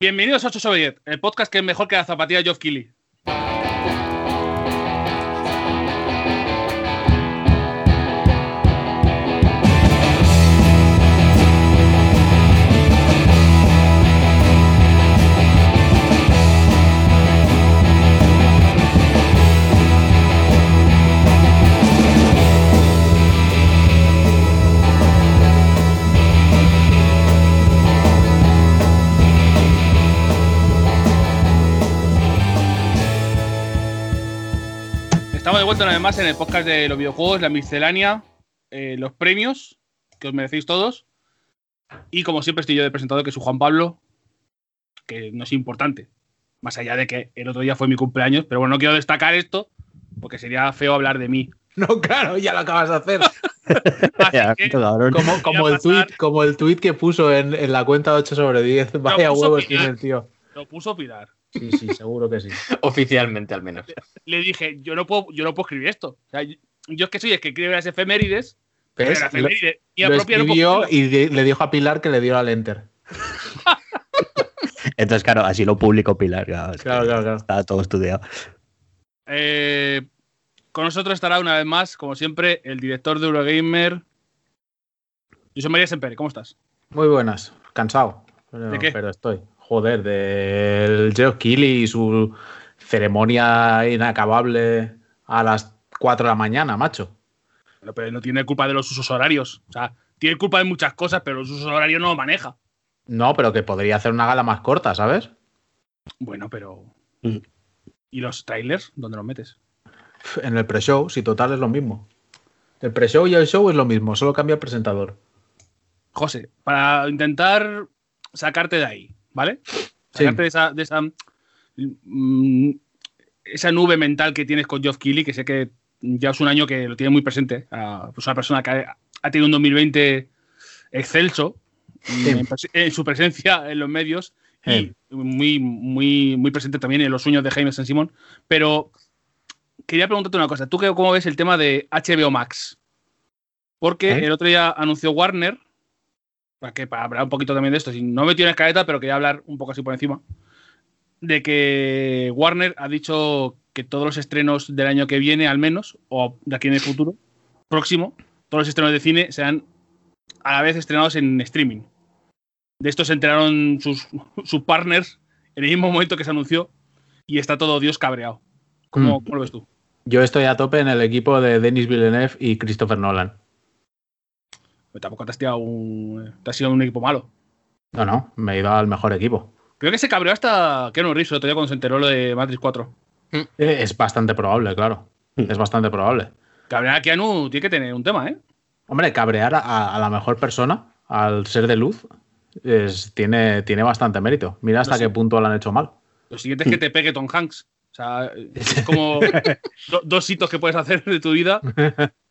Bienvenidos a 8 sobre 10, el podcast que es mejor que la zapatilla de Geoff Keighley. Estamos de vuelta una vez más en el podcast de los videojuegos, la miscelánea, eh, los premios, que os merecéis todos. Y como siempre estoy yo de presentador, que soy Juan Pablo, que no es importante, más allá de que el otro día fue mi cumpleaños, pero bueno, no quiero destacar esto, porque sería feo hablar de mí. No, claro, ya lo acabas de hacer. Ya, que-. Como, el tweet, como el tweet que puso en, en la cuenta de 8 sobre 10. Vaya huevos tiene el tío. lo puso Pilar. Sí, sí, seguro que sí. Oficialmente, al menos. Le dije, yo no puedo, yo no puedo escribir esto. O sea, yo, yo es que soy el que escribe las efemérides, pero Lo, efemérides mía lo propia no puedo escribió y de- le dijo a Pilar que le diera al enter. Entonces, claro, así lo publicó Pilar. Claro, es que Claro, claro, claro. Está todo estudiado. Eh, con nosotros estará una vez más, como siempre, el director de Eurogamer. Yo soy María Semper, ¿cómo estás? Muy buenas. Cansado. Pero, ¿De qué? pero estoy. Joder, del Geoff Keighley y su ceremonia inacabable a las 4 de la mañana, macho. Pero, pero no tiene culpa de los usos horarios. O sea, tiene culpa de muchas cosas, pero los usos horarios no lo maneja. No, pero que podría hacer una gala más corta, ¿sabes? Bueno, pero. Mm. ¿Y los trailers? ¿Dónde los metes? En el pre-show, si total es lo mismo. El pre-show y el show es lo mismo, solo cambia el presentador. José, para intentar sacarte de ahí, ¿vale? Sacarte de esa. De esa mm, esa nube mental que tienes con Geoff Keighley, que sé que ya es un año que lo tiene muy presente. ah, pues una persona que ha, ha tenido un 2020 excelso Sí. en, en su presencia en los medios Sí. y muy, muy, muy presente también en los sueños de Jaime San Simón. Pero quería preguntarte una cosa. ¿Tú qué- cómo ves el tema de HBO Max? Porque ¿Eh? el otro día anunció Warner, para, que, para hablar un poquito también de esto, si no me metido en escaleta, pero quería hablar un poco así por encima, de que Warner ha dicho que todos los estrenos del año que viene, al menos, o de aquí en el futuro, próximo, todos los estrenos de cine serán a la vez estrenados en streaming. De esto se enteraron sus, sus partners en el mismo momento que se anunció y está todo Dios cabreado. ¿Cómo, Mm. cómo lo ves tú? Yo estoy a tope en el equipo de Denis Villeneuve y Christopher Nolan. Tampoco te has, tirado un, te has sido un equipo malo. No, no, me he ido al mejor equipo. Creo que se cabreó hasta Keanu Reeves el otro día cuando se enteró lo de Matrix 4. Eh, Es bastante probable, claro. Es bastante probable. Cabrear a Keanu tiene que tener un tema, ¿eh? Hombre, cabrear a, a la mejor persona, al ser de luz, es- tiene, tiene bastante mérito. Mira hasta No sé. qué punto lo han hecho mal. Lo siguiente es que te pegue Tom Hanks. O sea, es como do- dos hitos que puedes hacer de tu vida.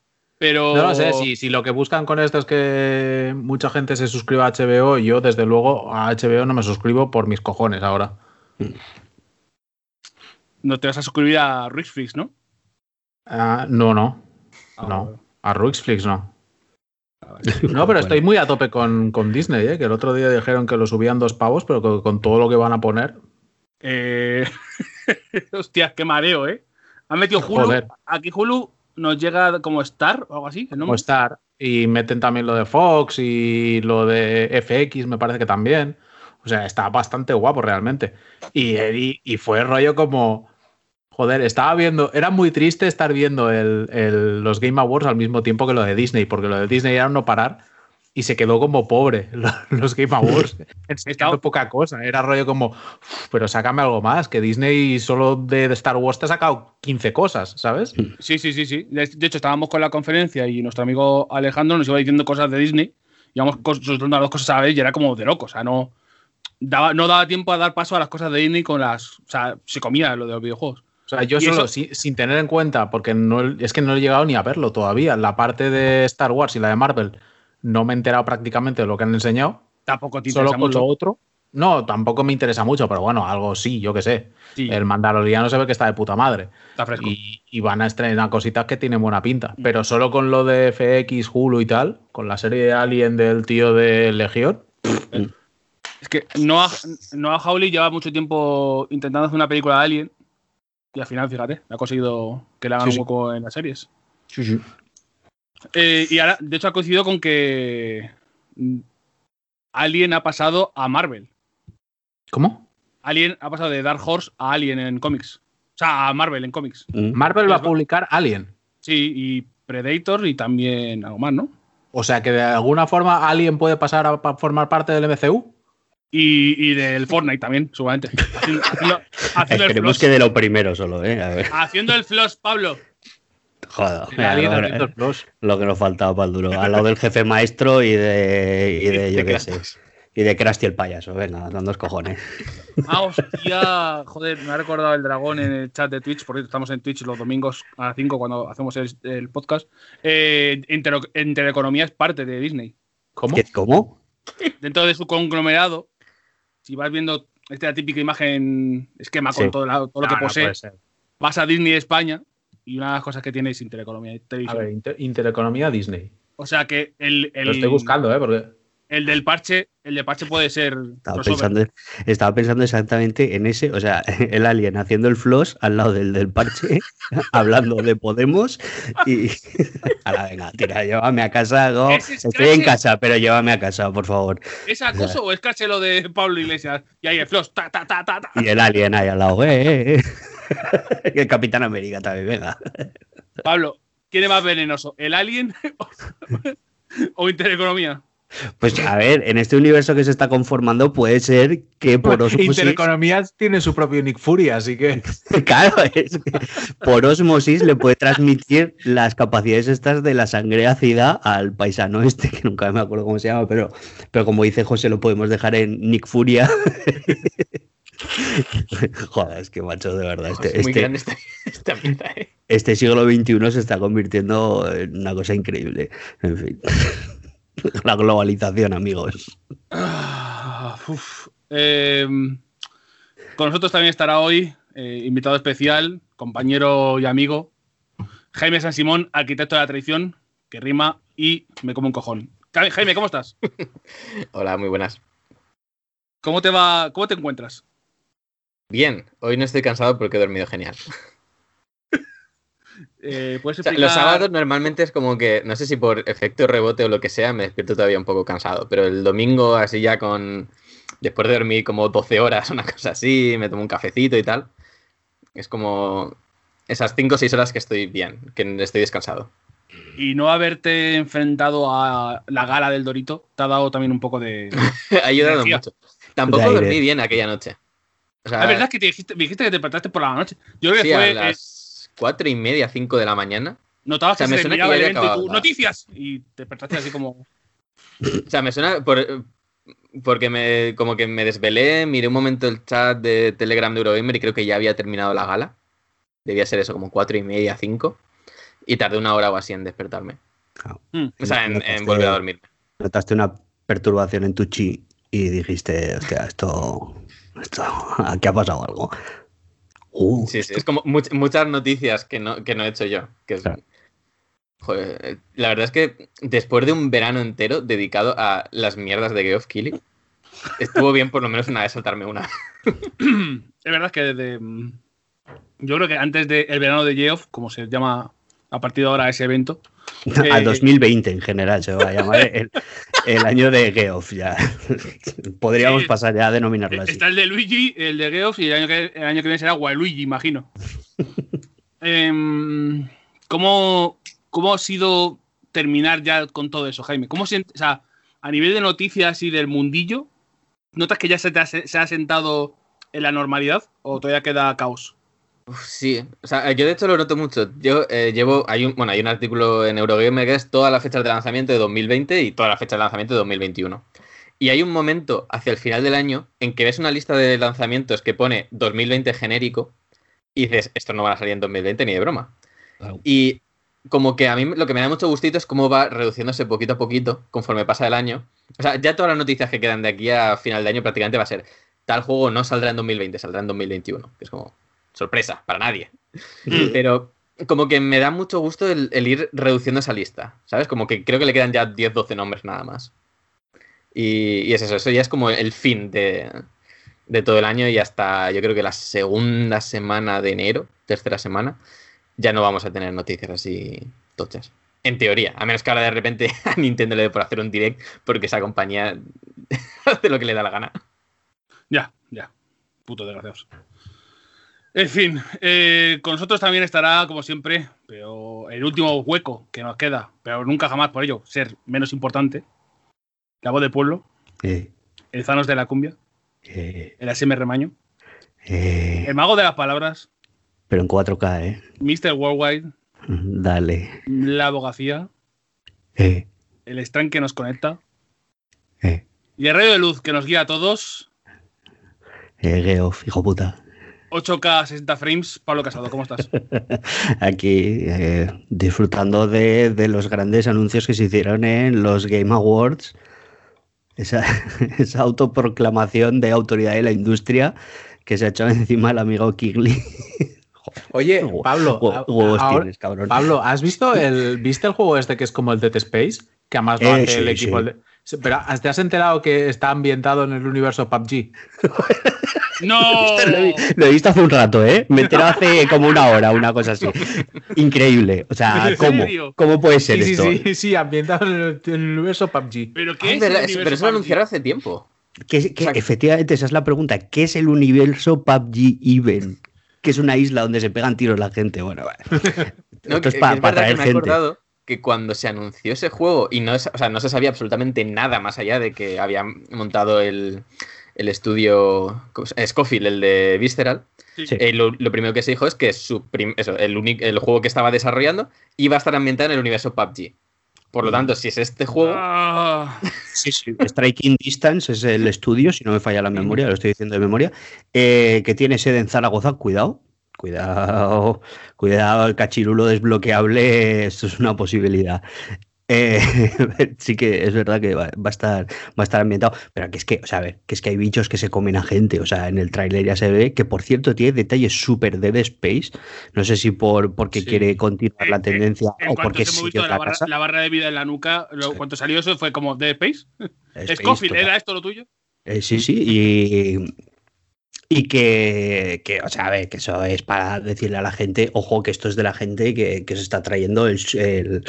Pero. No lo sé, si, si lo que buscan con esto es que mucha gente se suscriba a HBO, yo desde luego a HBO no me suscribo por mis cojones ahora. No te vas a suscribir a Rixflix, ¿no? Ah, no, no, Ah, no. A Ruixflix no. ah, No, pero estoy muy a tope con, con Disney, ¿eh? que el otro día dijeron que lo subían dos pavos, pero que con todo lo que van a poner. Eh... Hostia, qué mareo, ¿eh? Han metido Hulu. Joder. Aquí Hulu nos llega como Star o algo así. ¿no? Como estar. Y meten también lo de Fox y lo de FX, me parece que también. O sea, está bastante guapo realmente. Y, y, y fue rollo como. Joder, estaba viendo. Era muy triste estar viendo el- el- los Game Awards al mismo tiempo que lo de Disney, porque lo de Disney era no parar y se quedó como pobre lo- los Game Awards. Enseñando poca cosa. Era rollo como. "Uf, Pero sácame algo más, que Disney solo de, Star Wars te ha sacado 15 cosas, ¿sabes? Sí, sí, sí, sí. De hecho, estábamos con la conferencia y nuestro amigo Alejandro nos iba diciendo cosas de Disney. Íbamos soltando las dos cosas a la vez y era como de loco. O sea, no daba, no daba tiempo a dar paso a las cosas de Disney con las. O sea, se comía lo de los videojuegos. O sea, yo solo, eso- si- sin tener en cuenta, porque no, es que no he llegado ni a verlo todavía, la parte de Star Wars y la de Marvel, no me he enterado prácticamente de lo que han enseñado. Tampoco te Solo con mucho. lo otro. No, tampoco me interesa mucho, pero bueno, algo sí, yo que sé. Sí, El Mandaloriano se ve que está de puta madre. está fresco. Y, y van a estrenar cositas que tienen buena pinta. Pero solo con lo de FX, Hulu y tal, con la serie de Alien del tío de Legión, Es que Noah, Noah Hawley lleva mucho tiempo intentando hacer una película de Alien y al final, fíjate, ha conseguido que le hagan Sí, un sí. hueco en las series. Sí, sí. Eh, y ahora, de hecho, ha coincidido con que Alien ha pasado a Marvel. ¿Cómo? Alien ha pasado de Dark Horse a Alien en cómics. O sea, a Marvel en cómics. Mm. Marvel va a publicar Alien. Sí, y Predator y también algo más, ¿no? O sea que de alguna forma Alien puede pasar a formar parte del MCU. Y, y del Fortnite también, seguramente. Haciendo, haciendo- haciendo el Esperemos floss. que de lo primero solo, ¿eh? A ver, Haciendo el floss, Pablo. Joder. Haciendo el plus. lo que nos faltaba para el duro. Al lado del jefe maestro y de, y de, yo qué sé. Y de Krusty el payaso. Venga, dando dos cojones. Ah, hostia. Joder, me ha recordado el dragón en el chat de Twitch. Por cierto, estamos en Twitch los domingos a las 5 cuando hacemos el, el podcast. Eh, Intereconomía es parte de Disney. ¿Cómo? ¿Qué- ¿Cómo? Dentro de su conglomerado, si vas viendo esta típica imagen esquema con todo, la- todo lo que posee, vas a Disney España y una de las cosas que tiene es Intereconomía y A televisión. ver, inter- intereconomía Disney. O sea que el, el, Lo estoy buscando, ¿eh? Porque el del parche, el de parche puede ser Estaba pensando, estaba pensando exactamente en ese, o sea, el alien haciendo el floss al lado del del parche, hablando de Podemos y. Ahora, venga, tira, llévame a casa. no, es estoy en casa, pero llévame a casa, por favor. ¿Es acoso o es caché lo de Pablo Iglesias? Y ahí el floss, ta, ta, ta, ta, ta. Y el alien ahí al lado, eh, eh, eh. el Capitán América también, venga. Pablo, ¿quién es más venenoso? ¿El alien o Intereconomía? Pues a ver, en este universo que se está conformando puede ser que por osmosis. Intereconomía tiene su propio Nick Fury, así que. Claro, es que por osmosis le puede transmitir las capacidades estas de la sangre ácida al paisano este, que nunca me acuerdo cómo se llama, pero, pero como dice José, lo podemos dejar en Nick Furia. Joder, es que macho, de verdad, este, Es muy este, grande esta, esta pieza, ¿eh? este siglo XXI se está convirtiendo en una cosa increíble. En fin. La globalización, amigos. Ah, uf. Eh, con nosotros también estará hoy, eh, invitado especial, compañero y amigo, Jaime San Simón, arquitecto de la tradición, que rima y me como un cojón. Ja- Jaime, ¿cómo estás? Hola, muy buenas. ¿Cómo te va? ¿Cómo te encuentras? Bien, hoy no estoy cansado porque he dormido genial. Eh, ¿Puedes O sea, explicar? los sábados normalmente es como que, no sé si por efecto rebote o lo que sea, me despierto todavía un poco cansado, pero el domingo así ya con, después de dormir como 12 horas, una cosa así, me tomo un cafecito y tal, es como esas 5 o 6 horas que estoy bien, que estoy descansado. Y no haberte enfrentado a la gala del Dorito te ha dado también un poco de. ha ayudado mucho. Tampoco dormí bien aquella noche. O sea, La verdad es que te dijiste, me dijiste que te despertaste por la noche. Yo creo que sí, fue. a eh, las 4 y media, 5 de la mañana. notabas o sea, que me se suena que terminaba el evento y tú. ¡Noticias! Y te despertaste así como. O sea, me suena por- porque me, como que me desvelé, miré un momento el chat de Telegram de Eurogamer y creo que ya había terminado la gala. Debía ser eso, como cuatro y media, cinco. Y tardé una hora o así en despertarme. Hmm. O sea, en, en volver a dormirme. Notaste una perturbación en tu chi y dijiste, hostia, esto, esto, aquí ha pasado algo. Uh, Sí, sí, es como much- muchas noticias que no, que no he hecho yo. Que es- Claro. Joder, eh, la verdad es que después de un verano entero dedicado a las mierdas de Geoff Keighley, estuvo bien por lo menos una vez saltarme una. Es verdad que desde. mm, Yo creo que antes del verano de Geoff, como se llama a partir de ahora ese evento, a eh, 2020 en general se va a llamar el, el año de Geoff ya. Podríamos Sí. pasar ya a denominarlo así. está el de Luigi, el de Geoff y el año que, el año que viene será Waluigi, imagino. Em, ¿cómo, ¿Cómo ha sido terminar ya con todo eso, Jaime? ¿Cómo sient- o sea, a nivel de noticias y del mundillo, ¿notas que ya se, te ha, se ha sentado en la normalidad o todavía queda caos? Uf, sí, o sea, yo de hecho lo noto mucho. Yo eh, llevo, hay un, bueno, hay un artículo en Eurogamer que es todas las fechas de lanzamiento de 2020 y todas las fechas de lanzamiento de 2021. Y hay un momento hacia el final del año en que ves una lista de lanzamientos que pone 2020 genérico y dices, esto no van a salir en 2020 ni de broma. Claro. Y como que a mí lo que me da mucho gustito es cómo va reduciéndose poquito a poquito conforme pasa el año. O sea, ya todas las noticias que quedan de aquí a final de año prácticamente va a ser, tal juego no saldrá en 2020, saldrá en 2021. Que es como, sorpresa, para nadie. Pero como que me da mucho gusto el, el ir reduciendo esa lista, ¿sabes? Como que creo que le quedan ya 10, 12 nombres nada más. Y, y es eso, eso ya es como el fin de, de todo el año y hasta yo creo que la segunda semana de enero, tercera semana, ya no vamos a tener noticias así tochas. En teoría, a menos que ahora de repente a Nintendo le dé por hacer un direct porque esa compañía hace lo que le da la gana. Ya, ya. Puto desgraciados. En fin, eh, con nosotros también estará, como siempre, pero el último hueco que nos queda, pero nunca jamás por ello ser menos importante, la voz del pueblo, Eh, el Zanos de la cumbia, eh, el ASM Remaño, el mago de las palabras, pero en 4K, ¿eh? Mr. Worldwide, Dale. la abogacía, el Strand que nos conecta y el rayo de luz que nos guía a todos. eh, Geoff, hijo puta. 8K 60 frames. Pablo Casado, ¿cómo estás? Aquí eh, disfrutando de, de los grandes anuncios que se hicieron en los Game Awards. Esa, esa autoproclamación de autoridad de la industria que se ha hecho encima el amigo Kigley. Oye, Pablo, huevos ahora- tienes, cabrón. Pablo, ¿has visto el, ¿viste el juego este que es como el Dead Space? Que además lo Eh, hace el equipo. sí. de- Sí, Pero ¿te has enterado que está ambientado en el universo PUBG? ¡No! Lo he, lo he visto hace un rato, ¿eh? Me he enterado hace como una hora, una cosa así. Increíble. O sea, ¿En ¿cómo? ¿Cómo puede ser Sí, sí, esto? sí, sí, ambientado en el, en el universo PUBG. ¿Pero qué Ah, es? verdad, el eso- universo pero eso lo anunciaron hace tiempo. Que, que O sea, efectivamente esa es la pregunta. ¿Qué es el universo PUBG Even? Que es una isla donde se pegan tiros la gente. Bueno, vale. No, Esto que- es para que es verdad que traer gente. acordado que cuando se anunció ese juego y no, es- o sea, no se sabía absolutamente nada más allá de que había montado el, el estudio ¿cómo se- Scofield, el de Visceral, Sí. Eh, lo, lo primero que se dijo es que su prim- eso, el, único- el juego que estaba desarrollando iba a estar ambientado en el universo PUBG. Por lo tanto, si es este juego, Ah, Sí, sí. Striking Distance es el estudio, si no me falla la memoria, lo estoy diciendo de memoria, eh, que tiene sede en Zaragoza. Cuidado, cuidado, cuidado, el cachirulo desbloqueable, esto es una posibilidad. Eh, sí que es verdad que va, va a estar va a estar ambientado, pero que es que, o sea, a ver, que es que hay bichos que se comen a gente, o sea, en el tráiler ya se ve que por cierto tiene detalles súper Dead Space, no sé si por porque Sí. quiere continuar la Eh, eh, tendencia en o porque se visto la barra, la barra de vida en la nuca, lo, Sí. cuando salió eso fue como Dead Space. Space, Scofield. ¿era esto lo tuyo? Eh, sí, sí, y, y que, que, o sea, a ver, que eso es para decirle a la gente, ojo, que esto es de la gente que, que se está trayendo el, el,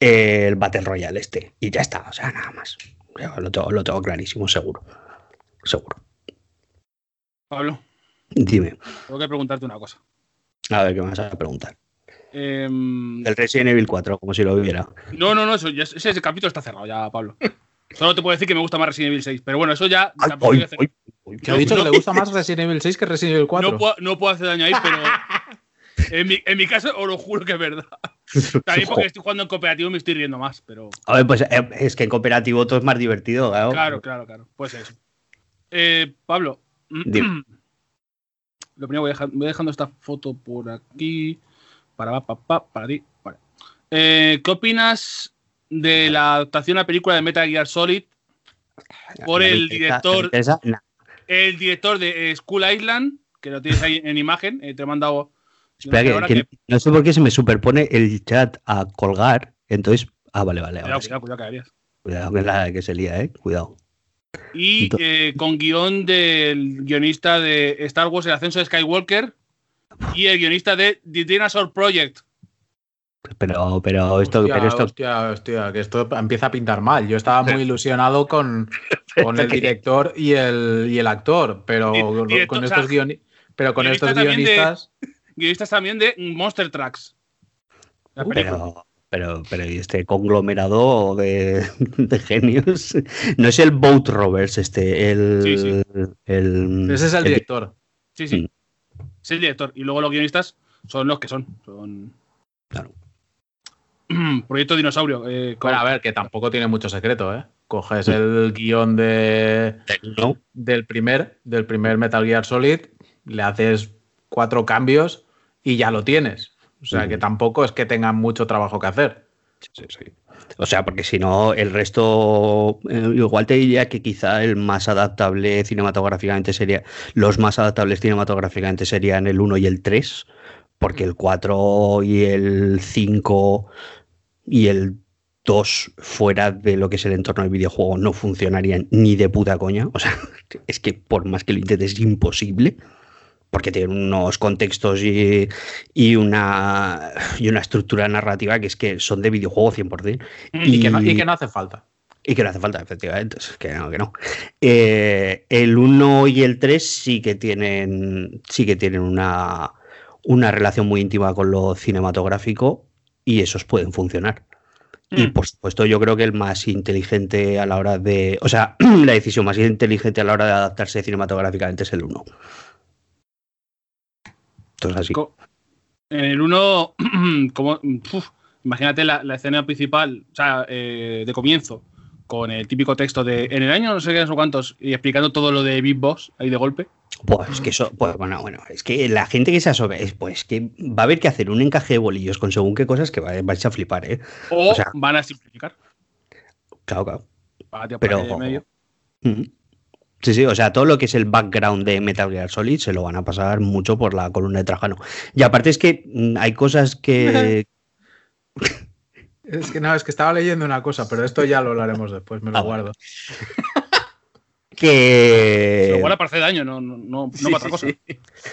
el Battle Royale este. Y ya está, o sea, nada más. Yo lo, tengo, lo tengo clarísimo, seguro. Seguro. Pablo, Dime, tengo que preguntarte una cosa. a ver qué me vas a preguntar. Em, El Resident Evil 4, como si lo hubiera. no, no, no, eso ese capítulo está cerrado ya, Pablo. Solo te puedo decir que me gusta más Resident Evil 6, pero bueno, eso ya Ay, tampoco voy hacer- Que ha dicho no. que le gusta más Resident Evil 6 que Resident Evil 4. no, puedo, no puedo hacer daño ahí, pero en mi, en mi caso os lo juro que es verdad. También porque estoy jugando en cooperativo me estoy riendo más, pero A ver, pues eh, es que en cooperativo todo es más divertido, claro. claro, claro, claro. Pues eso. Eh, Pablo, Dime. lo primero voy, deja- voy dejando esta foto por aquí. Para, pa, pa, para ti. Vale. Eh, ¿Qué opinas de la adaptación a película de Metal Gear Solid por el director- el director de eh, School Island, que lo tienes ahí en imagen, eh, te he mandado. Espera, que, no sé por qué se me superpone el chat a colgar. Entonces, ah, vale, vale. Cuidado, cuidado, cuidado. Cuidado que la que se lía, eh. Cuidado. Y eh, con guion del guionista de Star Wars El ascenso de Skywalker y el guionista de The Dinosaur Project. Pero, pero esto, Hostia, pero esto, hostia, hostia, que esto empieza a pintar mal. Yo estaba muy ilusionado con, con el director y el, y el actor, pero con, o sea, estos, guioni- pero con guionista estos también de- guionistas. Guionistas también de Monster Tracks. Pero, pero, pero ¿y este conglomerado de, de genios. No es el Boat Rovers, este, el. Sí, sí. el- Ese es el director. Sí, sí. Es el director. Y luego los guionistas son los que son. Son. Claro. Proyecto Dinosaurio. eh, con- Bueno, a ver, que tampoco tiene mucho secreto, ¿eh? Coges el guion de, ¿no? del, primer, del primer Metal Gear Solid, le haces cuatro cambios y ya lo tienes. O sea, que tampoco es que tengan mucho trabajo que hacer. Sí, sí. O sea, porque si no, el resto, eh, igual te diría que quizá el más adaptable cinematográficamente sería, los más adaptables cinematográficamente serían el 1 y el 3, porque el 4 y el 5 y el dos fuera de lo que es el entorno del videojuego no funcionarían ni de puta coña. O sea, es que por más que lo intentes es imposible. Porque tienen unos contextos y, y una, y una estructura narrativa que es que son de videojuego 100%. Y, que no, y que no hace falta. Y que no hace falta, efectivamente. Que no, que no. Eh, el 1 y el 3 sí que tienen, sí que tienen una, una relación muy íntima con lo cinematográfico y esos pueden funcionar. Y Mm. por supuesto, yo creo que el más inteligente a la hora de. O sea, la decisión más inteligente a la hora de adaptarse cinematográficamente es el 1. Entonces, así. Co- En el 1, como, uf, imagínate la, la escena principal, o sea, eh, de comienzo, con el típico texto de en el año no sé qué, no sé cuántos, y explicando todo lo de Big Boss ahí de golpe. Pues es que eso, pues bueno, bueno, es que la gente que se asome, es, pues que va a haber que hacer un encaje de bolillos con según qué cosas que va- vais a flipar, ¿eh? O, O sea- van a simplificar. Claro, claro. Tirar Pero- medio. Sí, sí, o sea, todo lo que es el background de Metal Gear Solid se lo van a pasar mucho por la columna de Trajano. Y aparte es que mm, hay cosas que. Es que no, es que estaba leyendo una cosa, pero esto ya lo hablaremos después, me lo Ah, guardo. que... Pero igual para hacer daño, no, no, no, no Sí, para otra cosa. sí.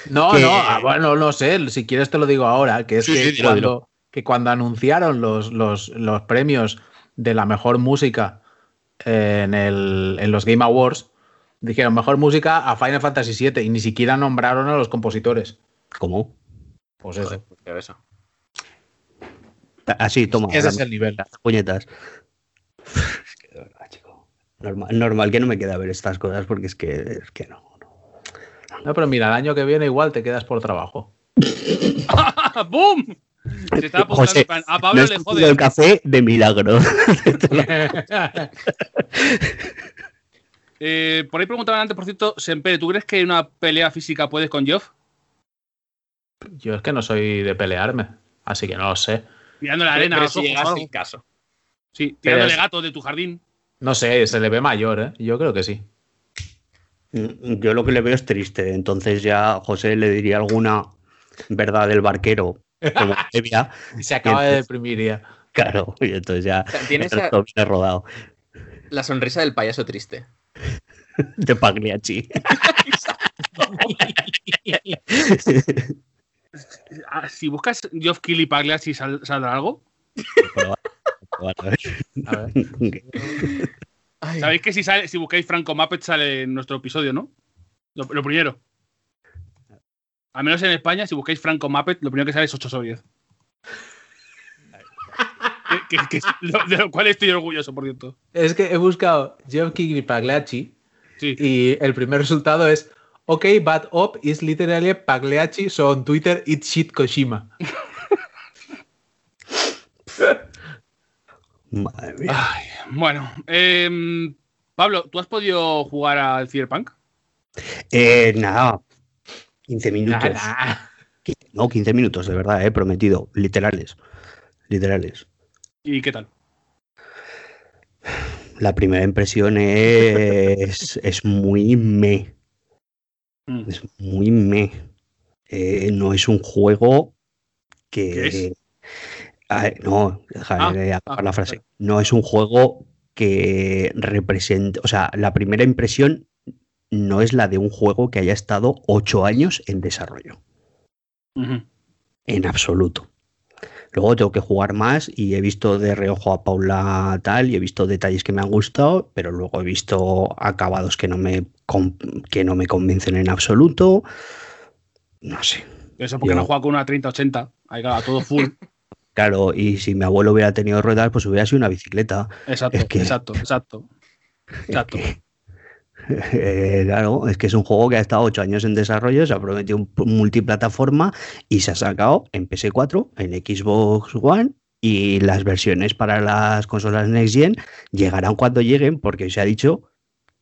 No, que- no, ah, bueno, no sé, si quieres te lo digo ahora, que es Sí, que, dilo, cuando, dilo. que cuando anunciaron los, los, los premios de la mejor música en, el, en los Game Awards, dijeron mejor música a Final Fantasy VII y ni siquiera nombraron a los compositores. ¿Cómo? Pues eso. Joder, eso. Así, toma. Ese es el nivel. las puñetas. Es que de verdad, chico. Normal, normal que no me quede a ver estas cosas porque es que, es que no. no. No, pero mira, el año que viene igual te quedas por trabajo. ¡Boom! Se está José, a Pablo le jode. el café de milagro. Eh, por ahí preguntaban antes, por cierto, Sempere, ¿tú crees que en una pelea física puedes con Geoff? Yo es que no soy de pelearme, así que no lo sé. Tirando la Pero, arena a pero los si algo. el caso. Sí, Pero tirándole es- gatos de tu jardín. No sé, se le ve mayor, ¿eh? Yo creo que sí. Yo lo que le veo es triste. Entonces ya a José le diría alguna verdad del barquero como previa. Se acaba de deprimir ya. Claro, y entonces ya O sea, tiene el esa- resto viene rodado. la sonrisa del payaso triste. De Pagliacci. Ah, Si buscas Geoff Kill y Pagliacci, ¿sal- ¿saldrá algo? A ver. Sabéis que si, sale, si buscáis Franco Muppet sale en nuestro episodio, ¿no? Lo, lo primero. Al menos en España, si buscáis Franco Muppet, lo primero que sale es 8 sobre 10. Que- que- que- lo- de lo cual estoy orgulloso, por cierto. Es que he buscado Geoff Keighley Pagliacci Sí. y el primer resultado es OK, but up is literally Pagliacci, so on Twitter it's shit Koshima. Madre mía. Ay, bueno, em, Pablo, ¿tú has podido jugar al Cyberpunk? Eh, nada. 15 minutos. Nada. No, 15 minutos, de verdad, eh, prometido. Literales. Literales. ¿Y qué tal? La primera impresión es, es muy me. Mm. Es muy me. Eh, no es un juego que. No, déjame Ah, acabar ah, la frase. No es un juego que represente. O sea, la primera impresión no es la de un juego que haya estado ocho años en desarrollo. En absoluto. Luego tengo que jugar más y he visto de reojo a Paula tal y he visto detalles que me han gustado, pero luego he visto acabados que no me, que no me convencen en absoluto. No sé. Eso porque Yo- no juega con una 3080, ahí a todo full. Claro, y si mi abuelo hubiera tenido ruedas, pues hubiera sido una bicicleta. Exacto, Es que- exacto, exacto. Es Exacto. que- Eh, claro, es que es un juego que ha estado ocho años en desarrollo, se ha prometido un multiplataforma y se ha sacado en PS4, en Xbox One y las versiones para las consolas Next Gen llegarán cuando lleguen porque se ha dicho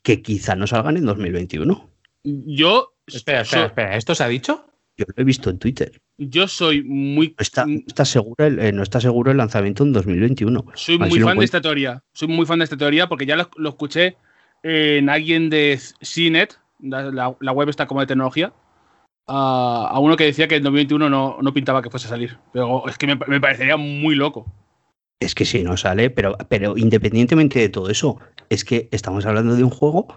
que quizá no salgan en 2021. Yo, Espera, espera, so- espera. ¿Esto se ha dicho? Yo lo he visto en Twitter. yo soy muy, No está, está seguro, el, eh, no está seguro el lanzamiento en 2021. soy muy fan de esta teoría. Soy muy fan de esta teoría porque ya lo, lo escuché en alguien de CNET, la, web está como de tecnología, a, a uno que decía que en 2021 no, no pintaba que fuese a salir. Pero es que me, me parecería muy loco. Es que si no sale, pero, pero independientemente de todo eso, es que estamos hablando de un juego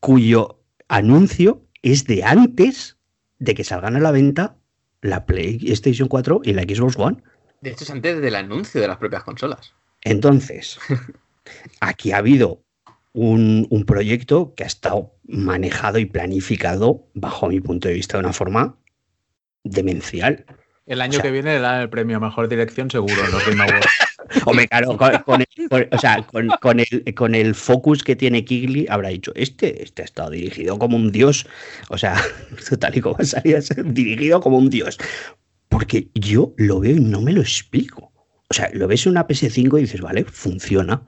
cuyo anuncio es de antes de que salgan a la venta la PlayStation 4 y la Xbox One. De hecho, es antes del anuncio de las propias consolas. Entonces, aquí ha habido un, un proyecto que ha estado manejado y planificado, bajo mi punto de vista, de una forma demencial. El año O sea- que viene le dan el premio a mejor dirección seguro en los Game Awards. Hombre, claro, con, con el, con- o sea, con, con el, con el focus que tiene Kigley, habrá dicho, este, este ha estado dirigido como un dios. O sea, tal y como salía, dirigido como un dios. Porque yo lo veo y no me lo explico. O sea, lo ves en una PS5 y dices, vale, funciona.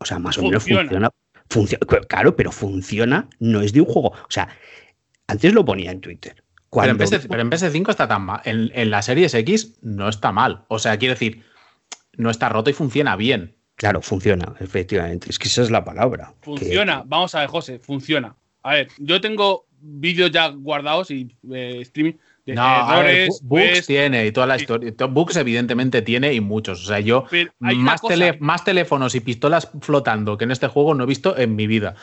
O sea, más o menos Funciona. funciona. Funciona, claro, pero funciona, no es de un juego. O sea, antes lo ponía en Twitter. Pero en, Cuando, PS, pero en PS5 está tan mal. En, en la Series X no está mal. O sea, quiero decir, no está roto y funciona bien. Claro, funciona, efectivamente. Es que esa es la palabra. que- Funciona. Vamos a ver, José, funciona. A ver, yo tengo vídeos ya guardados y eh, streaming No, ver, errores. bu- bugs pues, tiene y toda la historia. to- Bugs evidentemente tiene y muchos. O sea, yo más, tele- más teléfonos y pistolas flotando que en este juego no he visto en mi vida.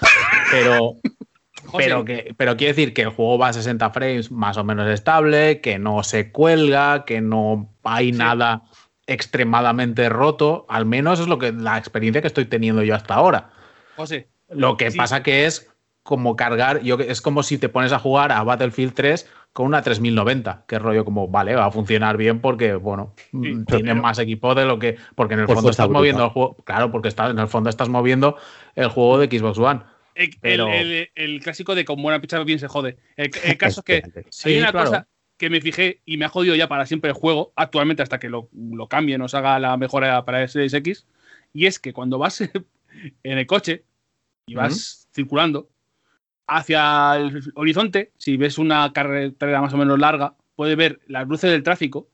Pero, pero, que, pero quiere decir que el juego va a 60 frames más o menos estable, que no se cuelga, que no hay Sí. nada extremadamente roto. Al menos es lo que la experiencia que estoy teniendo yo hasta ahora. José, Lo que Sí. pasa que es como cargar, yo, es como si te pones a jugar a Battlefield 3 con una 3090, que rollo como, vale, va a funcionar bien porque, bueno, mm, pero- tiene más equipo de lo que, porque en el Por fondo estás moviendo el juego, claro, porque estás, en el fondo estás moviendo el juego de Xbox One. el, el- Pero- el- el clásico de con buena pizza bien se jode. El, el caso es que. Sí, hay una claro. cosa que me fijé y me ha jodido ya para siempre el juego, actualmente hasta que lo, lo cambien, nos haga la mejora para el Series X, y es que cuando vas en el coche y vas circulando hacia el horizonte, si ves una carretera más o menos larga, puedes ver las luces del tráfico,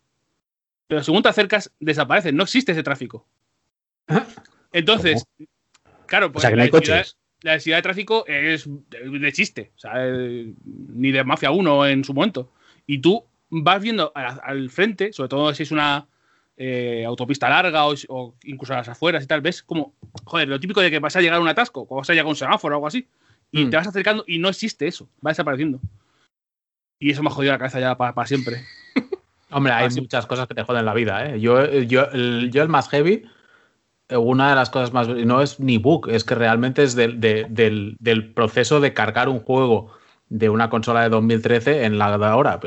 pero según te acercas, desaparecen, no existe ese tráfico. Entonces, claro, O pues sea, que no hay la densidad- coches. la densidad de tráfico es de chiste, o sea, eh, ni de Mafia 1 en su momento. Y tú vas viendo al frente, sobre todo si es una eh, autopista larga o, o incluso a las afueras y tal, ves como, joder, lo típico de que vas a llegar a un atasco, o vas a llegar a un semáforo o algo así, y Mm. te vas acercando y no existe eso, va desapareciendo. Y eso me ha jodido la cabeza ya para, siempre. Hombre, hay muchas cosas que te joden la vida, ¿eh? Yo, yo, el, yo el más heavy, eh, una de las cosas más, no es ni bug, es que realmente es del, de- del, del proceso de cargar un juego de una consola de 2013 en la de ahora.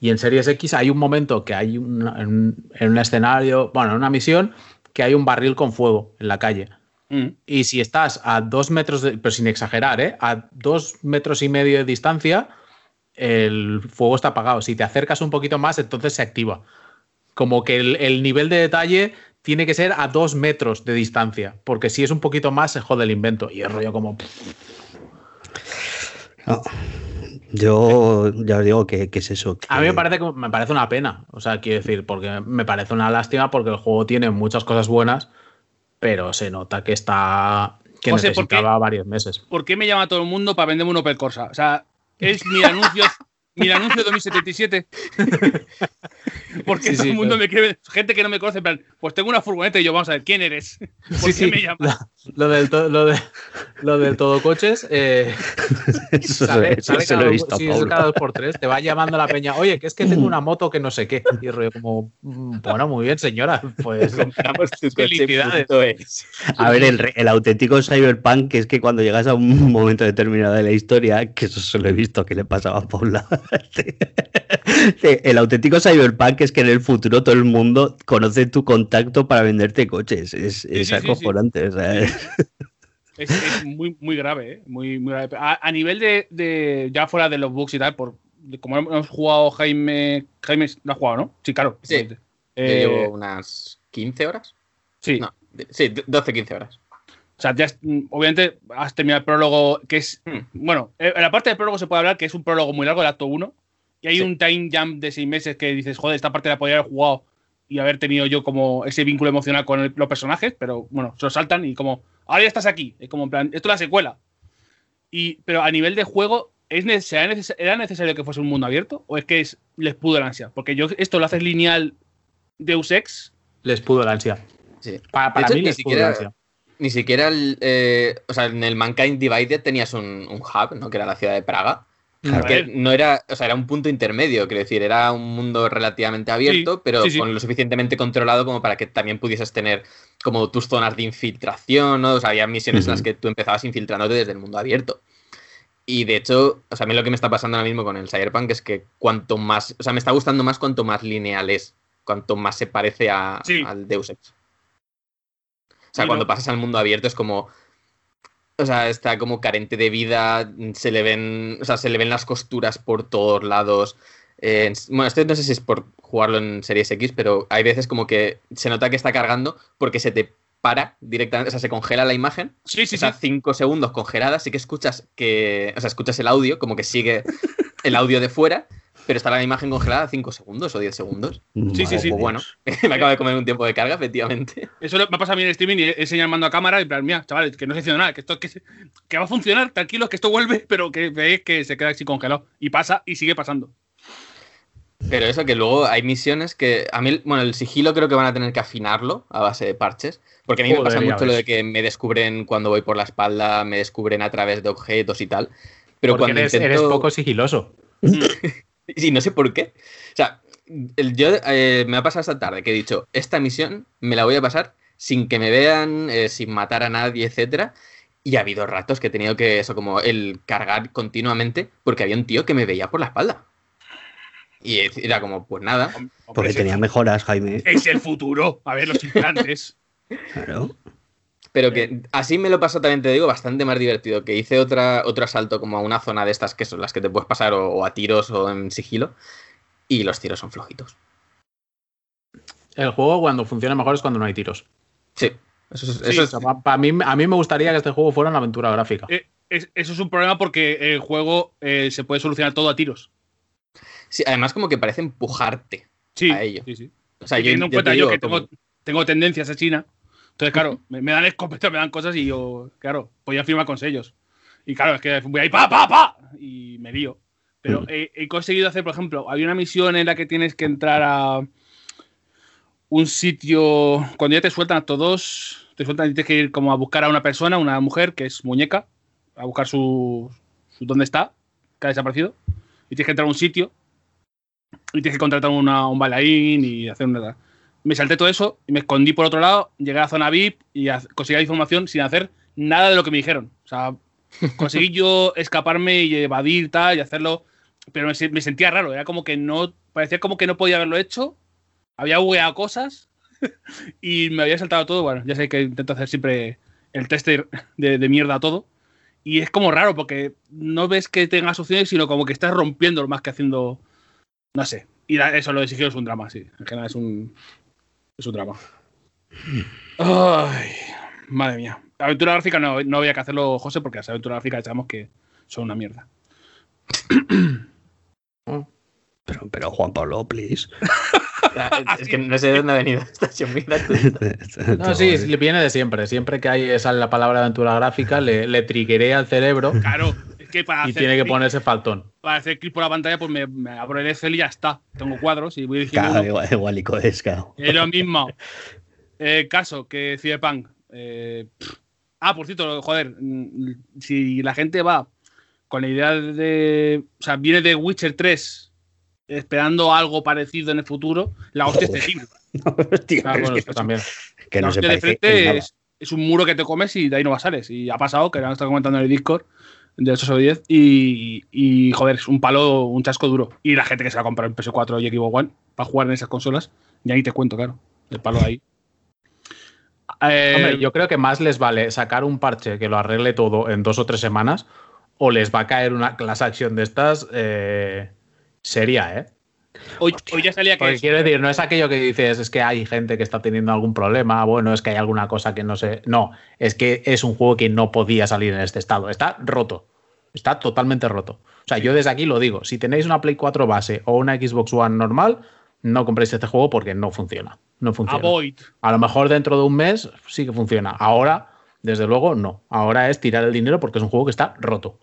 Y en Series X hay un momento que hay un- en, en un escenario, bueno, en una misión, que hay un barril con fuego en la calle. Mm. Y si estás a dos metros, de- pero sin exagerar, ¿eh? a dos metros y medio de distancia, el fuego está apagado. Si te acercas un poquito más, entonces se activa. Como que el, el nivel de detalle tiene que ser a dos metros de distancia, porque si es un poquito más, se jode el invento. Y es rollo como. No. Yo ya os digo que, que es eso. A mí me parece, que- me parece una pena. O sea, quiero decir, porque me parece una lástima porque el juego tiene muchas cosas buenas, pero se nota que está. que ¿por qué? necesitaba varios meses. ¿Por qué me llama todo el mundo para venderme un Opel Corsa? O sea, es mi anuncio, mi anuncio 2077. Porque Sí, todo sí, el mundo me quiere, gente que no me conoce, pues tengo una furgoneta y yo, vamos a ver, ¿quién eres? ¿Por Sí, qué me llamas? Lo del, to- lo, de, lo del todo coches. eh, Eso, sale, eso sale se cada, lo he visto sí, es Paula. cada dos por tres. Te va llamando la peña. Oye, que es que tengo una moto que no sé qué. Y rollo como, "Mm, bueno, muy bien, señora. Pues Compramos tu Felicidades. es. A ver, el, el auténtico cyberpunk, que es que cuando llegas a un momento determinado de la historia, que eso se lo he visto que le pasaba a Paula. el auténtico cyberpunk es que en el futuro todo el mundo conoce tu contacto para venderte coches. Es, es sí, sí, acojonante. o sea, Es, es muy, muy grave, ¿eh? Muy, muy grave. A, a nivel de, de- ya fuera de los bugs y tal, por de como hemos jugado Jaime, Jaime lo ha jugado, ¿no? Sí, claro. Sí. Yo Eh, llevo unas 15 horas. sí. No, de- sí, 12-15 horas. O sea, ya has- mm, obviamente has terminado el prólogo, que es. Hmm. Bueno, eh, en la parte del prólogo se puede hablar que es un prólogo muy largo, el acto 1. Y hay Sí. un time jump de seis meses que dices, joder, esta parte la podría haber jugado y haber tenido yo como ese vínculo emocional con el- los personajes, pero bueno, se lo saltan y como, ahora ya estás aquí. Es como en plan, esto es la secuela. Y, pero a nivel de juego, ¿es neces- ¿era, neces- ¿era necesario que fuese un mundo abierto? ¿O es que es- les pudo el ansia? Porque yo esto lo haces lineal Deus Ex les pudo la ansia. Sí. Pa- para hecho, mí ni les pudo siquiera-. Ni siquiera, el, eh, o sea, en el Mankind Divided tenías un, un hub, ¿no? Que era la ciudad de Praga. Que ver. no era, o sea, era un punto intermedio, quiero decir, era un mundo relativamente abierto, Sí, pero sí, sí. con lo suficientemente controlado como para que también pudieses tener como tus zonas de infiltración, ¿no? O sea, había misiones en las que tú empezabas infiltrándote desde el mundo abierto. Y de hecho, o sea, a mí lo que me está pasando ahora mismo con el Cyberpunk es que cuanto más, o sea, me está gustando más cuanto más lineal es, cuanto más se parece a- Sí. al Deus Ex. O sea, Y cuando no- pasas al mundo abierto es como. O sea, está como carente de vida. Se le ven. O sea, se le ven las costuras por todos lados. eh, bueno, esto no sé si es por jugarlo en Series X, pero hay veces como que se nota que está cargando porque se te para directamente. O sea, se congela la imagen. Sí, sí, sí. está cinco segundos congelada. Sí que escuchas que. O sea, escuchas el audio, como que sigue el audio de fuera. Pero está la imagen congelada 5 segundos o 10 segundos. Sí, sí, sí. O bueno, me acabo de comer un tiempo de carga, efectivamente. Eso me ha pasado a mí en streaming y he mando a cámara y en plan, mira, chavales, que no se nada, que esto que, se- que va a funcionar, tranquilos, que esto vuelve, pero que veis que se queda así congelado. Y pasa y sigue pasando. Pero eso que luego hay misiones que a mí, bueno, el sigilo creo que van a tener que afinarlo a base de parches, porque a mí me pasa mucho lo de que me descubren cuando voy por la espalda, me descubren a través de objetos y tal. Pero Porque cuando eres, intento... eres poco sigiloso. Sí, no sé por qué. O sea, el- yo eh, me ha pasado esta tarde que he dicho, esta misión me la voy a pasar sin que me vean, eh, sin matar a nadie, etcétera. Y ha habido ratos que he tenido que eso, como el cargar continuamente, porque había un tío que me veía por la espalda. Y era como, pues nada. Hombre, Porque es tenía el- mejoras, Jaime. Es el futuro. A ver, los implantes. Claro. Pero que así me lo paso también, te digo, bastante más divertido. Que hice otra, otro asalto como a una zona de estas que son las que te puedes pasar o, o a tiros o en sigilo. Y los tiros son flojitos. El juego cuando funciona mejor es cuando no hay tiros. Sí, eso es, Sí, eso O es- sea, pa- pa mí, a mí me gustaría que este juego fuera una aventura gráfica. Eh, es- eso es un problema porque el juego eh, se puede solucionar todo a tiros. sí, además como que parece empujarte. Sí, A ello. sí, sí. O sea, yo, teniendo en yo te cuenta yo digo, que como- tengo, tengo tendencias a China, entonces, claro, me, me dan escopetas, me dan cosas y yo, claro, podía firmar con sellos. Y claro, es que voy ahí, pa, pa, pa, y me lío. Pero he, he conseguido hacer, por ejemplo, había una misión en la que tienes que entrar a un sitio, cuando ya te sueltan a todos, te sueltan y tienes que ir como a buscar a una persona, una mujer que es muñeca, a buscar su, su dónde está, que ha desaparecido, y tienes que entrar a un sitio y tienes que contratar una- un bailarín y hacer una... Me salté todo eso y me escondí por otro lado, llegué a la zona VIP y conseguí la información sin hacer nada de lo que me dijeron. O sea, conseguí yo escaparme y evadir tal y hacerlo, pero me, me sentía raro, era como que no, parecía como que no podía haberlo hecho, había bugueado cosas y me había saltado todo. Bueno, ya sé que intento hacer siempre el tester de, de mierda a todo. Y es como raro porque no ves que tengas opciones, sino como que estás rompiendo más que haciendo. No sé. Y la- eso lo de sigilo es un drama, sí. En general es un. Es un drama. Ay, madre mía. Aventura gráfica no, no había que hacerlo, José, porque las aventuras gráficas sabemos que son una mierda. Pero, pero Juan Pablo, please. es que no sé de dónde ha venido esta mira tú. No, sí, viene de siempre. Siempre que hay sale la palabra aventura gráfica, le, le triguerea al cerebro Claro, que para y hacer, tiene que clic- ponerse faltón. para hacer clic por la pantalla, pues me, me abro el Excel y ya está. Tengo cuadros y voy diciendo. Claro, uno. igual, igualico es, claro. Es lo mismo. Eh, caso que Cyberpunk. eh, ah, por cierto, joder, mm, si la gente va con la idea de. O sea, viene de Witcher 3 esperando algo parecido en el futuro, la hostia es Joder. terrible. Tío, es bueno, que no- también. Que la no se hostia de frente es un muro que te comes y de ahí no vas sales. Y ha pasado, que lo han estado comentando en el Discord de 8 o 10. Y, y, joder, es un palo, un chasco duro. Y la gente que se va a comprar en PS4 y Xbox One para jugar en esas consolas, ya ahí te cuento, claro. El palo ahí. Eh, Hombre, yo creo que más les vale sacar un parche que lo arregle todo en dos o tres semanas o les va a caer una class action de estas eh, seria, ¿eh? Hoy, hoy ya salía que. Porque quiero decir, no es aquello que dices, es que hay gente que está teniendo algún problema, bueno, es que hay alguna cosa que no sé. No, es que es un juego que no podía salir en este estado. Está roto. Está totalmente roto. O sea, yo desde aquí lo digo, si tenéis una Play 4 base o una Xbox One normal, no compréis este juego porque no funciona. No funciona. Avoid. A lo mejor dentro de un mes sí que funciona. Ahora, desde luego, no. Ahora es tirar el dinero porque es un juego que está roto.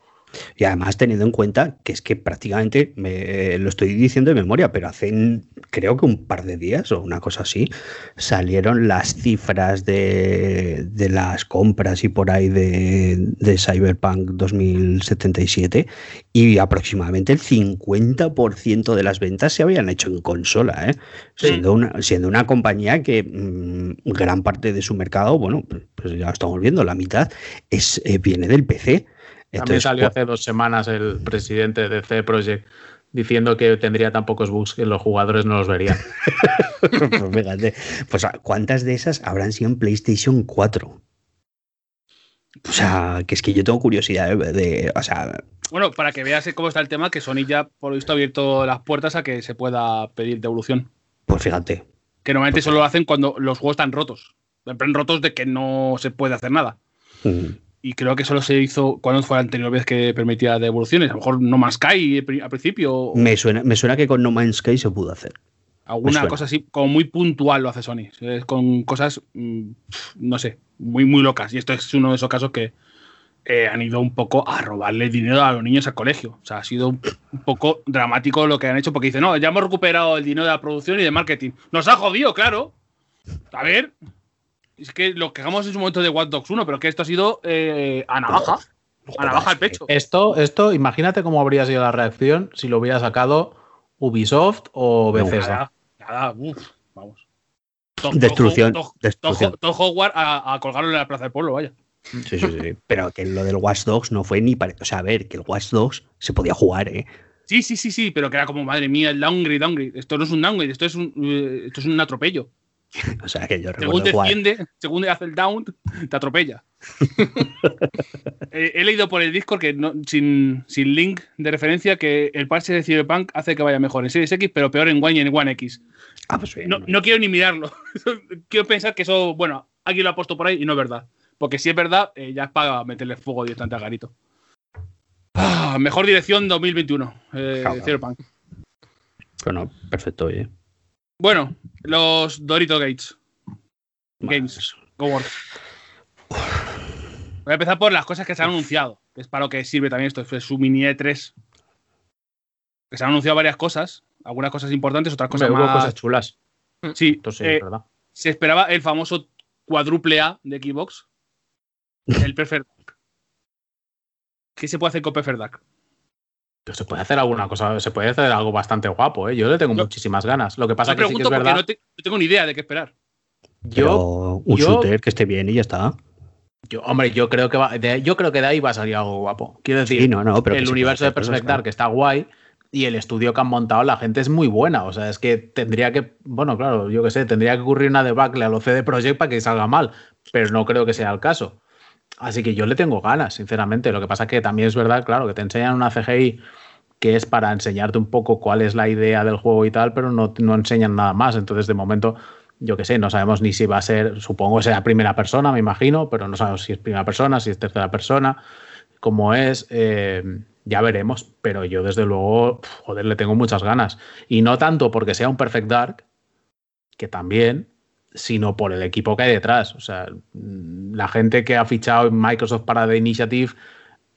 Y además teniendo en cuenta que es que prácticamente, me, lo estoy diciendo de memoria, pero hace creo que un par de días o una cosa así, salieron las cifras de, de las compras y por ahí de, de, Cyberpunk 2077 y aproximadamente el 50% de las ventas se habían hecho en consola, ¿eh? sí. siendo, una, siendo una compañía que mmm, gran parte de su mercado, bueno, pues ya estamos viendo, la mitad es, eh, viene del PC. También salió hace dos semanas el presidente de C Project diciendo que tendría tan pocos bugs que los jugadores no los verían. pues, fíjate, pues ¿cuántas de esas habrán sido en PlayStation 4? O sea, que es que yo tengo curiosidad de, de, o sea... Bueno, para que veas cómo está el tema, que Sony ya, por lo visto, ha abierto las puertas a que se pueda pedir devolución. Pues fíjate. Que normalmente pues, solo lo hacen cuando los juegos están rotos. Están rotos de que no se puede hacer nada. Mm. Y creo que solo se hizo cuando fue la anterior vez que permitía devoluciones. A lo mejor No Man's Sky al principio. Me suena, me suena que con No Man's Sky se pudo hacer. Alguna cosa así, como muy puntual lo hace Sony. Con cosas, mm, no sé, muy, muy locas. Y esto es uno de esos casos que eh, han ido un poco a robarle dinero a los niños al colegio. O sea, ha sido un, un poco dramático lo que han hecho porque dicen, no, ya hemos recuperado el dinero de la producción y de marketing. Nos ha jodido, claro. A ver, es que lo quejamos en su momento de Watch Dogs 1, pero que esto ha sido eh, a navaja. A navaja al pecho. Esto, esto, imagínate cómo habría sido la reacción si lo hubiera sacado Ubisoft o Bethesda. No, nada, nada, uf, vamos. Destrucción. Todo destrucción. Hogwarts a, a, colgarlo en la plaza del pueblo, vaya. Sí, sí, sí. Pero que lo del Watch Dogs no fue ni para. O sea, a ver, que el Watch Dogs se podía jugar, ¿eh? Sí, sí, sí, sí, pero que era como, madre mía, el downgrade, downgrade. Esto no es un downgrade, esto es un, uh, esto es un atropello. O sea, que yo según jugar. según hace el down, te atropella. eh, he leído por el Discord que no, sin, sin, link de referencia que el parche de Cyberpunk hace que vaya mejor en Series X, pero peor en One y en One X. Ah, pues bien, no, no, quiero ni mirarlo. quiero pensar que eso, bueno, alguien lo ha puesto por ahí y no es verdad. Porque si es verdad, eh, ya es para meterle fuego directamente a Garito. Ah, mejor dirección 2021, eh, Cyberpunk. Bueno, perfecto, oye. Bueno, los Dorito Gates. Games. Go World. Voy a empezar por las cosas que se han anunciado, que es para lo que sirve también esto, es su mini E3. Que se han anunciado varias cosas, algunas cosas importantes, otras cosas Hombre, más. Hubo cosas chulas. Sí, Entonces, eh, verdad. se esperaba el famoso cuádruple A de Xbox, el Perfect Dark. ¿Qué se puede hacer con Perfect Dark? Pero se puede hacer alguna cosa, se puede hacer algo bastante guapo, ¿eh? Yo le tengo muchísimas ganas. Lo que pasa es que sí que pregunto es verdad. no, te- no tengo ni idea de qué esperar. Pero Yo, un yo- shooter que esté bien y ya está. yo- hombre, yo creo que va, de, yo creo que de ahí va a salir algo guapo. Quiero decir, Sí, no, no, pero que el universo de Perfect. Dark está guay y el estudio que han montado la gente es muy buena. O sea, es que tendría que, bueno, claro, yo qué sé, tendría que ocurrir una debacle a los CD Projekt para que salga mal, pero no creo que sea el caso. Así que yo le tengo ganas, sinceramente. Lo que pasa es que también es verdad, claro, que te enseñan una CGI que es para enseñarte un poco cuál es la idea del juego y tal, pero no, no enseñan nada más. Entonces, de momento, yo qué sé, no sabemos ni si va a ser, supongo será primera persona, me imagino, pero no sabemos si es primera persona, si es tercera persona, cómo es, eh, ya veremos. Pero yo, desde luego, joder, le tengo muchas ganas. Y no tanto porque sea un Perfect Dark, que también, sino por el equipo que hay detrás. O sea, la gente que ha fichado en Microsoft para The Initiative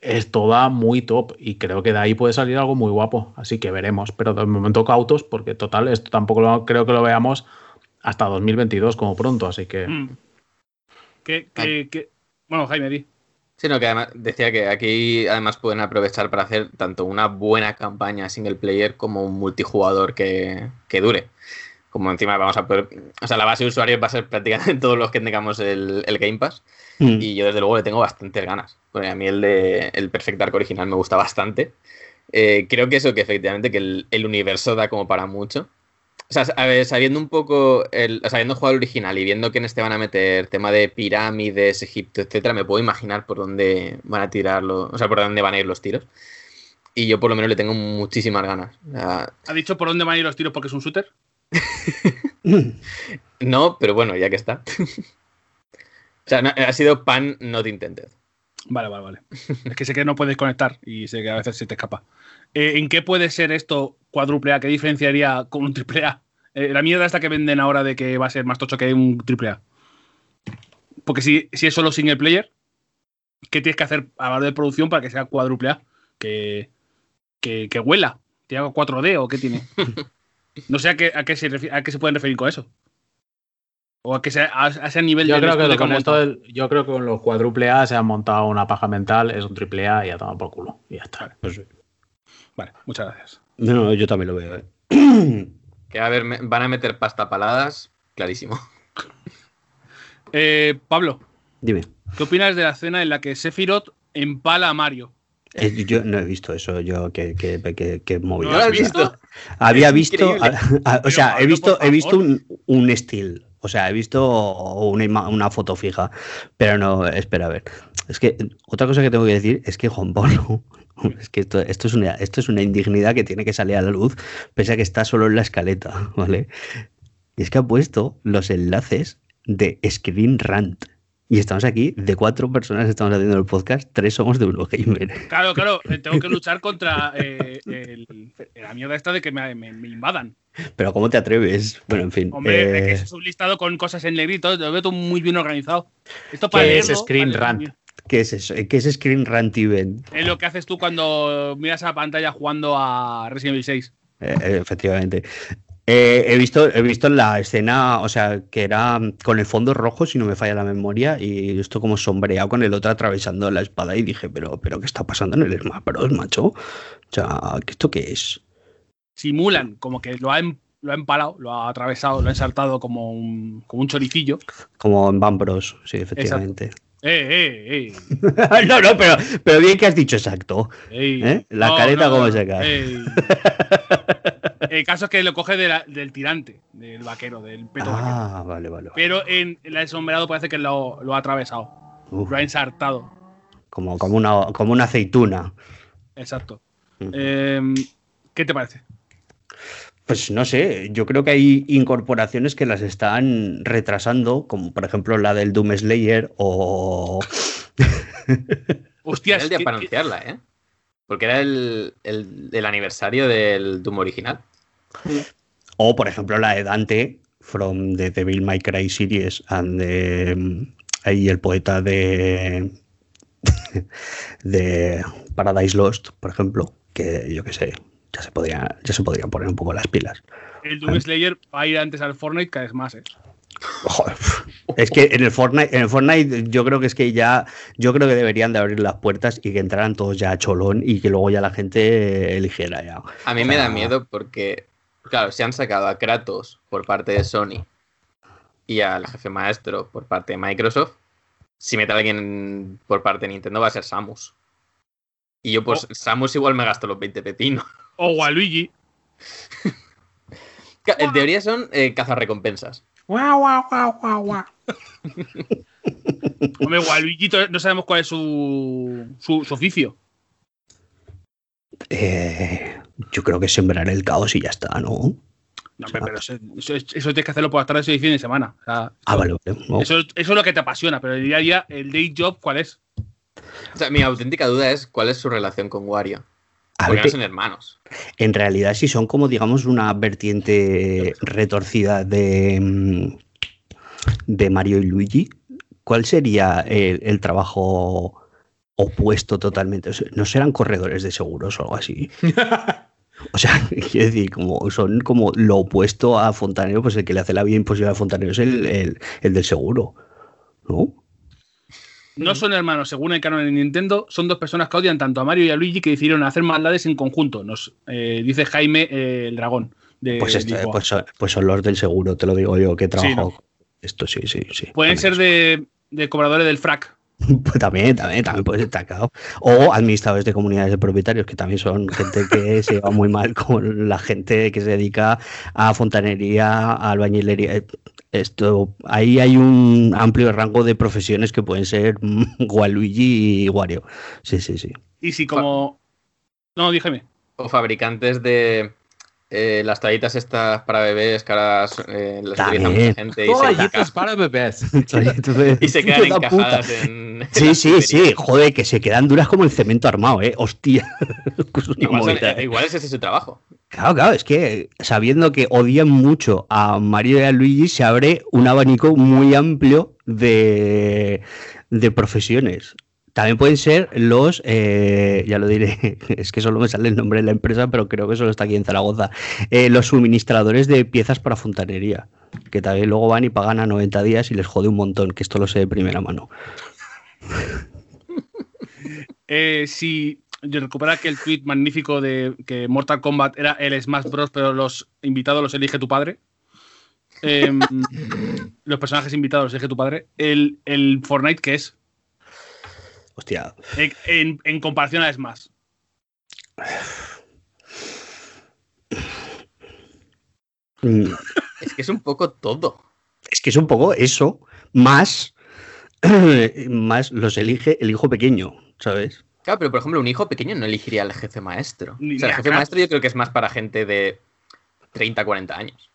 es toda muy top y creo que de ahí puede salir algo muy guapo. Así que veremos, pero de momento cautos porque total, esto tampoco lo- creo que lo veamos hasta 2022 como pronto, así que... Mm. ¿Qué, qué, qué? Bueno, Jaime, di. Sí, no, que además decía que aquí además pueden aprovechar para hacer tanto una buena campaña single player como un multijugador que, que dure. Como encima vamos a poder. O sea, la base de usuarios va a ser prácticamente todos los que tengamos el, el Game Pass. Mm. Y yo, desde luego, le tengo bastantes ganas. Porque a mí el de el Perfect Dark original me gusta bastante. Eh, creo que eso, que efectivamente, que el, el universo da como para mucho. O sea, a ver, sabiendo un poco, el, o sea, habiendo jugado el original y viendo que en este van a meter tema de pirámides, Egipto, etcétera, me puedo imaginar por dónde van a tirarlo, o sea, por dónde van a ir los tiros. Y yo por lo menos le tengo muchísimas ganas. O sea, ¿Ha dicho por dónde van a ir los tiros porque es un shooter? no, pero bueno, ya que está. o sea, no- ha sido pan not intended. Vale, vale, vale. es que sé que no puedes conectar y sé que a veces se te escapa. Eh, ¿En qué puede ser esto cuádruple A? ¿Qué diferenciaría con un triple A? Eh, la mierda esta que venden ahora de que va a ser más tocho que un triple A. Porque si, si es solo single player, ¿qué tienes que hacer a la hora de producción para que sea cuádruple A? que, que, que huela. ¿Tiene algo 4D o qué tiene? No sé a qué, a qué, se, a qué se pueden referir con eso. O a, que sea, a, a ese nivel Yo de creo, que con esto del- yo creo que con los cuádruple A se han montado una paja mental, es un triple A y ya toma por culo. Y ya está. Pues sí. Vale, muchas gracias. No, no, yo también lo veo. ¿eh? Que a ver, me- van a meter pasta paladas, clarísimo. Eh, Pablo, Dime. ¿qué opinas de la escena en la que Sephiroth empala a Mario? Eh, Yo no he visto eso, yo que, que, que, que. ¿No ¿No lo has visto? Había Es visto, increíble. a- a- o sea, he visto, he visto un, un still, o sea, he visto una, una foto fija, pero no, espera, a ver. Es que otra cosa que tengo que decir es que Juan Pablo, es que esto, esto, es una, esto es una indignidad que tiene que salir a la luz, pese a que está solo en la escaleta, ¿vale? Y es que ha puesto los enlaces de Screen Rant. Y estamos aquí, de cuatro personas que estamos haciendo el podcast, tres somos de Eurogamer. Claro, claro, eh, tengo que luchar contra eh, el- la mierda esta de que me, me- me invadan. Pero ¿cómo te atreves? Bueno, en fin. Hombre, es que eh, eso es un listado con cosas en negrito, lo veo todo muy bien organizado. Esto para ¿Qué es leerlo, Screen para leerlo Rant? ¿Qué es eso? ¿Qué es Screen Rant Event? Es lo que haces tú cuando miras a la pantalla jugando a Resident Evil 6. Eh, eh, efectivamente. Eh, he, visto, he visto la escena, o sea, que era con el fondo rojo, si no me falla la memoria, y esto como sombreado con el otro atravesando la espada, y dije, pero, pero ¿qué está pasando en el Smash Bros, macho? O sea, ¿esto qué es? Simulan como que lo ha, em- lo ha empalado, lo ha atravesado, lo ha ensartado como un, como un choricillo. Como en Van Bros, sí, efectivamente. Eh, eh, no, no, pero, pero bien que has dicho exacto. eh. ey. ¿Eh? La careta cómo se cae. El caso es que lo coge de la- del tirante, del vaquero, del peto vaquero. Ah, vale, vale. vale. Pero en el sombreado parece que lo, lo ha atravesado, Uf, lo ha ensartado. como, como, una, como una aceituna. Exacto. Em, ¿Qué te parece? Pues no sé, yo creo que hay incorporaciones que las están retrasando, como por ejemplo la del Doom Slayer o... Hostias, Era el día que- para que- anunciarla, ¿eh? Porque era el, el- el aniversario del Doom original. O por ejemplo la de Dante from the Devil May Cry series and the, mm, ahí el poeta de de Paradise Lost, por ejemplo, que yo qué sé, ya se podría ya se podrían poner un poco las pilas. el Doom Slayer va a ir antes al Fortnite cada vez más, ¿eh? Joder, Es que en el Fortnite, en el Fortnite yo creo que es que ya, yo creo que deberían de abrir las puertas y que entraran todos ya a cholón y que luego ya la gente eligiera ya. A mí O me da miedo porque, claro, se han sacado a Kratos por parte de Sony y al jefe maestro por parte de Microsoft. Si mete a alguien por parte de Nintendo va a ser Samus. Y yo, pues, Samus igual me gasto los 20 pepinos. O Waluigi. Ca- En teoría son eh, cazarrecompensas. Guau, guau, guau, guau, guau. Hombre, Waluigi no sabemos cuál es su, su, su oficio. Eh, yo creo que sembrar el caos y ya está, ¿no? Pero eso, eso- eso tienes que hacerlo por las tardes y fin de semana. O sea, Ah, vale, vale. no. eso, eso es lo que te apasiona, pero el día a día, el day job, ¿cuál es? O sea, mi auténtica duda es cuál es su relación con Wario. A Porque ver, no son hermanos. en realidad si son como digamos una vertiente retorcida de, mm, de Mario y Luigi, ¿cuál sería el, el trabajo opuesto totalmente? O sea, ¿No serán corredores de seguros o algo así? O sea, quiero decir, como son como lo opuesto a Fontanero, pues el que le hace la vida imposible a Fontanero es el, el- el del seguro. ¿No? No son hermanos, según el canon de Nintendo, son dos personas que odian tanto a Mario y a Luigi que decidieron hacer maldades en conjunto, nos eh, dice Jaime eh, el dragón. De Pues, esto- pues, son- pues son los del seguro, te lo digo yo, que trabajo. ¿no? con Esto sí, sí, sí. Pueden ser de, de cobradores del frac. Pues también, también, también puede ser claro. O administradores de comunidades de propietarios, que también son gente que se lleva muy mal con la gente que se dedica a fontanería, a albañilería. Esto, ahí hay un amplio rango de profesiones que pueden ser Waluigi y Wario. Sí, sí, sí. Y si como... No, dígame. O fabricantes de eh, las toallitas estas para bebés que ahora eh, las utiliza mucha gente y se, Toallitas para bebés. y se quedan Puta puta. encajadas en. Sí, sí, sí, joder, que se quedan duras como el cemento armado, ¿eh? Hostia. Igual, son- igual ese es su trabajo. Claro, claro, es que sabiendo que odian mucho a Mario y a Luigi, se abre un abanico muy amplio de, de profesiones. También pueden ser los, eh, ya lo diré, es que solo me sale el nombre de la empresa, pero creo que solo está aquí en Zaragoza, eh, los suministradores de piezas para fontanería, que también luego van y pagan a 90 días y les jode un montón, que esto lo sé de primera mano. Eh, si yo recupera aquel tweet magnífico de que Mortal Kombat era el Smash Bros, pero los invitados los elige tu padre. Em, los personajes invitados los elige tu padre. El, el Fortnite, ¿qué es? Hostia, En, en- en comparación a Smash. mm, Es que es un poco todo. es que es un poco eso, más, más los elige el hijo pequeño, ¿sabes? Claro, pero por ejemplo, un hijo pequeño no elegiría al jefe maestro. Ni- O sea, el jefe maestro yo creo que es más para gente de 30, 40 años.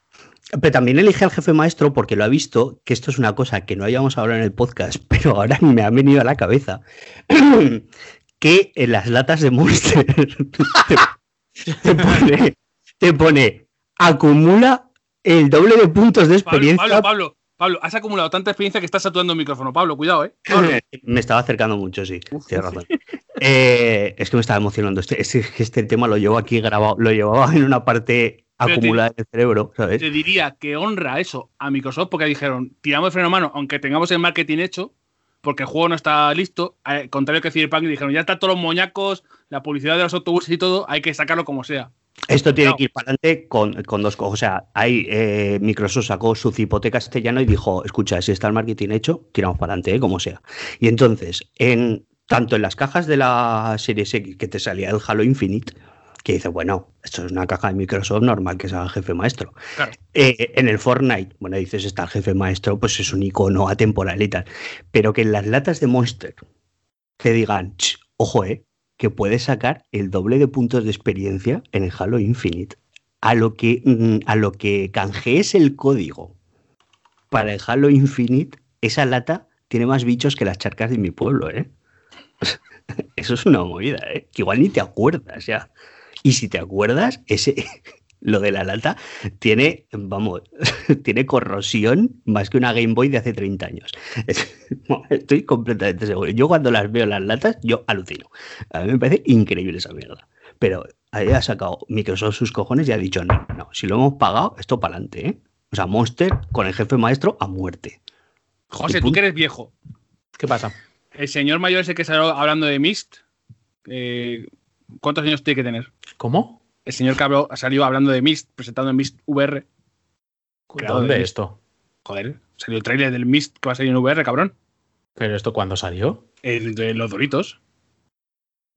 Pero también elige al jefe maestro porque lo ha visto, que esto es una cosa que no habíamos hablado en el podcast, pero ahora me ha venido a la cabeza, que en las latas de Monster te, te pone, te pone, acumula el doble de puntos de experiencia. Pablo, Pablo, Pablo, has acumulado tanta experiencia que estás saturando el micrófono. Pablo, cuidado, ¿eh? Pablo. Me estaba acercando mucho, sí, tienes razón. Eh, es que me estaba emocionando. Este, este, este tema lo llevo aquí grabado, lo llevaba en una parte En el cerebro, ¿sabes? Te diría que honra eso a Microsoft porque dijeron, tiramos el freno a mano, aunque tengamos el marketing hecho, porque el juego no está listo. Al contrario que Cyberpunk, dijeron, ya están todos los moñacos, la publicidad de los autobuses y todo, hay que sacarlo como sea. Esto tiene que ir para adelante con, con dos cosas. O sea, ahí eh, Microsoft sacó su cipote castellano y dijo, escucha, si está el marketing hecho, tiramos para adelante, ¿eh? como sea. Y entonces, en, tanto en las cajas de la Series X que te salía el Halo Infinite, que dice, bueno, esto es una caja de Microsoft normal que sea el jefe maestro. Claro. Eh, en el Fortnite, bueno, dices, está el jefe maestro, pues es un icono atemporal y tal. Pero que en las latas de Monster te digan, "Ch, ojo, eh, que puedes sacar el doble de puntos de experiencia en el Halo Infinite. A lo que, mm, a lo que canjees el código para el Halo Infinite, esa lata tiene más bichos que las charcas de mi pueblo, ¿eh? Eso es una movida, ¿eh? Que igual ni te acuerdas ya. Y si te acuerdas, ese, lo de la lata tiene, vamos, tiene corrosión más que una Game Boy de hace 30 años. Estoy completamente seguro. Yo cuando las veo las latas, yo alucino. A mí me parece increíble esa mierda. Pero ahí ha sacado Microsoft sus cojones y ha dicho, no, no, si lo hemos pagado, esto para adelante, ¿eh? O sea, Monster con el jefe maestro a muerte. José, tú que eres viejo. ¿Qué pasa? El señor mayor ese que salió hablando de Mist, eh, ¿cuántos años tiene que tener? ¿Cómo? El señor que habló- salió hablando de Mist, presentando en Mist VR. ¿Dónde de Mist. esto? Joder, salió el trailer del Mist que va a salir en VR, cabrón. ¿Pero esto cuándo salió? El de los Doritos.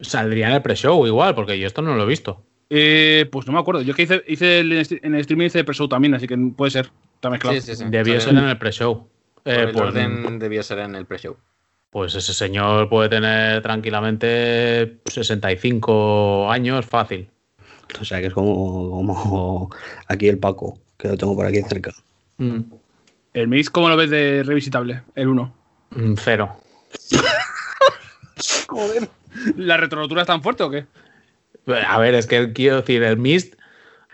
Saldría en el pre-show igual, porque yo esto no lo he visto. Eh, pues no me acuerdo. Yo que hice, hice el, en el streaming hice el pre-show también, así que puede ser. Está mezclado. Sí, sí, sí. Debió ser en el pre-show. por Eh, el pues, orden debió ser en el pre-show. Pues ese señor puede tener tranquilamente 65 años fácil. O sea, que es como, como aquí el Paco, que lo tengo por aquí cerca. Mm, El Mist, ¿cómo lo ves de revisitable? El 1. mm, cero. Joder. ¿La retrorotura es tan fuerte o qué? A ver, es que quiero decir, el Mist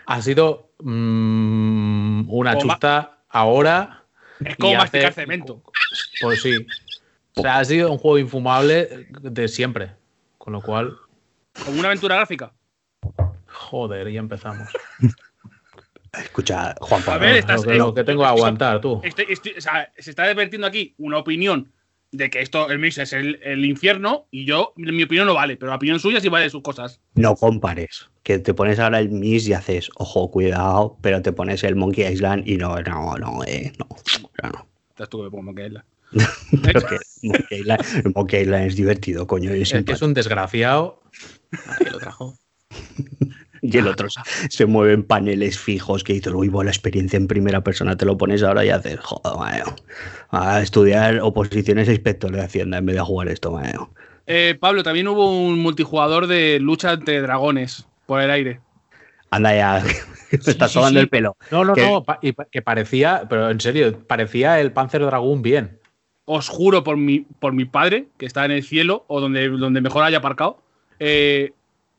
ha sido mm, una Como chusta ahora. Es como y masticar hace- cemento. Pues sí. O sea, ha sido un juego infumable de siempre. Con lo cual, Como una aventura gráfica. joder, ya empezamos. Escucha, Juan A Pablo. ver, estás- lo, que, lo que tengo que aguantar, tú. Estoy- estoy- o sea, se está advirtiendo aquí una opinión de que esto, el Mist es el, el infierno y yo, mi opinión no vale, pero la opinión suya sí vale sus cosas. No compares. Que te pones ahora el Miss y haces, ojo, cuidado, pero te pones el Monkey Island y no, no, no, eh, no. no, no. Estás tú que me pongo Monkey Island, Monkey Island es divertido, coño. Es que es un desgraciado. Nadie lo trajo. Y el otro se- se mueve en paneles fijos que dices, uy, buena experiencia en primera persona, te lo pones ahora y haces, joder, mayo, a estudiar oposiciones a inspector de Hacienda en vez de jugar esto, mayo. Eh, Pablo, también hubo un multijugador de lucha entre dragones por el aire. Anda ya, te estás sí, sobando sí. el pelo. No, no, Que- no. pa- y pa- que parecía, pero en serio, parecía el Panzer Dragoon bien. Os juro por mi, por mi padre, que está en el cielo o donde, donde mejor haya aparcado, eh,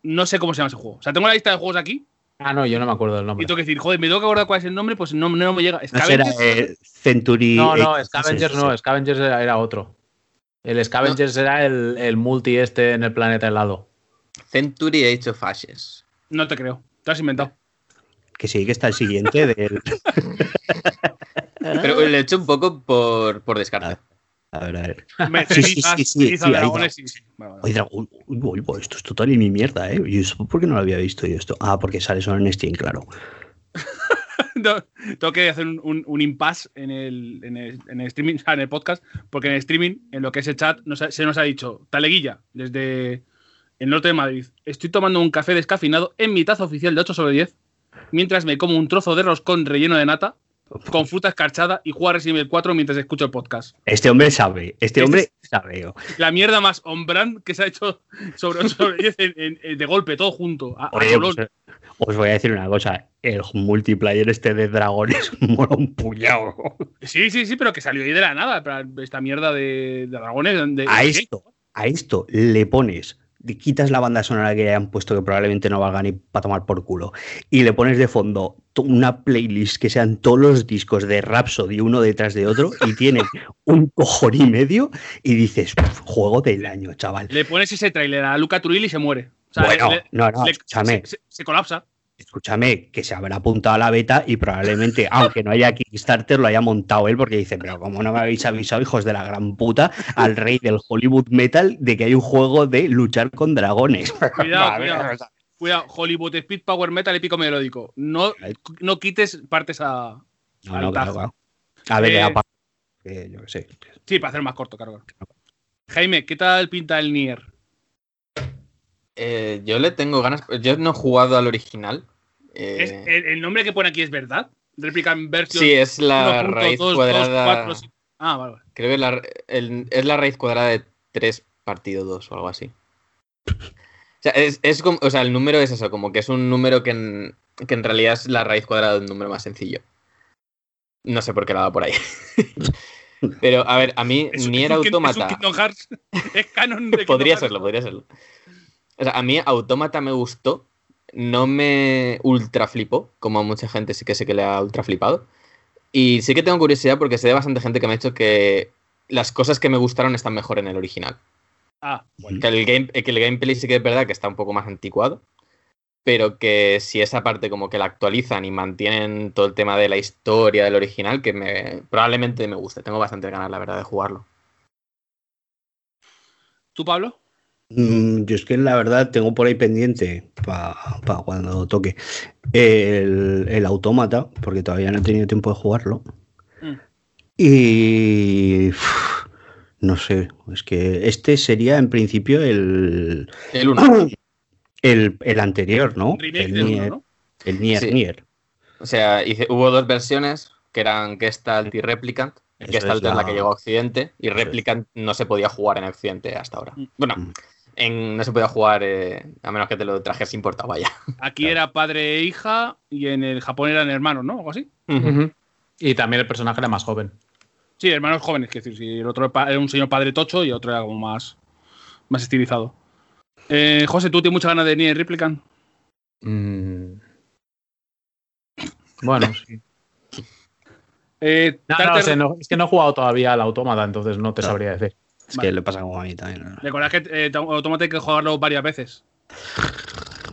no sé cómo se llama ese juego. O sea, tengo la lista de juegos aquí Ah, no, yo no me acuerdo del y nombre. tengo que decir, joder, me tengo que acordar cuál es el nombre, pues no, no me llega. No será Scavengers, eh, Century. No, no, Scavengers sí, sí. no, Scavengers era, era otro. El Scavenger será el, el multi este en el planeta helado. Century Age of Ashes. No te creo. Te has inventado. Que sí, que está el siguiente del. Pero lo he hecho un poco por, por descarte. A ver, a Sí, sí, sí, sí, sí, dragones, sí, sí. Esto es total y mi mierda, ¿eh? ¿Y eso por qué no lo había visto yo esto? Ah, porque sale solo en Steam, claro. No, tengo que hacer un, un, un impasse en el, en, el, en el streaming, en el podcast, porque en el streaming, en lo que es el chat, nos ha- se nos ha dicho, Taleguilla, desde el norte de Madrid, estoy tomando un café descafeinado en mi taza oficial de 8 sobre 10, mientras me como un trozo de roscón relleno de nata, con fruta escarchada y juego a Resident Evil 4 mientras escucho el podcast. Este hombre sabe, este Este hombre sabe. La mierda más hombrán que se ha hecho sobre 8 sobre 10 en- en- en- de golpe, todo junto. A, Oye, pues, eh, os voy a decir una cosa, el multiplayer este de dragones mola un puñado. Sí, sí, sí, pero que salió ahí de la nada, esta mierda de, de dragones. De, A esto, a esto le pones, quitas la banda sonora que hayan puesto que probablemente no valga ni para tomar por culo y le pones de fondo una playlist que sean todos los discos de Rhapsody uno detrás de otro y tienen un cojón y medio y dices, "Uf, juego del año, chaval. Le pones ese tráiler a Luca Turilli y se muere. O sea, Bueno, le- no, no, le- escúchame. se, se- se colapsa. Escúchame, que se habrá apuntado a la beta y probablemente, aunque no haya Kickstarter, lo haya montado él porque dice, pero como no me habéis avisado, hijos de la gran puta, al rey del Hollywood Metal, de que hay un juego de luchar con dragones. Cuidado, A ver, cuidado. Cuidado, Hollywood Speed Power Metal épico melódico. No, no quites partes a. No, no, claro. A ver, Eh, aparte, que yo qué sé. Sí, para hacer más corto, claro. Jaime, ¿qué tal pinta el Nier? Eh, yo le tengo ganas. Yo no he jugado al original. Eh, ¿Es, el, el nombre que pone aquí es verdad? Replicant version. sí, es la raíz 1.224. cuadrada. Ah, vale, vale. Creo que la- el- es la raíz cuadrada de 3 partido 2 o algo así. O sea, es, es como, o sea, el número es eso, como que es un número que en, que en realidad es la raíz cuadrada de un número más sencillo. No sé por qué la da por ahí. Pero, a ver, a mí es un, Kin- es un Automata. Kingdom Hearts. es canon de Podría serlo, podría serlo. O sea, a mí Automata me gustó. No me ultra flipó, como a mucha gente sí que sé que le ha ultra flipado. Y sí que tengo curiosidad porque sé de bastante gente que me ha dicho que las cosas que me gustaron están mejor en el original. Ah, bueno. Que el, game, que el gameplay sí que es verdad que está un poco más anticuado. Pero que si esa parte como que la actualizan y mantienen todo el tema de la historia del original, que me probablemente me guste. Tengo bastante ganas, la verdad, de jugarlo. ¿Tú, Pablo? Mm, Yo es que la verdad tengo por ahí pendiente para cuando toque el, el autómata, porque todavía no he tenido tiempo de jugarlo. Mm. Y no sé, es que este sería en principio el, El 1. el, el anterior, ¿no? Remake el del uno, Nier, ¿no? el Nier, Sí. Nier. O sea, hice- hubo dos versiones que eran Gestalt y Replicant. Gestalt es es la... la- que llegó a Occidente y. Replicant no se podía jugar en Occidente hasta ahora. Mm. Bueno, Mm. En- no se podía jugar eh, a menos que te lo trajes importado, vaya. Aquí era padre e hija y en el Japón eran hermanos, ¿no? Algo así. Y también el personaje era más joven. Sí, hermanos jóvenes, es decir, si el otro era un señor padre tocho y otro era como más, más estilizado. Eh, José, ¿tú tienes muchas ganas de Nier Replicant? Mm. Bueno, sí. Eh, No, no, Tartar- o sea, no- es que no he jugado todavía al autómata, entonces no te sabría decir. Es Vale. que le pasa como a mí también. ¿no? Recordad que eh, Automata hay que jugarlo varias veces.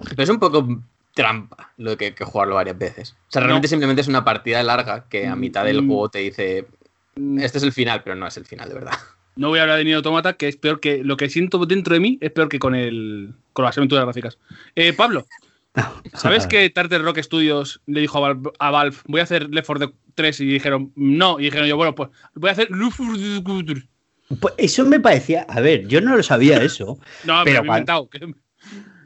Pero es un poco trampa lo que, que jugarlo varias veces. O sea, realmente No. simplemente es una partida larga que a mitad del Mm. juego te dice, Mm, este es el final, pero no es el final, de verdad. No voy a hablar de Nier Automata, que es peor que. Lo que siento dentro de mí es peor que con el. con las aventuras gráficas. Eh, Pablo, ¿sabes que Tartar Rock Studios le dijo a Valve, a Valve, voy a hacer Left 4 Dead 3 y dijeron no? Y dijeron yo, bueno, pues voy a hacer. Left 4 Dead 4. Pues eso me parecía, a ver, yo no lo sabía eso. No, Pero me he cuan- inventado. que-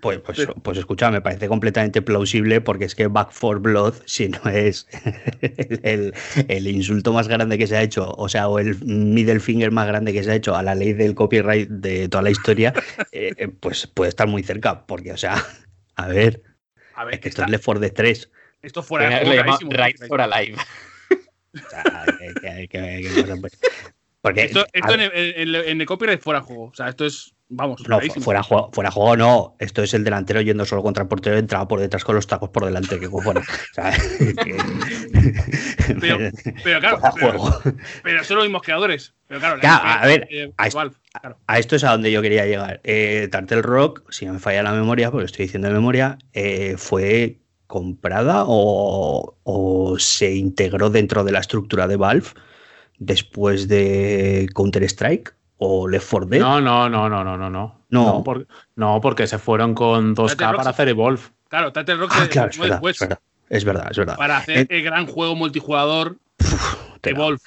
Pues, pues, Pero- pues escucha, me parece completamente plausible porque es que Back for Blood, si no es el, el insulto más grande que se ha hecho, o sea, o el middle finger más grande que se ha hecho a la ley del copyright de toda la historia, eh, eh, pues puede estar muy cerca, porque, o sea, a ver, A ver, es que esto está- es Left 4 Dead 3. esto fuera de Lo. Right for Alive. O sea, que- que- que- que cosa, pues. Porque, Esto, en, en en el copyright fuera juego. O sea, esto es. vamos, No, clarísimo. fuera juego, fuera juego no. Esto es el delantero yendo solo contra el portero, entraba por detrás con los tacos por delante. ¿Qué cojones? Pero- Pero claro, pero, son los mismos creadores. Pero claro, a ver, eh, a esto- Valve, claro. A esto es a donde yo quería llegar. Eh, Tartel Rock, si no me falla la memoria, porque estoy diciendo de memoria, eh, fue comprada o, o se integró dentro de la estructura de Valve después de Counter-Strike o Left 4 Dead. No, no, no, no, no, no, no. No. por- no, porque se fueron con 2K Rock para hacer Evolve. Claro, Turtle Rock Ah, claro, es verdad, es verdad. Es verdad, es verdad. para hacer Eh, el gran juego multijugador tela, Evolve.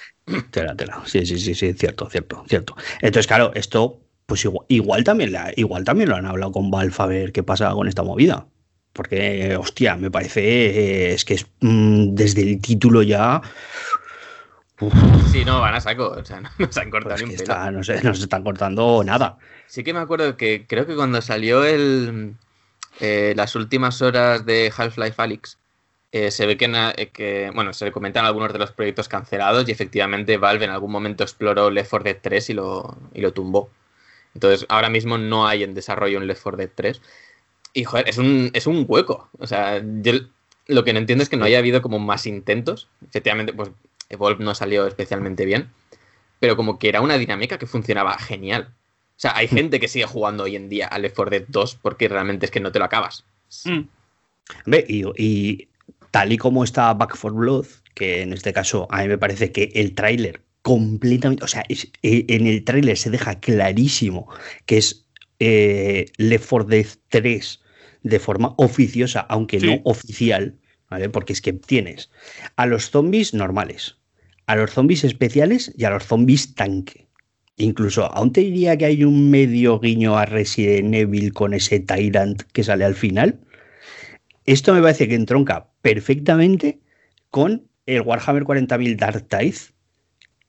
tela, tela. Sí, sí, sí, sí, cierto, cierto, cierto. Entonces, claro, esto, pues igual, igual también, la- igual también lo han hablado con Valve a ver qué pasa con esta movida. Porque, hostia, me parece, eh, es que es mm, desde el título ya. Uf, Sí, no, van a saco. O sea, no nos han cortado pues ni un pelo. está, no sé, no se están cortando nada. Sí que me acuerdo que creo que cuando salió el eh, las últimas horas de Half-Life Alyx, eh, se ve que, na- eh, que, bueno, se comentan algunos de los proyectos cancelados y efectivamente Valve en algún momento exploró Left 4 Dead 3 y lo, y lo tumbó. Entonces, ahora mismo no hay en desarrollo un Left 4 Dead 3. Y, joder, es un, es un hueco. O sea, yo lo que no entiendo es que no haya habido como más intentos. Efectivamente, pues Evolve no salió especialmente bien. Pero como que era una dinámica que funcionaba genial. O sea, hay gente que sigue jugando hoy en día a Left 4 Dead 2 porque realmente es que no te lo acabas. Mm. Hombre, y, y tal y como está Back for Blood, que en este caso a mí me parece que el tráiler completamente, o sea, es- eh, en el tráiler se deja clarísimo que es eh, Left 4 Dead 3 de forma oficiosa, aunque Sí. no oficial, ¿vale? Porque es que tienes a los zombies normales, a los zombies especiales y a los zombies tanque. Incluso, aún te diría que hay un medio guiño a Resident Evil con ese Tyrant que sale al final. Esto me parece que entronca perfectamente con el Warhammer 40.000 Dark Tide,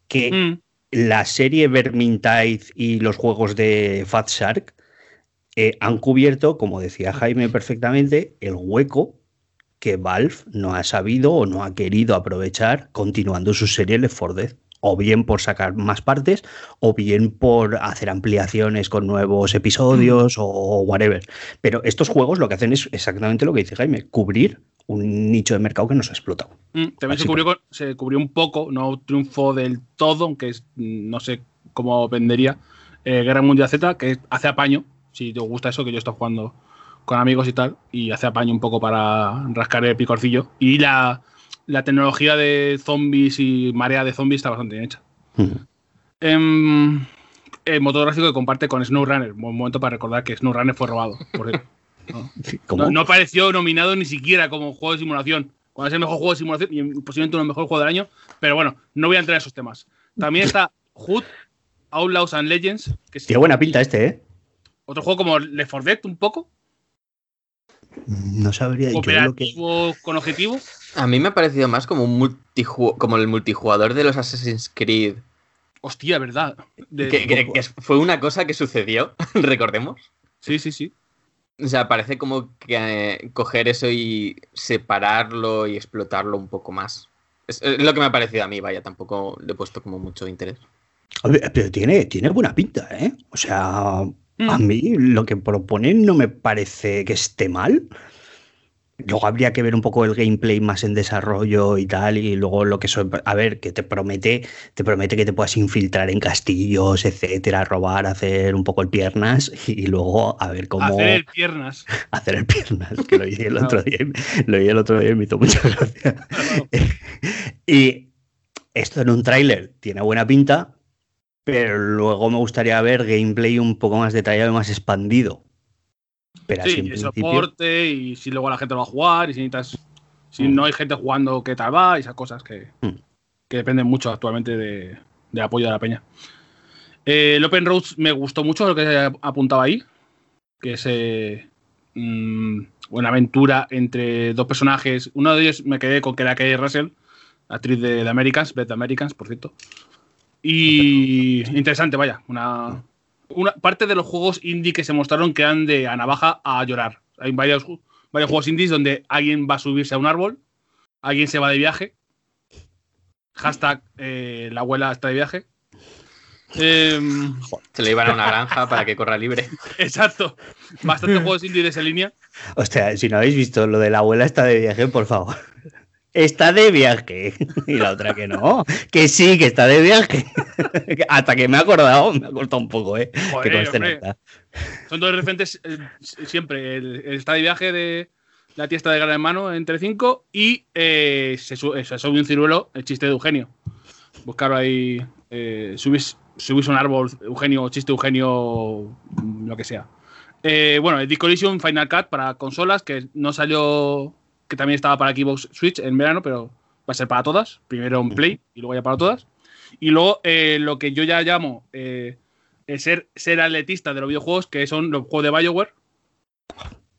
que Mm. la serie Vermintide y los juegos de Fat Shark eh, han cubierto, como decía Jaime perfectamente, el hueco que Valve no ha sabido o no ha querido aprovechar continuando su serie Left 4 Dead. O bien por sacar más partes, o bien por hacer ampliaciones con nuevos episodios o whatever. Pero estos juegos lo que hacen es exactamente lo que dice Jaime, cubrir un nicho de mercado que no se ha explotado. Mm, También se cubrió, se cubrió un poco, no triunfó del todo, aunque es, mm, no sé cómo vendería eh, Guerra Mundial Z, que hace apaño, si te gusta eso, que yo estoy jugando con amigos y tal, y hace apaño un poco para rascar el picorcillo. Y la, la tecnología de zombies y marea de zombies está bastante bien hecha. Em, el motor gráfico que comparte con SnowRunner. Buen momento para recordar que SnowRunner fue robado. por. No. ¿Cómo? No, no apareció nominado ni siquiera como juego de simulación. Cuando es el mejor juego de simulación y posiblemente uno de los mejores juegos del año. Pero bueno, no voy a entrar en esos temas. También está Hood, Outlaws and Legends, que Tiene buena pinta este, ¿eh? otro juego como Left 4 Dead, un poco. No sabría yo lo que... Cooperativo con objetivo. A mí me ha parecido más como un multiju- como el multijugador de los Assassin's Creed. Hostia, ¿verdad? De- Que, que- que fue una cosa que sucedió, recordemos. Sí, sí, sí. O sea, parece como que eh, coger eso y separarlo y explotarlo un poco más. Es, es lo que me ha parecido a mí, vaya, tampoco le he puesto como mucho interés. Pero tiene, tiene buena pinta, ¿eh? O sea, Mm. a mí lo que proponen no me parece que esté mal. Luego habría que ver un poco el gameplay más en desarrollo y tal, y luego lo que son, a ver, que te promete, te promete que te puedas infiltrar en castillos, etcétera, robar, hacer un poco el piernas y luego a ver cómo Hacer el piernas. hacer el piernas, que lo oí el otro día, lo oí el otro día y me hizo mucha gracia. y esto en un tráiler tiene buena pinta, pero luego me gustaría ver gameplay un poco más detallado y más expandido. Pero así Sí, en y principio. soporte, y si luego la gente lo va a jugar, y si necesitas. Si Mm. no hay gente jugando, ¿qué tal va? Y esas cosas que, Mm. que dependen mucho actualmente de, de apoyo de la peña. Eh, el Open Roads me gustó mucho lo que apuntaba ahí, que es eh, mm, una aventura entre dos personajes. Uno de ellos me quedé con que era Kay Russell, actriz de The Americans, Beth Americans, por cierto. Y interesante, vaya, una, una parte de los juegos indie que se mostraron que han de a navaja a llorar. Hay varios, varios juegos indies donde alguien va a subirse a un árbol, alguien se va de viaje, hashtag eh, la abuela está de viaje, Em, Se le iban a una granja para que corra libre. exacto. Bastante juegos indie de esa línea. Hostia, si no habéis visto lo de la abuela está de viaje, por favor. Está de viaje. Y la otra que no. Que sí, que está de viaje. Hasta que me he acordado, me ha costado un poco, ¿eh? Joder, que conste hombre. nada. Son dos referentes eh, siempre. El, el está de viaje de la tiesta de gran hermano entre cinco y eh, se, su- eh, se sube un ciruelo, el chiste de Eugenio. Buscaros ahí, eh, subís, subís un árbol, Eugenio, chiste Eugenio, lo que sea. Bueno, el Disco Elysium Final Cut para consolas, que no salió, que también estaba para Xbox Switch en verano, pero va a ser para todas. Primero en Play y luego ya para todas. Y luego eh, lo que yo ya llamo eh, el ser, ser atletista de los videojuegos, que son los juegos de Bioware.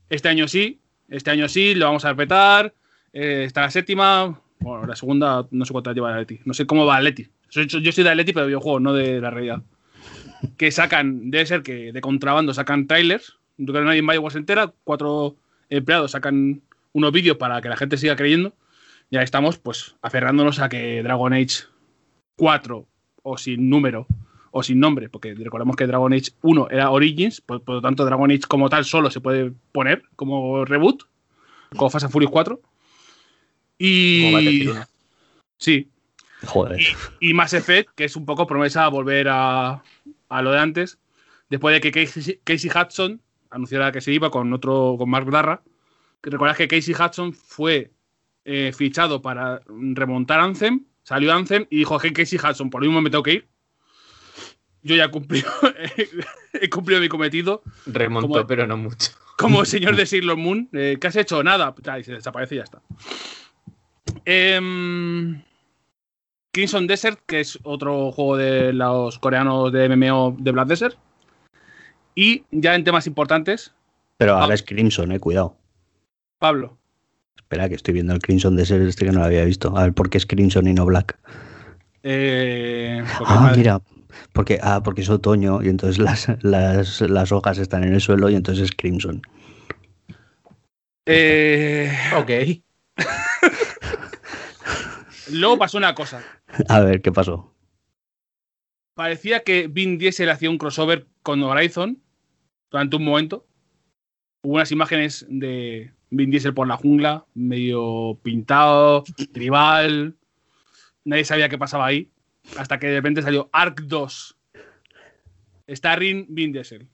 Este año sí, este año sí, lo vamos a repetar. Eh, está la séptima, bueno, la segunda, no sé cuántas lleva Atleti. No sé cómo va Atleti. Yo soy de Atleti, pero de videojuegos, no de la realidad. Que sacan, debe ser que de contrabando sacan trailers. Yo creo que nadie en Bioware se entera. Cuatro empleados sacan unos vídeos para que la gente siga creyendo. Ya estamos, pues, aferrándonos a que Dragon Age 4 o sin número o sin nombre, porque recordemos que Dragon Age 1 era Origins, por, por lo tanto Dragon Age como tal solo se puede poner como reboot, como Fast and Furious 4. Como Y Battlefield 1. Sí, Joder. y Mass Effect, que es un poco promesa a volver a, a lo de antes, después de que Casey, Casey Hudson anunciara que se iba con otro, con Mark Darra. Recordad que Casey Hudson fue eh, fichado para remontar Anthem, salió Anthem y dijo que Casey Hudson, por lo mismo me tengo que ir. Yo ya he cumplido, he cumplido mi cometido Remontó, Como- pero no mucho. como el señor de Sailor Moon. eh, ¿Qué has hecho? Nada. Ya, y se desaparece y ya está. Em, Crimson Desert, que es otro juego de los coreanos de MMO de Black Desert. Y ya en temas importantes, Pero Ah. ahora es Crimson, eh, cuidado. Pablo. Espera, que estoy viendo el Crimson de ser este que no lo había visto. A ver, ¿por qué es Crimson y no Black? eh, Ah, madre- mira. Porque, ah, porque es otoño y entonces las, las, las hojas están en el suelo y entonces es Crimson. eh, Ok. luego pasó una cosa. A ver, ¿qué pasó? Parecía que Vin Diesel hacía un crossover con Horizon durante un momento. Hubo unas imágenes de Vin Diesel por la jungla, medio pintado, tribal. Nadie sabía qué pasaba ahí. Hasta que de repente salió Ark 2. Starring Vin Diesel.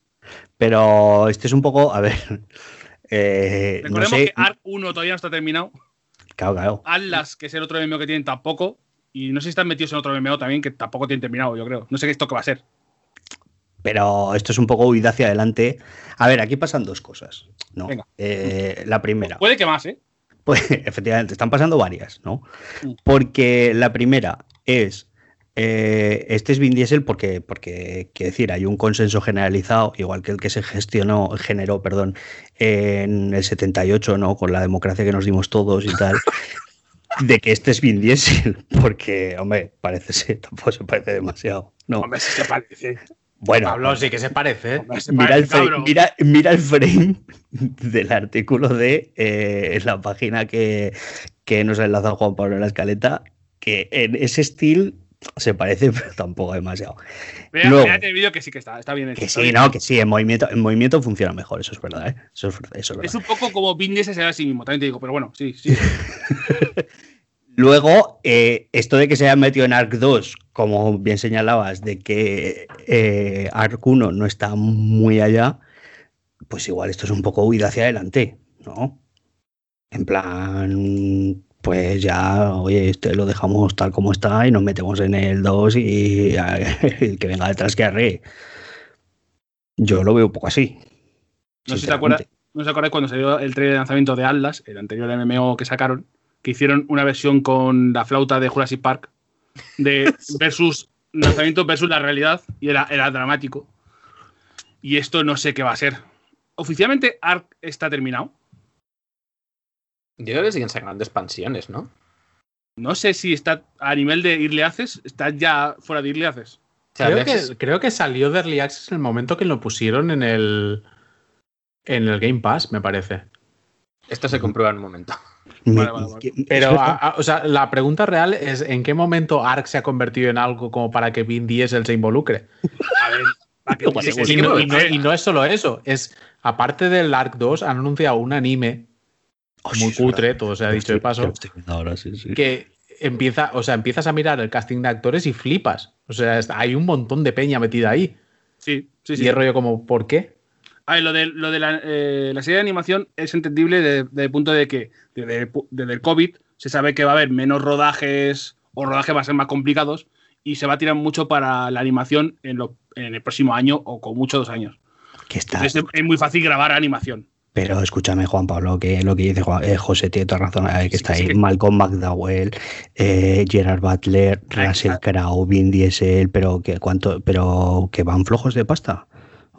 Pero este es un poco, a ver. eh, no Recordemos sé. que Ark 1 todavía no está terminado. Claro, claro. Atlas, que es el otro MMO que tienen, tampoco. Y no sé si están metidos en otro MMO también, que tampoco tienen terminado, yo creo. No sé qué esto que va a ser. Pero esto es un poco huida hacia adelante. A ver, aquí pasan dos cosas. ¿no? Eh, la primera. Puede que más, ¿eh? Pues efectivamente, están pasando varias, ¿no? Mm. Porque la primera es. eh, este es Vin Diesel porque, porque, quiero decir, hay un consenso generalizado, igual que el que se gestionó, generó, perdón, en el 78, ¿no? Con la democracia que nos dimos todos y tal, de que este es Vin Diesel, porque, hombre, parece ser, tampoco se parece demasiado. No, Hombre, si se parece. Bueno, Pablo sí que se parece. ¿eh? Se Mira parece, el, frame, cabrón. mira, mira el frame del artículo de eh, la página que, que nos ha enlazado Juan Pablo en la escaleta, que en ese estilo se parece, pero tampoco demasiado. Mira, Luego- mírate el vídeo que sí que está, está bien hecho. Que sí, bien no, que sí, en movimiento, en movimiento funciona mejor, eso es verdad, ¿eh? Eso es, eso es verdad. Es un poco como Diesel será a sí mismo, también te digo, pero bueno, sí, sí. Luego, eh, esto de que se haya metido en Arc 2, como bien señalabas, de que eh, Arc 1 no está muy allá, pues igual esto es un poco huida hacia adelante, ¿no? En plan, pues ya, oye, este lo dejamos tal como está y nos metemos en el 2 y el que venga detrás que arre. Yo lo veo un poco así. No sé si te acuerdas, no os acordáis cuando salió el trailer de lanzamiento de Atlas, el anterior MMO que sacaron, que hicieron una versión con la flauta de Jurassic Park de versus lanzamiento versus la realidad y era, era dramático. Y esto no sé qué va a ser. Oficialmente Ark está terminado. Yo creo que siguen sacando expansiones, ¿no? No sé si está a nivel de Early Access, está ya fuera de Early Access. Creo que, creo que salió de Early Access en el momento que lo pusieron en el, en el Game Pass, me parece. Esto se comprueba en un momento. Me- Vale, vale, vale. que- Pero, eso- a- a- o sea, la pregunta real es: ¿en qué momento Ark se ha convertido en algo como para que Vin Diesel se involucre? A ver, para que y, que no, y no- y es solo eso, es aparte del Ark 2, han anunciado un anime Oh, muy cutre, todo se ha dicho de paso, lo estoy viendo ahora, sí, sí. que empieza, o sea, empiezas a mirar el casting de actores y flipas. O sea, hay un montón de peña metida ahí. Sí, sí, Y sí. es rollo como, ¿por qué? A ver, lo de, lo de la, eh, la serie de animación es entendible desde, el punto de que desde, el COVID se sabe que va a haber menos rodajes o rodajes van a ser más complicados y se va a tirar mucho para la animación en, lo- en el próximo año o con mucho dos años. Que está, Entonces es muy fácil grabar animación. Pero escúchame, Juan Pablo, que lo que dice Juan- eh, José tiene toda razón. eh, que está sí, ahí Malcolm McDowell, eh, Gerard Butler, Russell Crowe, Vin Diesel, pero que cuánto, pero que van flojos de pasta.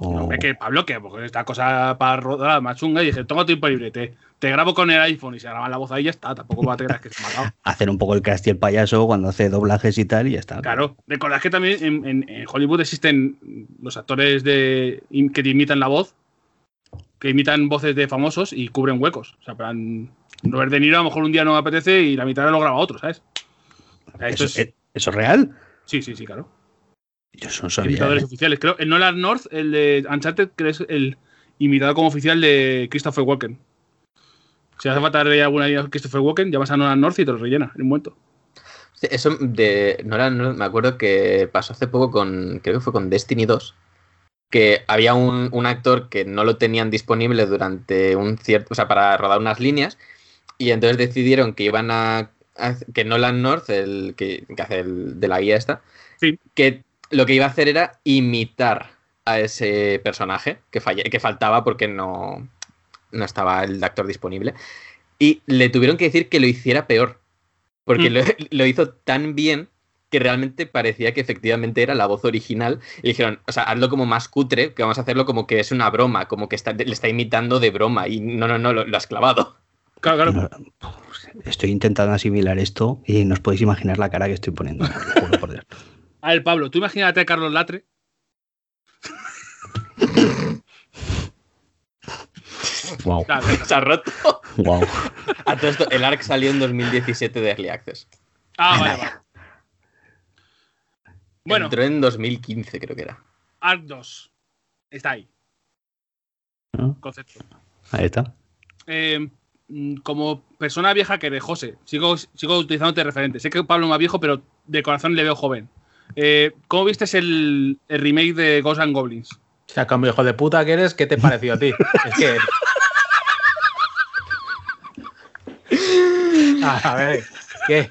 O- No, que Pablo, que porque esta cosa para rodar más chunga y dije, tengo tiempo libre, te, te grabo con el iPhone y se graba la voz ahí y ya está. Tampoco va a tener que se me hacer un poco el cast y el payaso cuando hace doblajes y tal y ya está. Claro, recordad que también en, en- en Hollywood existen los actores de, que te imitan la voz, que imitan voces de famosos y cubren huecos. O sea, plan, Robert De Niro a lo mejor un día no me apetece y la mitad lo graba otro, ¿sabes? O sea, esto ¿Eso, es- ¿Eso es real? sí, sí, sí, claro. Yo eso no sabía. Imitadores eh. oficiales. Creo, el Nolan North, el de Uncharted, que es el imitador como oficial de Christopher Walken. Si hace falta rellenar alguna idea de Christopher Walken, llamas a Nolan North y te lo rellena en un momento. Sí, Eso de Nolan, no- me acuerdo que pasó hace poco con, creo que fue con Destiny 2, que había un, un actor que no lo tenían disponible durante un cierto, o sea, para rodar unas líneas, y entonces decidieron que iban a, a- que Nolan North, el que, que hace el, de la guía esta, Sí. que lo que iba a hacer era imitar a ese personaje que, falle- que faltaba porque no, no estaba el actor disponible. Y le tuvieron que decir que lo hiciera peor. Porque Mm. lo, lo hizo tan bien que realmente parecía que efectivamente era la voz original. Y dijeron, o sea, hazlo como más cutre, que vamos a hacerlo como que es una broma, como que está, le está imitando de broma. Y no, no, no, lo, lo has clavado. Claro, claro. Estoy intentando asimilar esto y no os podéis imaginar la cara que estoy poniendo. por Dios. A ver, Pablo, tú imagínate a Carlos Latre. Wow, Se ha roto. wow. A todo esto, el ARC salió en 2017 de Early Access. Ah, vale, vale. Bueno, Entró en 2015, creo que era. Arc 2. Está ahí. ¿No? Concepto. Ahí está. Eh, como persona vieja que eres, José, sigo, sigo utilizándote de referente. Sé que Pablo es más viejo, pero de corazón le veo joven. Eh, ¿Cómo viste el, el remake de Ghosts and Goblins? O sea, como hijo de puta que eres, ¿qué te pareció a ti? Es que. A a ver, ¿qué?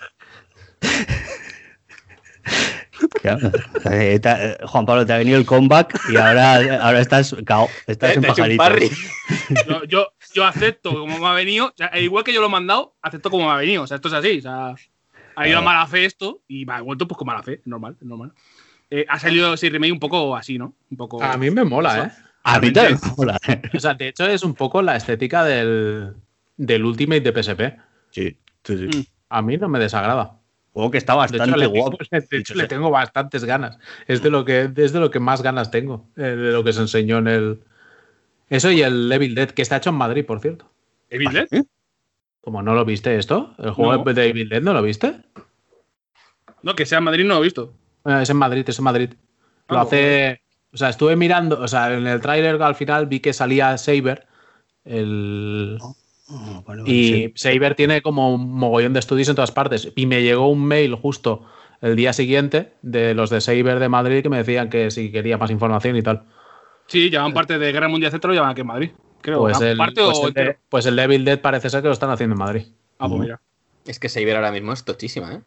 Claro. Eh, te eh, Juan Pablo, te ha venido el comeback y ahora, ahora estás cao, estás en pajarito. Yo, yo, yo acepto como me ha venido, o sea, e igual que yo lo he mandado, acepto como me ha venido. O sea, esto es así. O sea, ha ido a mala fe esto y me ha vuelto pues con mala fe, normal, normal. Eh, ha salido ese remake un poco así, ¿no? Un poco. A mí me mola, ¿eh? A mí también me mola. O sea, de hecho es un poco la estética del, del Ultimate de PSP. Sí, sí, sí. Mm. A mí no me desagrada. Juego que está De hecho, le, guapo. de hecho, le tengo bastantes ganas. Es de lo que, es de lo que más ganas tengo. eh, de lo que se enseñó en el. Eso y el Evil Dead, que está hecho en Madrid, por cierto. ¿Evil Dead? ¿Eh? Como no lo viste esto, el juego No. de Evil Dead no lo viste. No, que sea en Madrid no lo he visto. Bueno, es en Madrid, es en Madrid. Lo Ah, hace. O sea, estuve mirando, o sea, en el tráiler al final vi que salía Saber. El, Oh, vale, y sí. Saber tiene como un mogollón de estudios en todas partes. Y me llegó un mail justo el día siguiente de los de Saber de Madrid que me decían que si quería más información y tal. Sí, llaman parte de Guerra Mundial Z, lo llaman aquí en Madrid. Creo. Pues Ah, el, ¿Parte pues, o el de, entero? pues el de Evil Dead parece ser que lo están haciendo en Madrid. Ah, pues mira. Es que Saber ahora mismo es tochísima, ¿eh?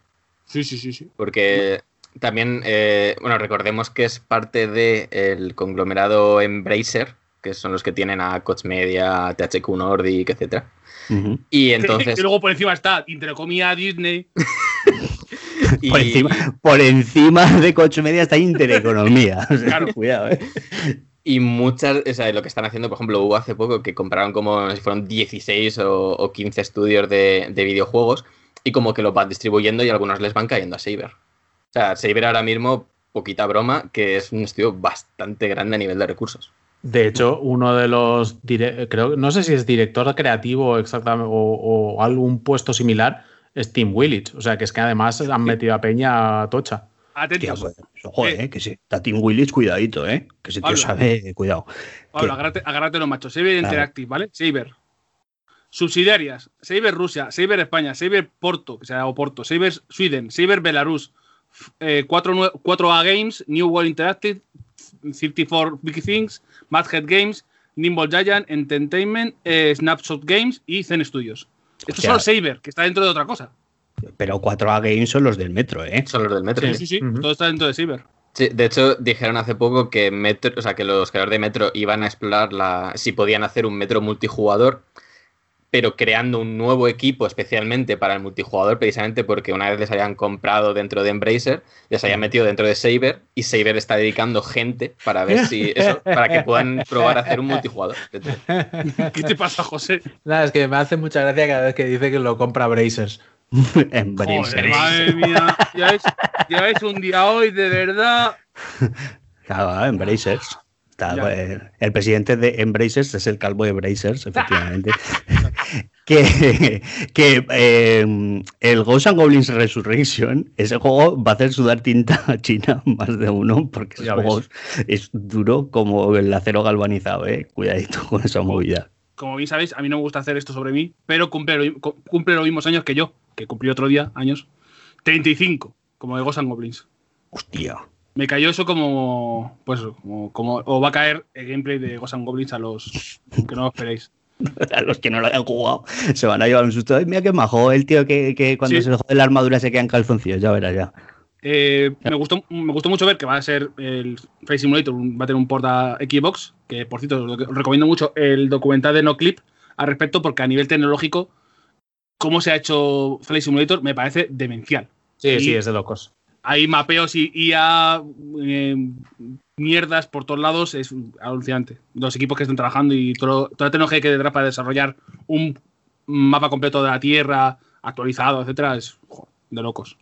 Sí, sí, sí, sí. Porque también, eh, bueno, recordemos que es parte del conglomerado Embracer, que son los que tienen a Coach Media, THQ Nordic, etc. Y entonces. y luego por encima está Intereconomía Disney. y- Por, encima, por encima de Coche Media está Intereconomía. O sea, Claro. Cuidado, eh. Y muchas, o sea, lo que están haciendo, por ejemplo, hubo hace poco que compraron como si fueron 16 o, o 15 estudios de, de videojuegos y como que los van distribuyendo y algunos les van cayendo a Saber. O sea, Saber ahora mismo, poquita broma, que es un estudio bastante grande a nivel de recursos. De hecho, uno de los creo no sé si es director creativo exactamente o, o algún puesto similar es Tim Willits. O sea que es que además han metido a Peña tocha. Hostia, Atentos. pues, ojo, Eh. eh, que sí. Está Tim Willis, cuidadito, eh. Que ese tío Pablo. sabe, cuidado. Pablo, agárrate, agárrate los machos. Saber. Interactive, ¿vale? Saber. Subsidiarias. Saber Rusia, Saber España, Saber Porto, que sea Oporto, Saber Sweden, Saber Belarus, eh, 4, 4A Games, New World Interactive, 54 Big Things, Madhead Games, Nimble Giant, Entertainment, eh, Snapshot Games y Zen Studios. Esto Hostia. es solo Saber, que está dentro de otra cosa. Pero 4A Games son los del metro, eh. Son los del Metro. Sí, sí. sí. Todo está dentro de Saber. Sí, de hecho, dijeron hace poco que Metro, o sea, que los creadores de Metro iban a explorar la, si podían hacer un Metro multijugador, pero creando un nuevo equipo especialmente para el multijugador, precisamente porque una vez les habían comprado dentro de Embracer, les habían metido dentro de Saber y Saber está dedicando gente para ver si eso, para que puedan probar a hacer un multijugador. ¿Qué te pasa, José? Nada, es que me hace mucha gracia cada vez que dice que lo compra Brazers. Joder, Brazers. madre mía. Ya es, ya es un día hoy, de verdad. Claro. Está, Ya. eh, el presidente de Embracers es el calvo de Brazers, efectivamente. que que eh, el Ghosts and Goblins Resurrection, ese juego va a hacer sudar tinta a China más de uno, porque ese juego es duro como el acero galvanizado, ¿eh? Cuidadito con esa movida. Como bien sabéis, a mí no me gusta hacer esto sobre mí, pero cumple, cumple los mismos años que yo, que cumplí otro día, años. 35, como de Ghosts and Goblins. Hostia. Me cayó eso como. Pues como, como- O va a caer el gameplay de Ghosts and Goblins a los que no lo esperéis. A los que no lo hayan jugado se van a llevar un susto. Ay, mira qué majo el tío que, que cuando Sí. se le jode la armadura se quedan calzoncillos, ya verás ya. Eh, me, gustó, me gustó mucho ver que va a ser el Flight Simulator, va a tener un port a Xbox, que por cierto os recomiendo mucho el documental de NoClip al respecto, porque a nivel tecnológico, cómo se ha hecho Flight Simulator me parece demencial. Sí, Y- sí, es de locos. hay mapeos y IA eh, mierdas por todos lados, es alucinante. Los equipos que están trabajando y todo- toda la tecnología que hay detrás para desarrollar un mapa completo de la Tierra, actualizado, etcétera, es joder, de locos.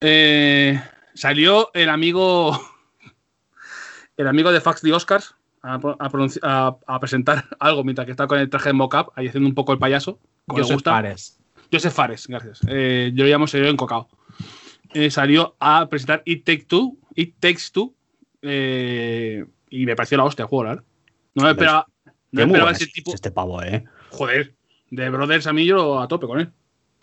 Eh, salió el amigo el amigo de Fax de Oscars a, presentar algo mientras que está con el traje de mocap, ahí haciendo un poco el payaso. Joseph. Fares. Joseph Fares, gracias. Eh, yo lo llamo serio encocado. Eh, salió a presentar It Take Two, It Takes Two, eh, y me pareció la hostia el juego, la verdad. No me esperaba, no me esperaba ese tipo. Este pavo, ¿eh? Joder, de Brothers a mí yo a tope con él.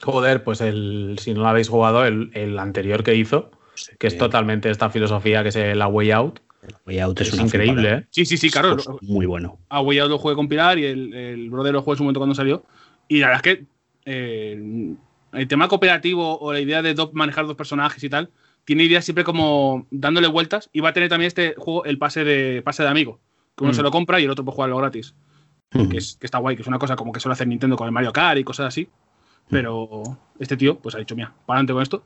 Joder, pues el, si no lo habéis jugado, el, el anterior que hizo, que es totalmente esta filosofía que es la Way Out, Way Out es, es, una increíble, flipada. ¿eh? Sí, sí, sí, claro. Es muy bueno. A Way Out lo jugué con Pilar y el, el Brother lo jugué en su momento cuando salió. Y la verdad es que eh, el tema cooperativo o la idea de dos- manejar dos personajes y tal, tiene ideas siempre como dándole vueltas. Y va a tener también este juego el pase de pase de amigo. Que uno Mm. se lo compra y el otro puede jugarlo gratis. Que, es, que está guay, que es una cosa como que suele hacer Nintendo con el Mario Kart y cosas así. Pero este tío, pues ha dicho, mira, para adelante con esto.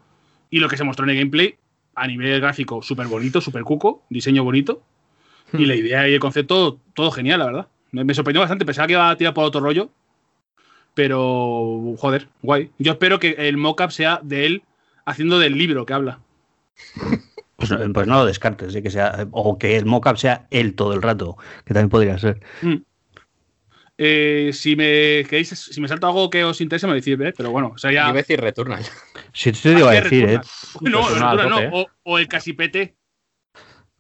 Y lo que se mostró en el gameplay, a nivel gráfico, súper bonito, súper cuco, diseño bonito. Y la idea y el concepto, todo genial, la verdad. Me, me sorprendió bastante, pensaba que iba a tirar por otro rollo. Pero, joder, guay. Yo espero que el mockup sea de él haciendo del libro que habla. Pues, no- pues no lo descartes, que sea, o que el mockup sea él todo el rato, que también podría ser. Eh, si me queréis, si me salta algo que os interese, me decís, ¿eh? pero bueno, o sea, Iba ya. a decir Returnal. Si te iba a Ah, decir, ¿eh? Returnal. No, Returnal no, tope, o, o el casi PT,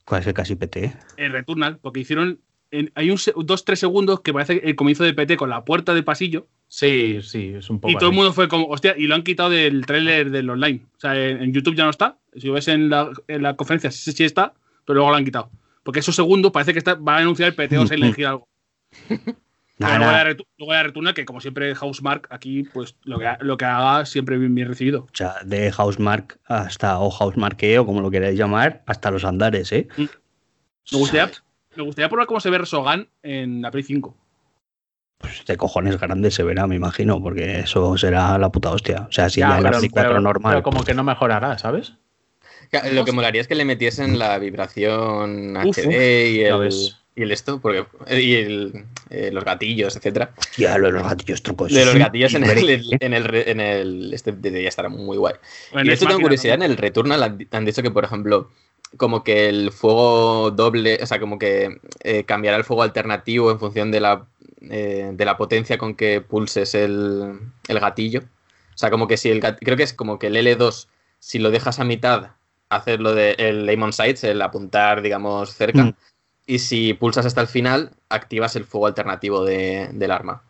¿Cuál es el casi PT? el Returnal, porque hicieron. en- hay un, dos, tres segundos que parece el comienzo de PT con la puerta del pasillo. Sí, sí, es un poco. Y todo el mundo fue como, hostia, y lo han quitado del tráiler del online. O sea, en, en YouTube ya no está. Si lo ves en la, en la conferencia, sí, sí está, pero luego lo han quitado. Porque esos segundos parece que está, va a anunciar el PT o Silent Hill algo. Nah, luego, nah. la retu- luego la Returnal, que como siempre Housemark, aquí, pues lo que, lo que haga siempre bien, bien recibido. O sea, de Housemark hasta, o Housemarque, o como lo queráis llamar, hasta los andares, ¿eh? Me gustaría, me gustaría probar cómo se ve Resogan en la Play 5. Pues de cojones grande se verá, me imagino, porque eso será la puta hostia. O sea, si Ya, la pero- Play 4 pero- normal. pero como que no mejorará, ¿sabes? Lo que molaría es que le metiesen la vibración Uf, HD y el, y el esto, porque y el, eh, los gatillos, etcétera. Ya, lo de los gatillos trucos. De los gatillos en el, en el, en el este debería estar muy guay. Bueno, y de es hecho tengo curiosidad, en el Returnal han, han dicho que, por ejemplo, como que el fuego doble, o sea, como que eh, cambiará el fuego alternativo en función de la, eh, de la potencia con que pulses el, el gatillo. O sea, como que si el creo que es como que el L2, si lo dejas a mitad, hacer lo de el aim on sights, el apuntar, digamos, cerca. Mm. Y si pulsas hasta el final, activas el fuego alternativo de- del arma.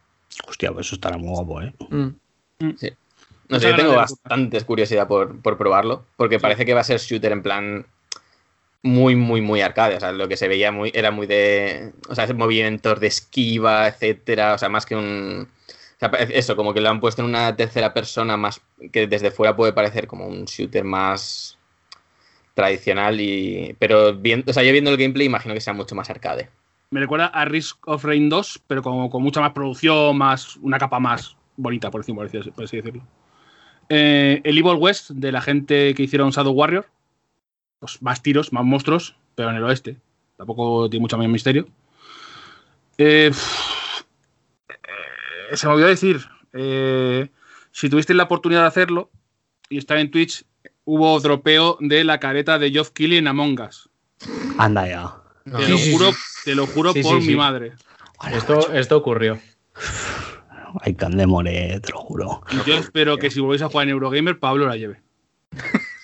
Hostia, pues eso estará muy guapo, ¿eh? Mm. No Esa sé, es yo tengo de- bastantes curiosidad por, por probarlo, porque parece que va a ser shooter en plan muy, muy, muy arcade. O sea, lo que se veía muy, era muy de. O sea, movimientos de esquiva, etcétera. O sea, más que un. eso, como que lo han puesto en una tercera persona más. que desde fuera puede parecer como un shooter más tradicional y. Pero viendo, o sea, yo viendo el gameplay imagino que sea mucho más arcade. Me recuerda a Risk of Rain 2, pero con, con mucha más producción, más una capa más bonita, por, por así decirlo. Eh, el Evil West, de la gente que hicieron Shadow Warrior. Pues más tiros, más monstruos, pero en el oeste. Tampoco tiene mucho más misterio. Eh, eh, se me olvidó decir, eh, si tuvisteis la oportunidad de hacerlo y estar en Twitch, hubo dropeo de la careta de Geoff Keighley en Among Us. Anda ya. Te Sí, lo sí, juro, sí. te lo juro Sí, por sí, mi sí. madre. Esto, esto ocurrió. Hay Candemore, te lo juro. Y yo espero que si volvéis a jugar en Eurogamer, Pablo la lleve.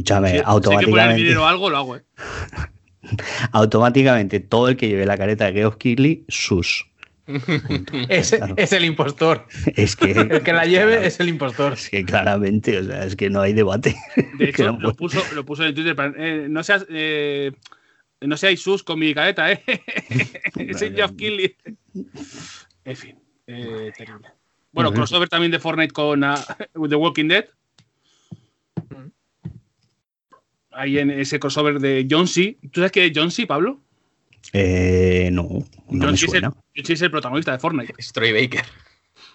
Escúchame, Si- si poner automáticamente, dinero o algo, lo hago, ¿eh? automáticamente todo el que lleve la careta de Geoff Keighley, sus. Es, Claro. es el impostor. Es que, El que la lleve es el impostor. es que claramente, o sea, es que no hay debate. De hecho, no lo puso, lo puso en Twitter. para- eh, no seas. eh, no seáis sus con mi careta, ¿eh? Ese Vale. Geoff Keighley. En fin, eh, terrible. Bueno, crossover también de Fortnite con ah, The Walking Dead. Ahí en ese crossover de John C. ¿Tú sabes qué es John C, Pablo? Eh, no, no John me C es el, suena. John C es el protagonista de Fortnite. Es Troy Baker.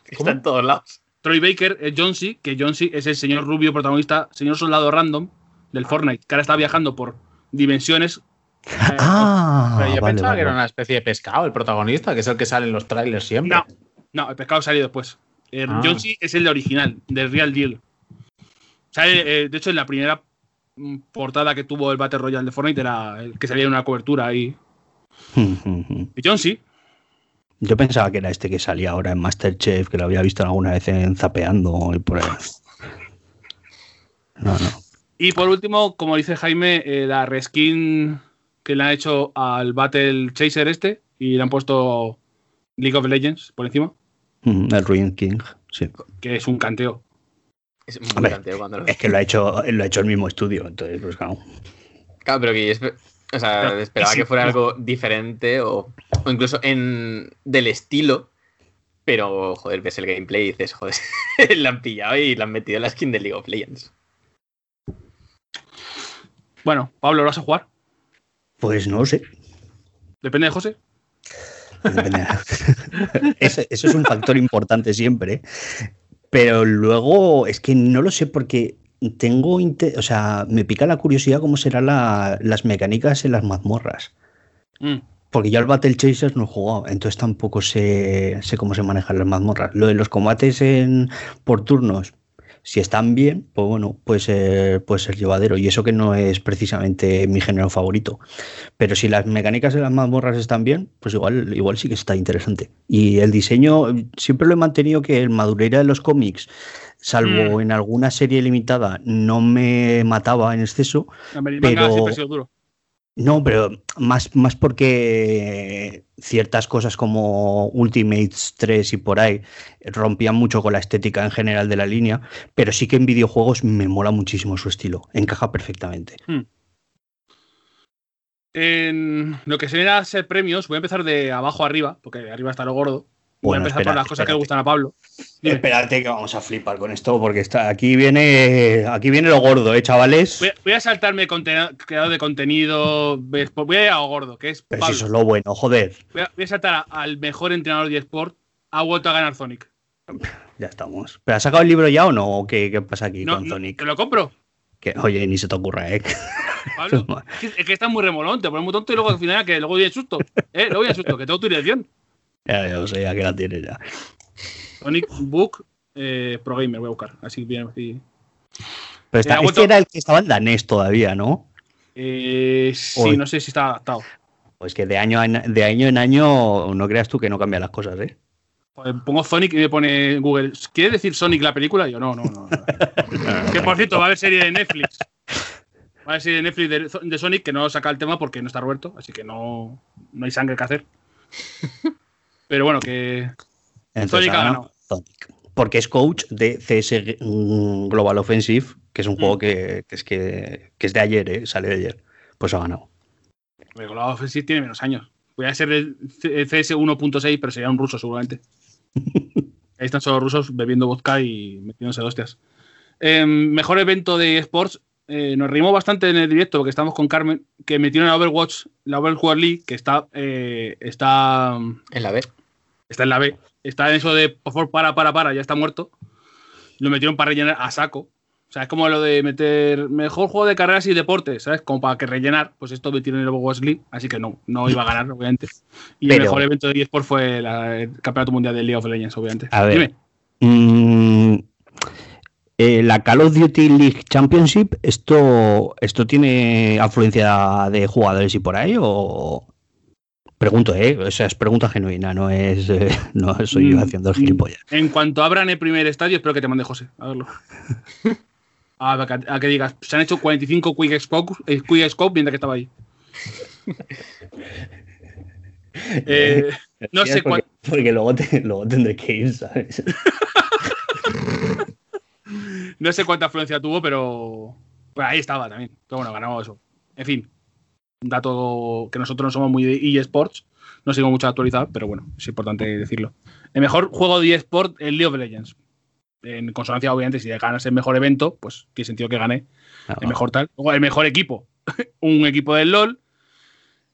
Está en todos lados. Troy Baker es John C, que John C es el señor rubio protagonista, señor soldado random del Fortnite, que ahora está viajando por dimensiones. eh, Ah, Pero yo vale, pensaba vale, que era una especie de pescado, el protagonista, que es el que sale en los trailers siempre. No, no, el pescado salió después. Eh, Ah. John C es el de original, del Real Deal. Sale, eh, de hecho, en la primera portada que tuvo el Battle Royale de Fortnite era el que salía en una cobertura ahí. Y John C. Yo pensaba que era este que salía ahora en Masterchef, que lo había visto alguna vez en Zapeando y por ahí. No, no. Y por último, como dice Jaime, eh, la reskin que le han hecho al Battle Chaser este y le han puesto League of Legends por encima, Mm, El Ruin King, sí. que es un canteo. Es muy Hombre, canteo cuando lo Es que lo ha hecho, lo ha hecho el mismo estudio, entonces, pues claro. Claro, pero que o sea, esperaba que fuera no. algo diferente o, o incluso en del estilo. Pero, joder, ves el gameplay y dices, joder, la han pillado y la han metido en la skin de League of Legends. Bueno, Pablo, ¿lo vas a jugar? Pues no lo sé. Depende de José. Depende. Ese- eso es un factor importante siempre. Pero luego es que no lo sé porque tengo, o sea, me pica la curiosidad cómo serán la- las mecánicas en las mazmorras. Mm. Porque yo al Battle Chasers no he jugado, entonces tampoco sé, sé cómo se manejan las mazmorras. Lo de los combates en, por turnos, si están bien, pues bueno, puede ser, puede ser llevadero. Y eso que no es precisamente mi género favorito. Pero si las mecánicas de las mazmorras están bien, pues igual, igual sí que está interesante. Y el diseño, siempre lo he mantenido que el Madureira de los cómics, salvo Mm. en alguna serie limitada, no me mataba en exceso. Manga Pero- siempre ha sido duro. No, pero más, más porque ciertas cosas como Ultimates 3 y por ahí rompían mucho con la estética en general de la línea, pero sí que en videojuegos me mola muchísimo su estilo, encaja perfectamente. En lo que se viene a ser premios, voy a empezar de abajo arriba, porque arriba está lo gordo. Voy Bueno, a empezar por las cosas que le gustan a Pablo. Dime. Espérate que vamos a flipar con esto porque está aquí viene aquí viene lo gordo, eh, chavales. Voy a, voy a saltarme creador de contenido. pues Voy a ir a lo gordo, que es Pero si eso es lo bueno, joder. Voy, a, voy a saltar a- al mejor entrenador de sport. Ha vuelto a ganar Sonic. Ya estamos. ¿Pero has sacado el libro ya o no? ¿O ¿Qué, qué pasa aquí No, con Sonic? ¿Te lo compro? Que, oye, ni se te ocurra, ¿eh? Pablo, es que, es que estás muy remolón, te pones muy tonto y luego al final que luego viene susto. ¿Eh? Luego viene susto, que tengo tu dirección. Ya, ya lo sé, ya que la tienes ya. Sonic Book eh, Pro Gamer, voy a buscar. Así bien. Así. Pero está, vuelto- este era el que estaba en danés todavía, ¿no? Eh, sí, no sé si está adaptado. Pues que de año, en, de año en año no creas tú que no cambian las cosas, ¿eh? Pues pongo Sonic y me pone Google. ¿Quieres decir Sonic la película? Y yo, no, no, no. no. que por cierto, va a haber serie de Netflix. Va a haber serie de Netflix de, de Sonic que no saca el tema porque no está Roberto, así que no, no hay sangre que hacer. Pero bueno, que. Entonces, Sonic ha ganado. Sonic. Porque es coach de CS mm, Global Offensive, que es un Mm. juego que, que es que, que es de ayer, ¿eh? Sale de ayer. Pues ha ganado. Porque la Offensive tiene menos años. Voy a ser el el CS 1.6, pero sería un ruso seguramente. Ahí están solo rusos bebiendo vodka y metiéndose de hostias. Eh, mejor evento de esports. Eh, nos reímos bastante en el directo porque estamos con Carmen, que metieron a Overwatch, la Overwatch League, que está, eh, está, En la B. está en la B. Está en eso de por favor, para, para, para, ya está muerto. Lo metieron para rellenar a saco. O sea, es como lo de meter mejor juego de carreras y deportes, ¿sabes? Como para que rellenar, pues esto metieron en el Overwatch League, así que no, no iba a ganar, obviamente. Y el Pero- mejor evento de eSport fue la- el Campeonato Mundial de League of Legends, obviamente. A ver. Dime. Mm, eh, la Call of Duty League Championship, ¿esto, ¿esto tiene afluencia de jugadores y por ahí? O... Pregunto, ¿eh? O sea, es pregunta genuina, no es. eh, no soy yo Mm, haciendo el mm. gilipollas. En cuanto abran el primer estadio, espero que te mande José, a verlo. A, que, a que digas, se han hecho 45 Quick Scope, eh, quick scope mientras que estaba ahí. Eh, no sé porque, porque luego, te- luego tendré que ir, ¿sabes? No sé cuánta afluencia tuvo, pero ahí estaba también. Pero bueno, ganó eso. En fin, un dato que nosotros no somos muy de eSports, no seguimos mucho actualizado, pero bueno, es importante decirlo. El mejor juego de eSport es League of Legends. En consonancia, obviamente, si ganas el mejor evento, pues tiene sentido que gane el mejor tal. Luego, el mejor equipo, un equipo del LOL.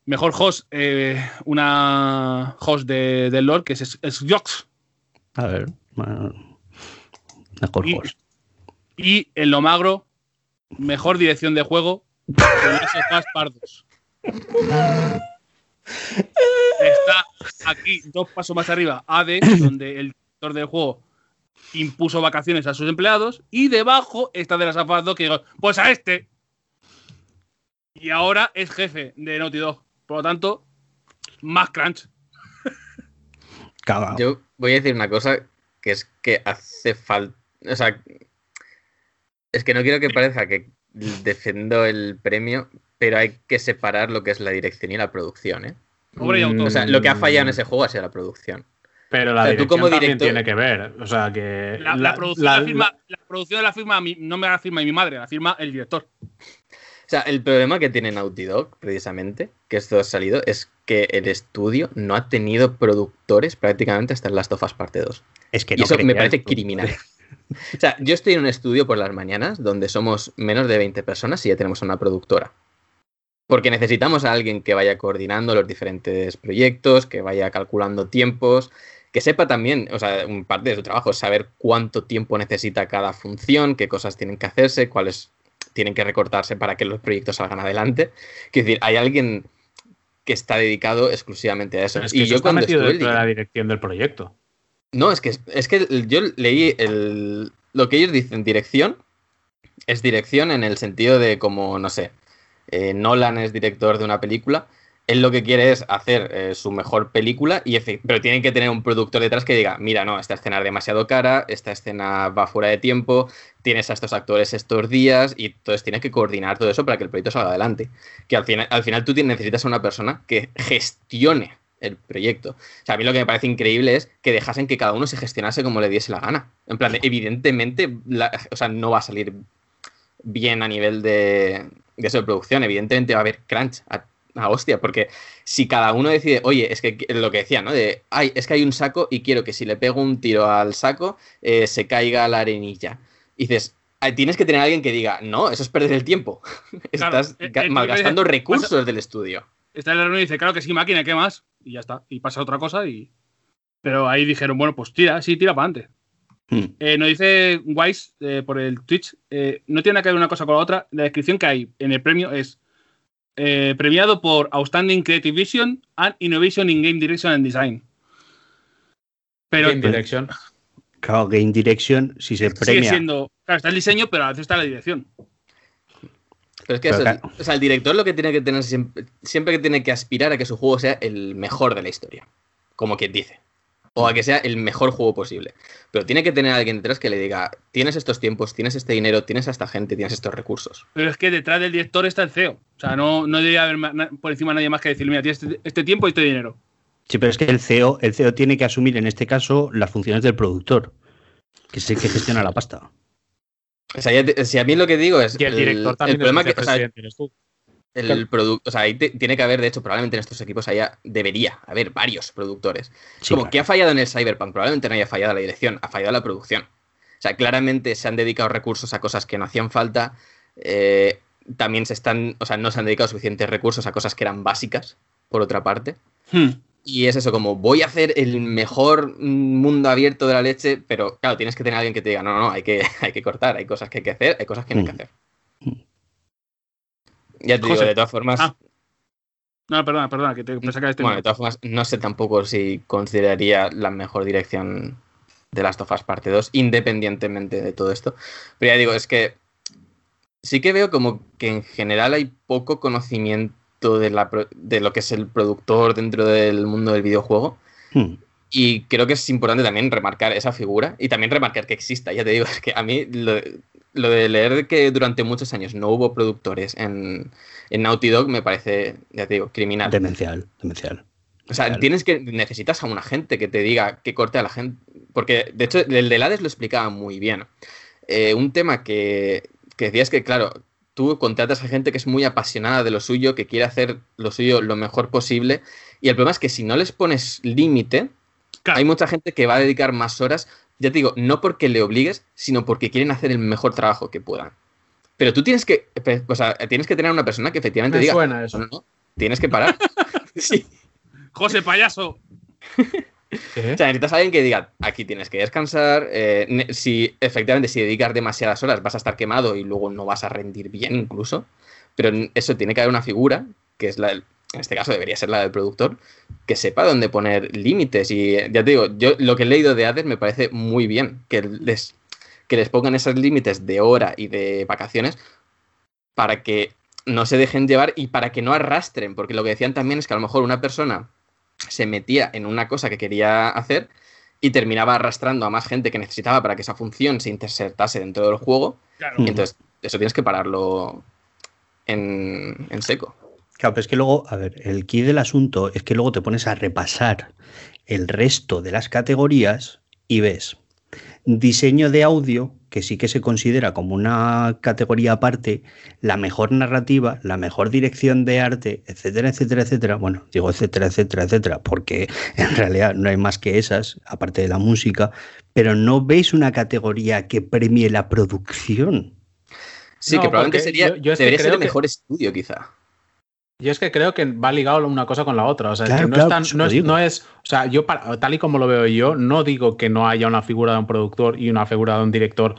Mejor host, eh, una host de, del LOL, que es, es Jox. A ver. bueno, mejor Y- en lo magro, mejor dirección de juego, of Us Part 2. Está aquí, dos pasos más arriba, AD, donde el director del juego impuso vacaciones a sus empleados. Y debajo está de las 2, que digo, pues a este. Y ahora es jefe de Naughty Dog. Por lo tanto, más crunch. Yo voy a decir una cosa que es que hace falta. O sea, es que no quiero que parezca que defiendo el premio, pero hay que separar lo que es la dirección y la producción, ¿eh? Autor. O sea, lo que ha fallado en ese juego ha sido la producción. Pero la O sea, tú dirección como también director- tiene que ver. O sea, que. La, la producción, la- la firma, la producción de la firma mi- no me la firma mi madre, la firma el director. O sea, el problema que tiene Naughty Dog, precisamente, que esto ha salido, es que el estudio no ha tenido productores prácticamente hasta el Last of Us Parte 2. Es que Y eso me parece tú. criminal. O sea, yo estoy en un estudio por las mañanas donde somos menos de 20 personas y ya tenemos una productora. Porque necesitamos a alguien que vaya coordinando los diferentes proyectos, que vaya calculando tiempos, que sepa también, o sea, un parte de su trabajo es saber cuánto tiempo necesita cada función, qué cosas tienen que hacerse, cuáles tienen que recortarse para que los proyectos salgan adelante. Quiero decir, hay alguien que está dedicado exclusivamente a eso. Pero es que y eso yo está cuando metido estuve dentro de la dirección del proyecto. No, es que, es que yo leí el, lo que ellos dicen, dirección, es dirección en el sentido de como, no sé, eh, Nolan es director de una película, él lo que quiere es hacer eh, su mejor película, y pero tienen que tener un productor detrás que diga, mira, no, esta escena es demasiado cara, esta escena va fuera de tiempo, tienes a estos actores estos días, y entonces tienes que coordinar todo eso para que el proyecto salga adelante. Que al final, al final tú necesitas a una persona que gestione el proyecto. O sea, a mí lo que me parece increíble es que dejasen que cada uno se gestionase como le diese la gana. En plan, de, evidentemente, la- o sea, no va a salir bien a nivel de, de eso de producción. Evidentemente va a haber crunch a, a hostia, porque si cada uno decide, oye, es que lo que decía, ¿no? De, ay, es que hay un saco y quiero que si le pego un tiro al saco, eh, se caiga la arenilla. Y dices, "Ay, tienes que tener a alguien que diga, no, eso es perder el tiempo. Claro, Estás eh, eh, malgastando recursos del estudio. Está en la reunión y dice, claro que sí, máquina, ¿qué más? Y ya está. Y pasa otra cosa y. Pero ahí dijeron, bueno, pues tira, sí, tira para adelante. Hmm. Eh, nos dice Wise eh, por el Twitch, eh, no tiene nada que ver una cosa con la otra. La descripción que hay en el premio es eh, premiado por Outstanding Creative Vision and Innovation in Game Direction and Design. Pero Game Direction. Claro, Game Direction, si se sigue premia. siendo. Claro, está el diseño, pero a veces está la dirección. Pero es que Pero eso- claro. o sea, el director lo que tiene que tener siempre, siempre que tiene que aspirar a que su juego sea el mejor de la historia. Como quien dice. O a que sea el mejor juego posible. Pero tiene que tener a alguien detrás que le diga, tienes estos tiempos, tienes este dinero, tienes a esta gente, tienes estos recursos. Pero es que detrás del director está el CEO. O sea, no, no debería haber por encima nadie más que decir, mira, tienes este, este tiempo y este dinero. Sí, pero es que el CEO, el CEO tiene que asumir en este caso las funciones del productor, que es el que gestiona la pasta. O sea, ya te- si a mí lo que digo es. Y el director también el problema es que, o sea, vicepresidente, eres tú. el Claro. producto, o sea, ahí te- tiene que haber, de hecho, probablemente en estos equipos haya, debería haber varios productores. Sí, Como claro. que ha fallado en el Cyberpunk, probablemente no haya fallado la dirección, ha fallado la producción. O sea, claramente se han dedicado recursos a cosas que no hacían falta. eh, también se están, o sea, no se han dedicado suficientes recursos a cosas que eran básicas, por otra parte. Hmm. Y es eso, como voy a hacer el mejor mundo abierto de la leche, pero claro, tienes que tener a alguien que te diga, no, no, no, hay que, hay que cortar, hay cosas que hay que hacer, hay cosas que no hay que Mm. hacer. Ya te digo, de todas formas, Ah, No, perdona, perdona, que te pensaba que este bueno, de todas formas, no sé tampoco si consideraría la mejor dirección de Last of Us Parte 2, independientemente de todo esto. Pero ya digo, es que sí que veo como que en general hay poco conocimiento de, la, pro- de lo que es el productor dentro del mundo del videojuego. Hmm. Y creo que es importante también remarcar esa figura y también remarcar que exista. Ya te digo, es que a mí lo, lo de leer que durante muchos años no hubo productores en, en Naughty Dog me parece, ya te digo, criminal. Demencial, demencial. O sea, tienes que necesitas a una gente que te diga que corte a la gente. Porque, de hecho, el de Hades lo explicaba muy bien. Eh, un tema que, que decía es que, claro, tú contratas a gente que es muy apasionada de lo suyo, que quiere hacer lo suyo lo mejor posible. Y el problema es que si no les pones límite, Claro. hay mucha gente que va a dedicar más horas, ya te digo, no porque le obligues, sino porque quieren hacer el mejor trabajo que puedan. Pero tú tienes que, o sea, tienes que tener una persona que efectivamente Me diga, suena eso. "No, no, tienes que parar. sí. José Payaso. O sea, necesitas a alguien que diga, aquí tienes que descansar, eh, si efectivamente si dedicas demasiadas horas vas a estar quemado y luego no vas a rendir bien incluso, pero eso tiene que haber una figura, que es la del- en este caso debería ser la del productor, que sepa dónde poner límites y ya te digo, yo lo que he leído de Hades me parece muy bien, que les, que les pongan esos límites de hora y de vacaciones para que no se dejen llevar y para que no arrastren, porque lo que decían también es que a lo mejor una persona se metía en una cosa que quería hacer y terminaba arrastrando a más gente que necesitaba para que esa función se insertase dentro del juego. Claro. Y entonces, eso tienes que pararlo en, en seco. Claro, pero es que luego, a ver, el key del asunto es que luego te pones a repasar el resto de las categorías y ves diseño de audio, que sí que se considera como una categoría aparte, la mejor narrativa, la mejor dirección de arte, etcétera, etcétera, etcétera. Bueno, digo etcétera, etcétera, etcétera, porque en realidad no hay más que esas, aparte de la música, pero no veis una categoría que premie la producción. Sí, No, que probablemente sería, yo- yo es que debería ser el que- mejor estudio, quizá. Yo es que creo que va ligado una cosa con la otra. O sea, es que no, claro, es tan- no es, no es- O sea, yo, para- tal y como lo veo yo, no digo que no haya una figura de un productor y una figura de un director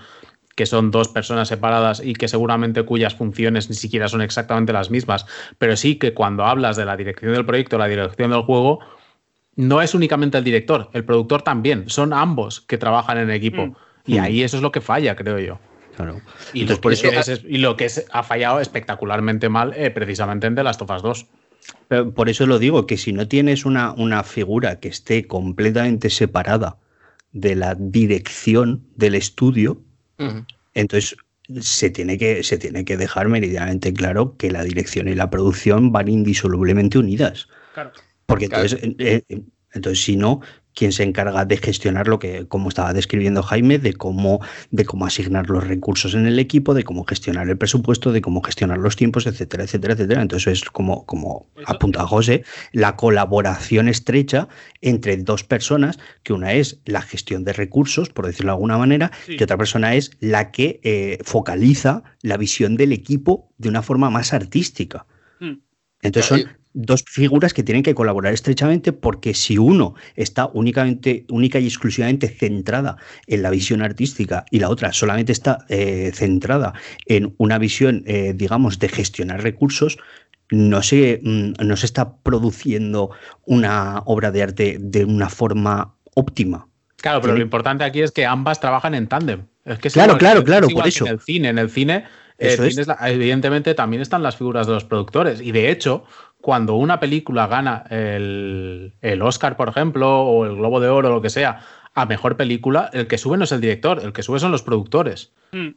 que son dos personas separadas y que seguramente cuyas funciones ni siquiera son exactamente las mismas. Pero sí que cuando hablas de la dirección del proyecto, la dirección del juego, no es únicamente el director, el productor también. Son ambos que trabajan en equipo. Mm. Y Mm. ahí eso es lo que falla, creo yo. Claro. Y, Entonces, lo, por que eso- es- y lo que es- ha fallado espectacularmente mal eh, precisamente en The Last of Us 2. Pero Por eso lo digo, que si no tienes una, una figura que esté completamente separada de la dirección del estudio, entonces se tiene que, se tiene que dejar meridianamente claro que la dirección y la producción van indisolublemente unidas. Claro. Porque entonces, eh, eh, entonces si no, ¿quién se encarga de gestionar lo que, como estaba describiendo Jaime, de cómo, de cómo asignar los recursos en el equipo, de cómo gestionar el presupuesto, de cómo gestionar los tiempos, etcétera, etcétera, etcétera? Entonces es como, como apunta José, la colaboración estrecha entre dos personas, que una es la gestión de recursos, por decirlo de alguna manera, Sí. que otra persona es la que eh, focaliza la visión del equipo de una forma más artística. Mm. Entonces son dos figuras que tienen que colaborar estrechamente porque si uno está únicamente, única y exclusivamente centrada en la visión artística y la otra solamente está eh, centrada en una visión, eh, digamos, de gestionar recursos, no se, mm, no se está produciendo una obra de arte de una forma óptima. Claro, pero lo importante aquí es que ambas trabajan en tándem. Es que Claro, claro, es claro, por eso. En el cine, en el cine, eh, es. la- evidentemente también están las figuras de los productores. Y de hecho, cuando una película gana el, el Oscar, por ejemplo, o el Globo de Oro, lo que sea, a mejor película, el que sube no es el director, el que sube son los productores. Mm.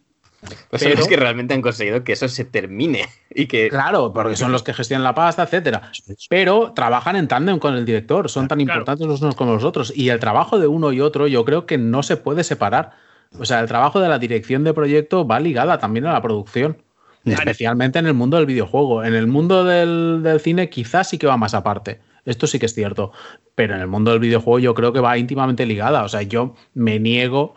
Pues Pero- es que realmente han conseguido que eso se termine y que Claro, porque son los que gestionan la pasta, etcétera. Pero trabajan en tándem con el director, son tan Claro. importantes los unos como los otros. Y el trabajo de uno y otro, yo creo que no se puede separar. O sea, el trabajo de la dirección de proyecto va ligada también a la producción. Especialmente en el mundo del videojuego. En el mundo del, del cine quizás sí que va más aparte. Esto sí que es cierto. Pero en el mundo del videojuego yo creo que va íntimamente ligada. O sea, yo me niego.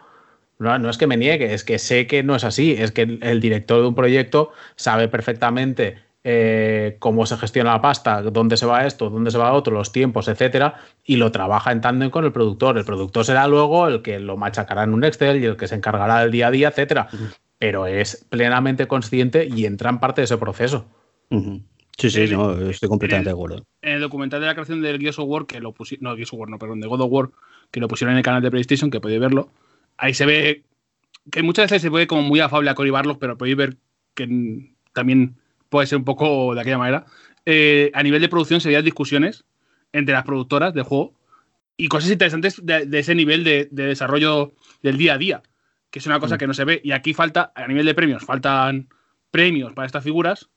No, no es que me niegue, es que sé que no es así. Es que el, el director de un proyecto sabe perfectamente eh, cómo se gestiona la pasta, dónde se va esto, dónde se va otro, los tiempos, etcétera, y lo trabaja en tándem con el productor. El productor será luego el que lo machacará en un Excel y el que se encargará del día a día, etcétera. Pero es plenamente consciente y entra en parte de ese proceso. Sí, sí, no, estoy completamente en- de acuerdo. En el documental de la creación del Gears of War, que lo pusieron, no, Gears of War, no, perdón, de God of War, que lo pusieron en el canal de PlayStation, que podéis verlo, ahí se ve que muchas veces se ve como muy afable a Cory Barlog, pero podéis ver que también puede ser un poco de aquella manera. Eh, a nivel de producción se veían discusiones entre las productoras del juego y cosas interesantes de, de ese nivel de, de desarrollo del día a día, que es una cosa Mm. que no se ve. Y aquí falta, a nivel de premios, faltan premios para estas figuras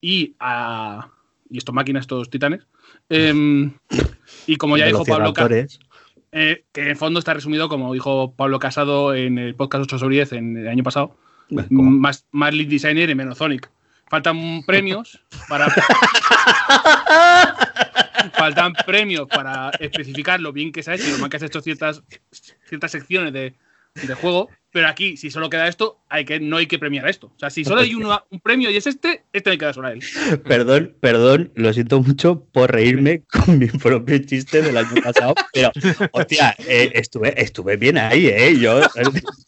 y a y estos máquinas, estos titanes. Em, y como ya dijo Pablo, Ca- Velociraptores. eh, que en fondo está resumido como dijo Pablo Casado en el podcast 8 sobre 10 en el año pasado, más, más lead designer y menos Sonic. Faltan premios para. Faltan premios para especificar lo bien que se ha hecho y lo mal que has hecho ciertas, ciertas secciones de, de juego. Pero aquí, si solo queda esto, hay que, no hay que premiar esto. O sea, si solo hay uno- un premio y es este, este hay que dar solo a él. Perdón, perdón, lo siento mucho por reírme con mi propio chiste del año pasado, pero, hostia, eh, estuve, estuve bien ahí, ¿eh? Yo, de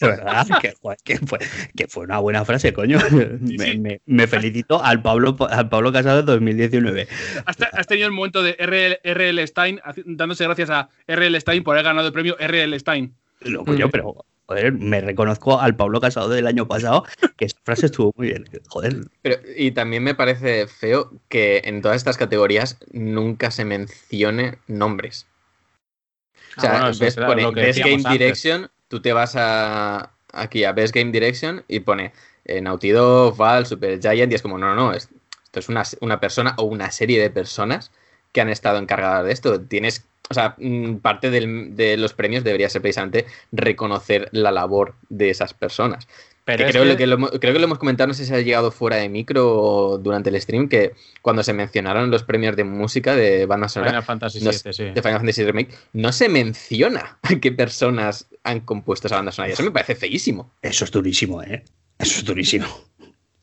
verdad, que fue, que fue, que fue una buena frase, coño. Me, sí. me- me felicito al Pablo, al Pablo Casado de 2019. Has, te- has tenido el momento de RL, RL Stein, dándose gracias a RL Stein por haber ganado el premio RL Stein. Lo coño, pero, joder, me reconozco al Pablo Casado del año pasado, que esa frase estuvo muy bien. Joder, Pero, y también me parece feo que en todas estas categorías nunca se mencione nombres. O sea, Ah, bueno, ves, pone lo que Best Game antes. Direction, tú te vas a, aquí a Best Game Direction y pone eh, Naughty Dog, Val, Super Giant y es como, no, no, no, es- esto es una, una persona o una serie de personas que han estado encargadas de esto. Tienes, o sea, mm, parte del- de los premios debería ser precisamente reconocer la labor de esas personas. Pero Que creo, que- lo que lo hemos- creo que lo hemos comentado, no sé si ha llegado fuera de micro o durante el stream, que cuando se mencionaron los premios de música de banda sonora Final Fantasy no sí. de Final Fantasy Remake, no se menciona a qué personas han compuesto esa banda sonora. Y eso me parece feísimo. Eso es durísimo, ¿eh? Eso es durísimo.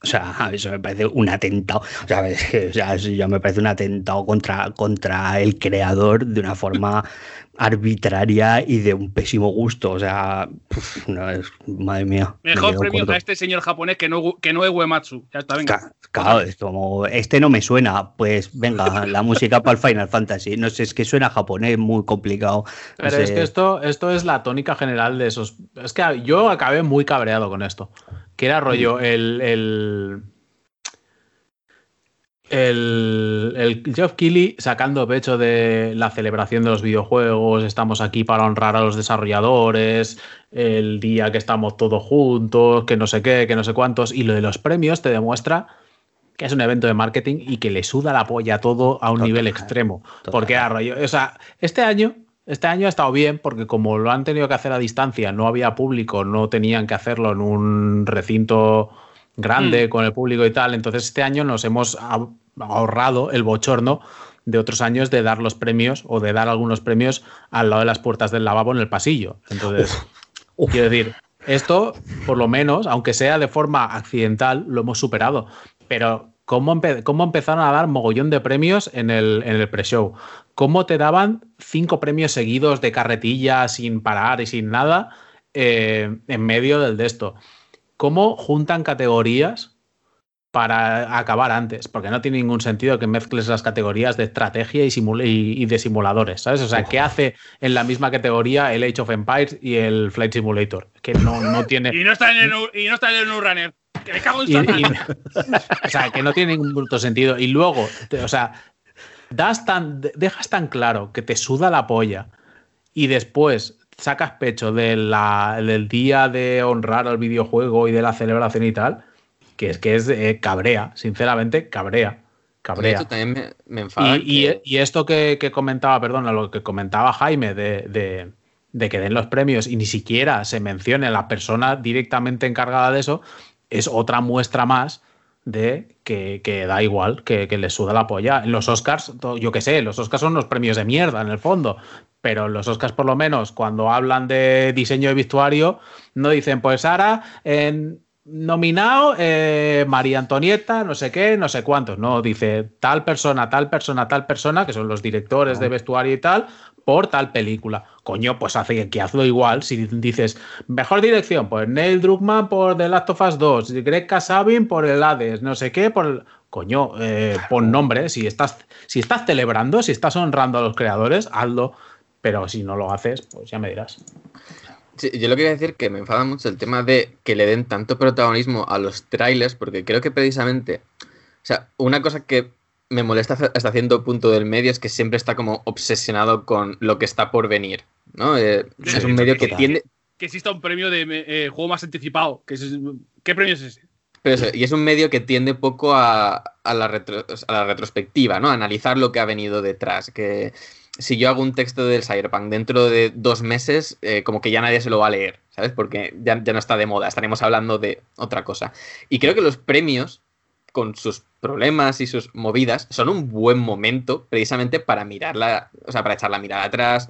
O sea, eso me parece un atentado. O sea, es que, o sea, eso ya me parece un atentado contra, contra el creador de una forma arbitraria y de un pésimo gusto. O sea, puf, no, es, madre mía. me Mejor premio corto. a este señor japonés que no, que no es Uematsu. Ya está, venga. Claro, es como, este no me suena, pues venga, la música para el Final Fantasy. No sé, es que suena japonés, muy complicado. no Pero es que esto, esto es la tónica general de esos. Es que yo acabé muy cabreado con esto. Que era rollo el. el el, el Geoff Keighley sacando pecho de la celebración de los videojuegos, estamos aquí para honrar a los desarrolladores, el día que estamos todos juntos, que no sé qué, que no sé cuántos, y lo de los premios te demuestra que es un evento de marketing y que le suda la polla todo a un Total, nivel extremo. total. Porque era rollo, o sea, este año, este año ha estado bien porque como lo han tenido que hacer a distancia, no había público, no tenían que hacerlo en un recinto grande Mm. con el público y tal, entonces este año nos hemos ah- ahorrado el bochorno de otros años de dar los premios o de dar algunos premios al lado de las puertas del lavabo en el pasillo. Entonces, Uf. quiero decir, esto, por lo menos, aunque sea de forma accidental, lo hemos superado. Pero, ¿cómo, cómo empezaron a dar mogollón de premios en el, en el pre-show? ¿Cómo te daban cinco premios seguidos de carretilla sin parar y sin nada eh, en medio del de esto? ¿Cómo juntan categorías para acabar antes, porque no tiene ningún sentido que mezcles las categorías de estrategia y, y- y de simuladores, ¿sabes? O sea, ¿qué hace en la misma categoría el Age of Empires y el Flight Simulator? Que no, no tiene... Y no está en el, y no está en el Runner. Que me cago en y- o sea, que no tiene ningún puto sentido. Y luego, te- o sea, das tan, de- dejas tan claro que te suda la polla y después sacas pecho de la- del día de honrar al videojuego y de la celebración y tal, que es que es eh, cabrea, sinceramente, cabrea. De Cabrea. hecho, también me, me enfada. Y, y- que- y esto que, que comentaba, perdona, lo que comentaba Jaime de, de- de que den los premios y ni siquiera se mencione a la persona directamente encargada de eso, es otra muestra más de que, que da igual, que, que les suda la polla. En los Oscars, yo qué sé, los Oscars son unos premios de mierda en el fondo, pero los Oscars por lo menos cuando hablan de diseño de vestuario, no dicen, pues ahora en nominado eh, María Antonieta, no sé qué, no sé cuántos, no, dice tal persona, tal persona, tal persona, que son los directores de vestuario y tal, por tal película. Coño, pues hace que hazlo igual. Si dices, mejor dirección, pues Neil Druckmann por The Last of Us 2, Greg Kasabin por el Hades, no sé qué, por el... Coño, eh, pon nombre. Si estás, si estás celebrando, si estás honrando a los creadores, hazlo. Pero si no lo haces, pues ya me dirás. Sí, yo lo quería decir que me enfada mucho el tema de que le den tanto protagonismo a los trailers, porque creo que precisamente, o sea, una cosa que me molesta hasta cierto punto del medio es que siempre está como obsesionado con lo que está por venir, ¿no? Eh, Sí, es un medio que total. tiende, Que exista un premio de eh, juego más anticipado. Que es- ¿Qué premio es ese? pero eso, y es un medio que tiende poco a, a la retro- a la retrospectiva, ¿no? A analizar lo que ha venido detrás, que si yo hago un texto del Cyberpunk dentro de dos meses, eh, como que ya nadie se lo va a leer, ¿sabes? Porque ya, ya no está de moda, estaremos hablando de otra cosa. Y creo que los premios, con sus problemas y sus movidas, son un buen momento precisamente para mirarla, o sea, para echar la mirada atrás,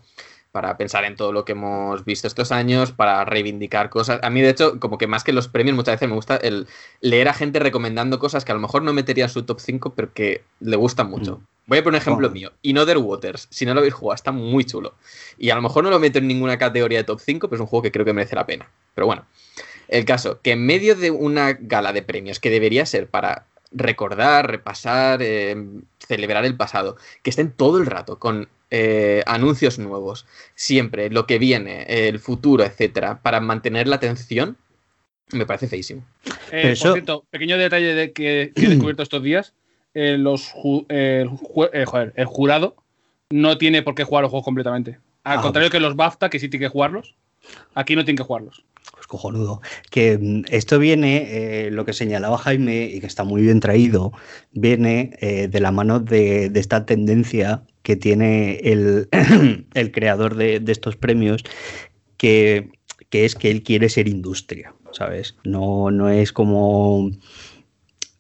para pensar en todo lo que hemos visto estos años, para reivindicar cosas. A mí, de hecho, como que más que los premios, muchas veces me gusta el leer a gente recomendando cosas que a lo mejor no metería en su top 5, pero que le gustan mucho. Mm. Voy a poner un ejemplo Joder. mío. Inother Waters, si no lo habéis jugado, está muy chulo. Y a lo mejor no lo meto en ninguna categoría de top 5, pero es un juego que creo que merece la pena. Pero bueno, el caso, que en medio de una gala de premios que debería ser para recordar, repasar, eh, celebrar el pasado, que estén todo el rato con eh, anuncios nuevos, siempre lo que viene, el futuro, etcétera, para mantener la atención, me parece feísimo. Eh, Pero eso- Por cierto, pequeño detalle de que, que he descubierto estos días. eh, los ju- eh, el, ju- eh, joder, el jurado no tiene por qué jugar los juegos completamente. Al Ah, contrario que los BAFTA, que sí tiene que jugarlos. Aquí no tienen que jugarlos. Pues cojonudo. Que mm, esto viene, eh, lo que señalaba Jaime, y que está muy bien traído, viene eh, de la mano de, de esta tendencia que tiene el, el creador de, de estos premios, que, que es que él quiere ser industria, ¿sabes? No, no es como.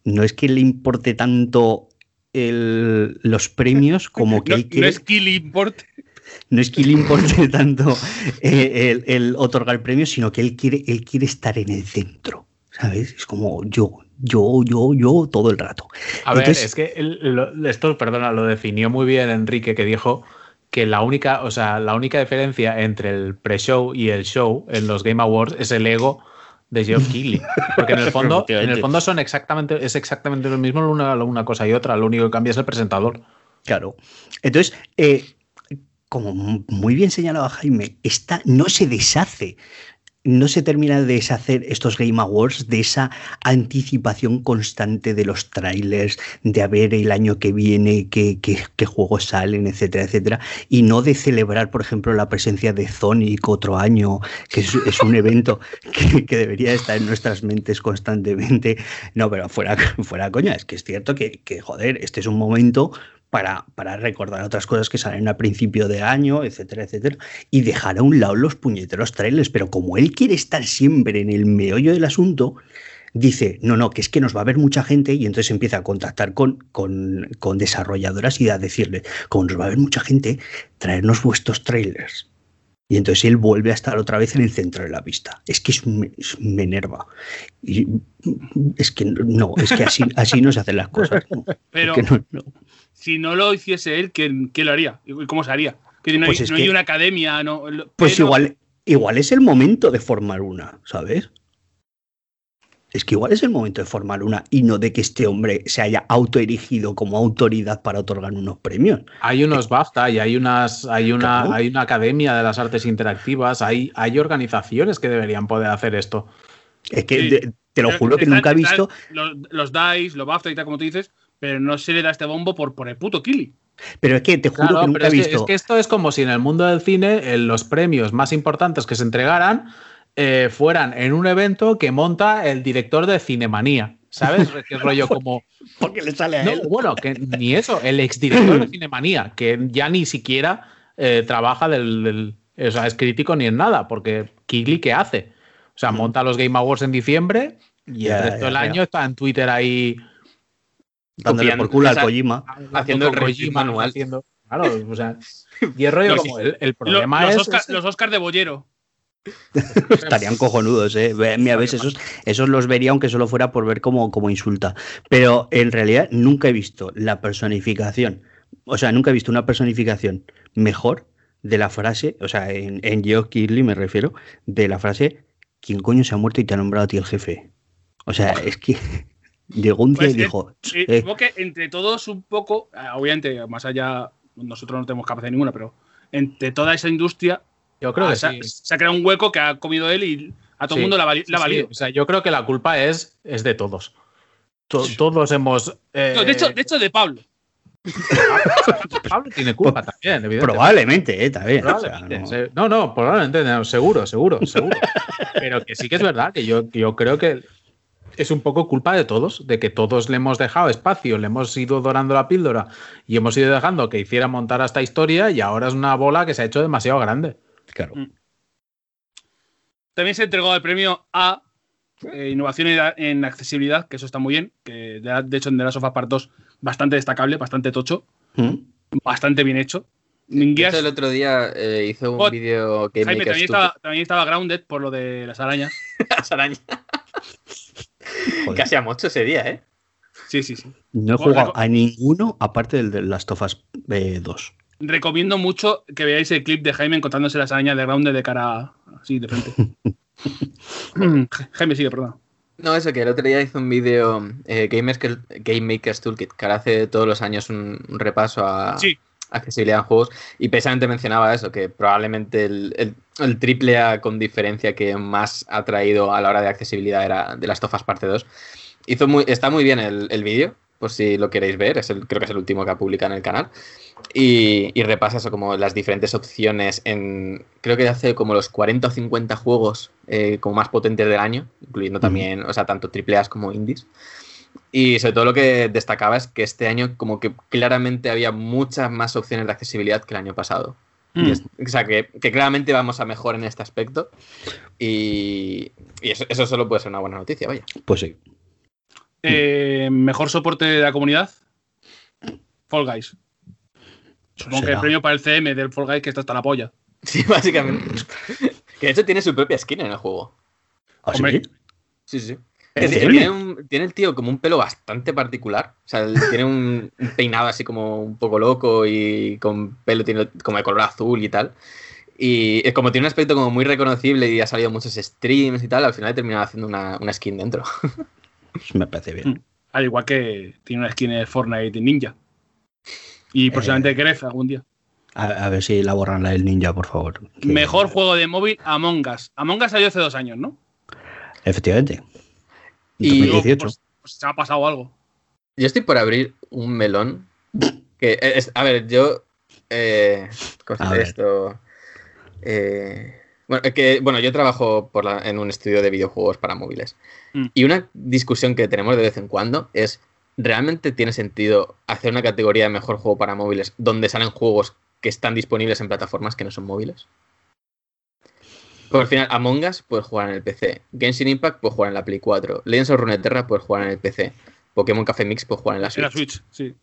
No es que le importe tanto el- los premios como que No, él no quiere es Kill Import. no es que le importe tanto eh, el, el otorgar premios, sino que él quiere, él quiere estar en el centro, ¿sabes? Es como yo, yo, yo, yo todo el rato. A ver, es que el- lo- esto, perdona, lo definió muy bien Enrique, que dijo que la única, o sea, la única diferencia entre el pre-show y el show en los Game Awards es el ego de Geoff Keighley. Porque en el fondo, en el fondo son exactamente, es exactamente lo mismo una, una cosa y otra. Lo único que cambia es el presentador. Claro. Entonces, eh, como muy bien señalaba Jaime, esta no se deshace. No se termina de deshacer estos Game Awards de esa anticipación constante de los trailers, de a ver el año que viene qué, qué- juegos salen, etcétera, etcétera, y no de celebrar, por ejemplo, la presencia de Sonic otro año, que es, es un evento que, que debería estar en nuestras mentes constantemente. No, pero fuera, fuera coña, es que es cierto que, que, joder, este es un momento para, para recordar otras cosas que salen a principio de año, etcétera, etcétera, y dejar a un lado los puñeteros trailers. Pero como él quiere estar siempre en el meollo del asunto, dice, no, no, que es que nos va a ver mucha gente y entonces empieza a contactar con, con, con desarrolladoras y a decirle, como nos va a ver mucha gente, traernos vuestros trailers. Y entonces él vuelve a estar otra vez en el centro de la pista. Es que es, me, me enerva. Y es que no, es que así, así no se hacen las cosas. Pero no. Si no lo hiciese él, ¿quién, quién lo haría? ¿Y cómo se haría? Que no, Pues hay, es no hay que- una academia, no. Pues pero- igual, igual es el momento de formar una, ¿sabes? Es que igual es el momento de formar una y no de que este hombre se haya autoerigido como autoridad para otorgar unos premios. Hay unos BAFTA y hay unas, hay una, Claro. hay una academia de las artes interactivas, hay, hay organizaciones que deberían poder hacer esto. Es que Sí. de- te lo juro que están- nunca he visto. Los, los DICE, los BAFTA y tal, como tú dices, pero no se le da este bombo por, por el puto Kili. Pero es que te juro Claro, que nunca he es que, visto. es que esto es como si en el mundo del cine eh, los premios más importantes que se entregaran eh, fueran en un evento que monta el director de Cinemanía. ¿Sabes? Es rollo como. Porque le sale a No, él. bueno, que ni eso, el exdirector de Cinemanía, que ya ni siquiera eh, trabaja del, del- O sea, es crítico ni en nada, porque Kigli, ¿qué hace? O sea, monta los Game Awards en diciembre y el resto del año está en Twitter ahí. Dándole copiando, por culo al Kojima. Haciendo el Kojima, manual. haciendo- claro, o sea. Y es rollo Los- como el, el problema los, es. Oscar- los Oscars de Bollero. Estarían cojonudos, ¿eh? Mira, ves, esos, esos los vería aunque solo fuera por ver cómo, cómo insulta. Pero en realidad nunca he visto la personificación, o sea, nunca he visto una personificación mejor de la frase, o sea, en, en Keighley me refiero, de la frase, ¿quién coño se ha muerto y te ha nombrado a ti el jefe? O sea, es que llegó un día Pues, y dijo, Eh, eh, supongo que entre todos un poco, eh, obviamente, más allá, nosotros no tenemos capacidad ninguna, pero entre toda esa industria Yo creo ah, que se, sí. ha, se ha creado un hueco que ha comido él y a todo el Sí, mundo la, ha vali- la sí. valido. O sea, yo creo que la culpa es, es de todos. To- todos hemos. eh, No, de, hecho, de hecho, de Pablo. Pablo tiene culpa también, evidentemente. probablemente, eh, también. o sea, Probablemente, no- no, no, probablemente, no, seguro, seguro, seguro. Pero que sí que es verdad, que yo, que yo creo que es un poco culpa de todos, de que todos le hemos dejado espacio, le hemos ido dorando la píldora y hemos ido dejando que hiciera montar esta historia y ahora es una bola que se ha hecho demasiado grande. claro. Mm. También se entregó el premio a eh, innovación en, accesibilidad, que eso está muy bien. Que de, de hecho en The Last of Us Part 2 bastante destacable, bastante tocho, ¿Mm? bastante bien hecho. El otro día eh, hizo un vídeo que Jaime también estaba, también estaba grounded por lo de las arañas. Joder. Casi a mucho ese día, ¿eh? Sí, sí, sí. No he jugado a ninguno aparte del de Last of Us eh, 2. Recomiendo mucho que veáis el clip de Jaime encontrándose las arañas de grounded de cara así de frente. Jaime sigue, perdón. No, eso, que el otro día hizo un vídeo eh, Game, Maker- Game Maker's Toolkit, que ahora hace todos los años un, un repaso a Sí. accesibilidad en juegos, y precisamente mencionaba eso, que probablemente el, el, el triple A con diferencia que más ha traído a la hora de accesibilidad era de las Tofas parte 2. Hizo muy, está muy bien el, el vídeo, por si lo queréis ver, es el, creo que es el último que ha publicado en el canal. Y, y repasa eso como las diferentes opciones en, creo que hace como los 40 o 50 juegos eh, como más potentes del año, incluyendo también, o sea, tanto como indies. Y sobre todo lo que destacaba es que este año como que claramente había muchas más opciones de accesibilidad que el año pasado. Mm. Y es- o sea, que, que claramente vamos a mejor en este aspecto. Y, y eso, eso solo puede ser una buena noticia, vaya. Pues sí. Eh, mejor soporte de la comunidad. Fall Guys. Supongo que Será. el premio para el CM del Fall Guys que está hasta la polla. Sí, básicamente. que de hecho tiene su propia skin en el juego. ¿Ah, sí? Hombre. Sí, sí. ¿En Tiene, serio? tiene un- tiene el tío como un pelo bastante particular. O sea, tiene un, un peinado así como un poco loco y con pelo tiene como de color azul y tal. Y como tiene un aspecto como muy reconocible y ha salido muchos streams y tal, al final he terminado haciendo una, una skin dentro. Me parece bien. Al igual que tiene una skin de Fortnite Ninja. Y posiblemente Gref algún día. A, a ver si la borran la del ninja, por favor. Que- Mejor juego de móvil, Among Us. Among Us salió hace dos años, ¿no? Efectivamente. Y- 2018. Pues, pues se ha pasado algo. Yo estoy por abrir un melón. Que es, a ver, yo. Eh, ¿Cómo se dice esto? Eh, bueno, es que, bueno, yo trabajo por la- en un estudio de videojuegos para móviles. Mm. Y una discusión que tenemos de vez en cuando es: ¿realmente tiene sentido hacer una categoría de mejor juego para móviles donde salen juegos que están disponibles en plataformas que no son móviles? Porque al final, Among Us puedes jugar en el PC. Genshin Impact puedes jugar en la Play 4. Legends of Runeterra puedes jugar en el PC. Pokémon Café Mix puedes jugar en la En la Switch. Switch, sí.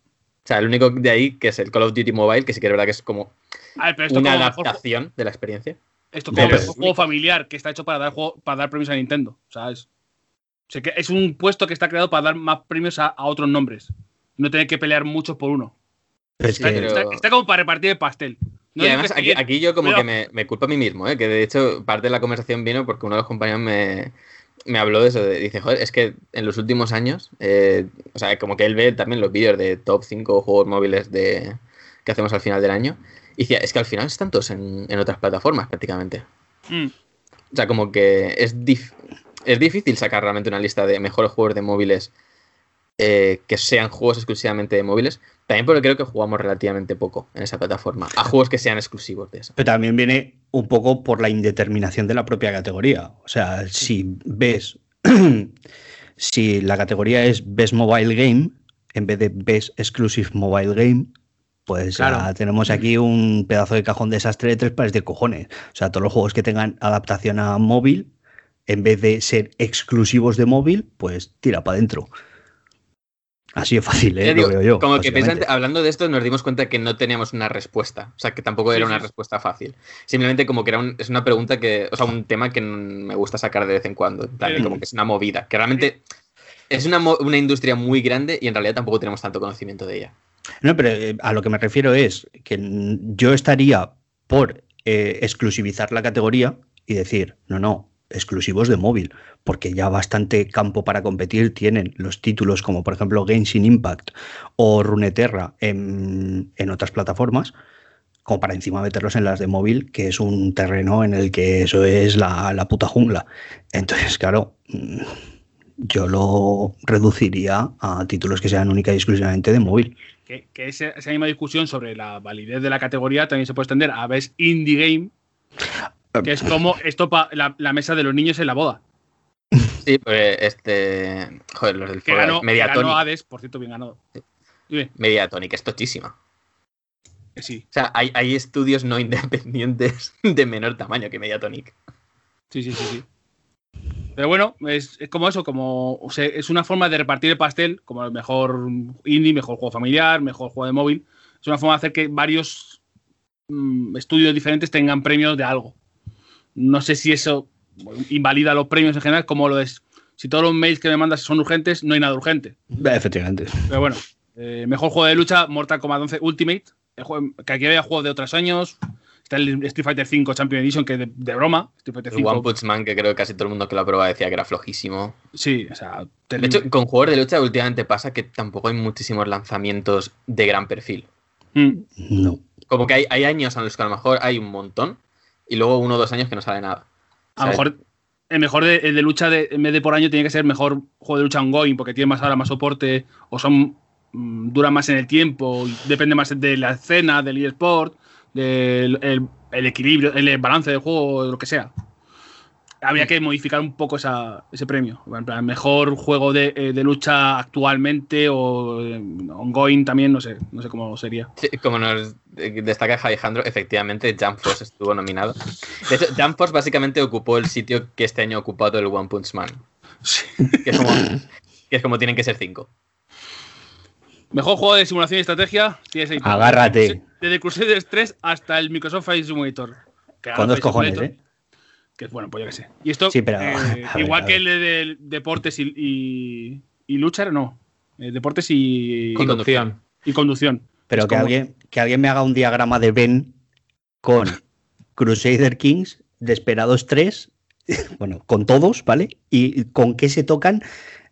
O sea, el único de ahí que es el Call of Duty Mobile, que sí que es verdad que es como A ver, pero esto una como mejor, adaptación de la experiencia. esto como pero- mejor juego familiar que está hecho para dar, juego, para dar premios a Nintendo. O sea, es, o sea, que es un puesto que está creado para dar más premios a, a otros nombres. No tener que pelear muchos por uno. Es Está, que- pero- está- está como para repartir el pastel. No y además, aquí, aquí yo como que me, me culpo a mí mismo, ¿eh? que de hecho parte de la conversación vino porque uno de los compañeros me, me habló de eso. de- dice, joder, es que en los últimos años, eh, o sea, como que él ve también los vídeos de top 5 juegos móviles de, que hacemos al final del año. Y decía, es que al final están todos en, en otras plataformas prácticamente. Mm. O sea, como que es, dif- es difícil sacar realmente una lista de mejores juegos de móviles eh, que sean juegos exclusivamente de móviles. También porque creo que jugamos relativamente poco en esa plataforma. A juegos que sean exclusivos de esa. Pero también viene un poco por la indeterminación de la propia categoría. O sea, si ves, si la categoría es Best Mobile Game, en vez de Best Exclusive Mobile Game, pues Claro. tenemos aquí un pedazo de cajón desastre de tres pares de cojones. O sea, todos los juegos que tengan adaptación a móvil, en vez de ser exclusivos de móvil, pues tira para adentro. Así de fácil, ¿eh? Lo veo yo. como que hablando de esto nos dimos cuenta que no teníamos una respuesta. O sea, que tampoco Sí, era sí, una respuesta fácil. Simplemente como que era un- es una pregunta que, o sea, un tema que me gusta sacar de vez en cuando. en plan, Sí. como que es una movida. Que realmente es una, una industria muy grande y en realidad tampoco tenemos tanto conocimiento de ella. No, pero eh, a lo que me refiero es que yo estaría por eh, exclusivizar la categoría y decir, no, no, exclusivos de móvil, porque ya bastante campo para competir tienen los títulos como por ejemplo Genshin Impact o Runeterra en, en otras plataformas, como para encima meterlos en las de móvil, que es un terreno en el que eso es la, la puta jungla. Entonces, claro, mm, yo lo reduciría a títulos que sean única y exclusivamente de móvil. Que, que esa, esa misma discusión sobre la validez de la categoría también se puede extender a Best Indie Game, que es como esto pa- la, la mesa de los niños en la boda. Sí, pues este. Joder, los del Que ganó, Mediatonic. ganó Hades, por cierto, bien ganado. Dime, Mediatonic, es tochísima. sí. O sea, hay, hay estudios no independientes de menor tamaño que Mediatonic. Sí, sí, sí, sí. Pero bueno, es, es como eso, como o sea, es una forma de repartir el pastel, como el mejor indie, mejor juego familiar, mejor juego de móvil. Es una forma de hacer que varios mm, estudios diferentes tengan premios de algo. No sé si eso invalida los premios en general, como lo es. Si todos los mails que me mandas son urgentes, no hay nada urgente. Efectivamente. Pero bueno, eh, mejor juego de lucha, Mortal Kombat 11 Ultimate, el juego- que aquí había juegos de otros años. Está el Street Fighter 5 Champion Edition, que de, de broma. Street Fighter El 5. One Punch Man, que creo que casi todo el mundo que lo probaba decía que era flojísimo. Sí, o sea. De hecho, con juegos de lucha últimamente pasa que tampoco hay muchísimos lanzamientos de gran perfil. Mm, No. Como que hay, hay años en los que a lo mejor hay un montón y luego uno o dos años que no sale nada. a lo mejor el mejor de, el de lucha de, en vez de por año tiene que ser mejor juego de lucha ongoing, porque tiene más ahora más soporte, o son mm, duran más en el tiempo, depende más de la escena, del eSport, del el, el equilibrio, el balance del juego, lo que sea. Habría que modificar un poco esa- ese premio. En plan, mejor juego de, eh, de lucha actualmente o eh, ongoing también, no sé, no sé cómo sería. Sí, como nos destaca Alejandro, efectivamente Jump Force estuvo nominado. De hecho, Jump Force básicamente ocupó el sitio que este año ha ocupado el One Punch Man. Que es como, que es como tienen que ser cinco. Mejor juego de simulación y estrategia. tienes ahí todo. Agárrate. Desde Crusaders 3 hasta el Microsoft Flight Simulator. Con dos cojones, Simulator, ¿eh? Que bueno, pues yo qué sé. Y esto, Sí, pero, eh, ver, igual que el de, de deportes y, y, y lucha, no. Eh, deportes y, Con- Conducción. y conducción. Pero Es que como- alguien, que alguien me haga un diagrama de Ben con Crusader Kings, Desperados 3, bueno, con todos, ¿vale? Y con qué se tocan,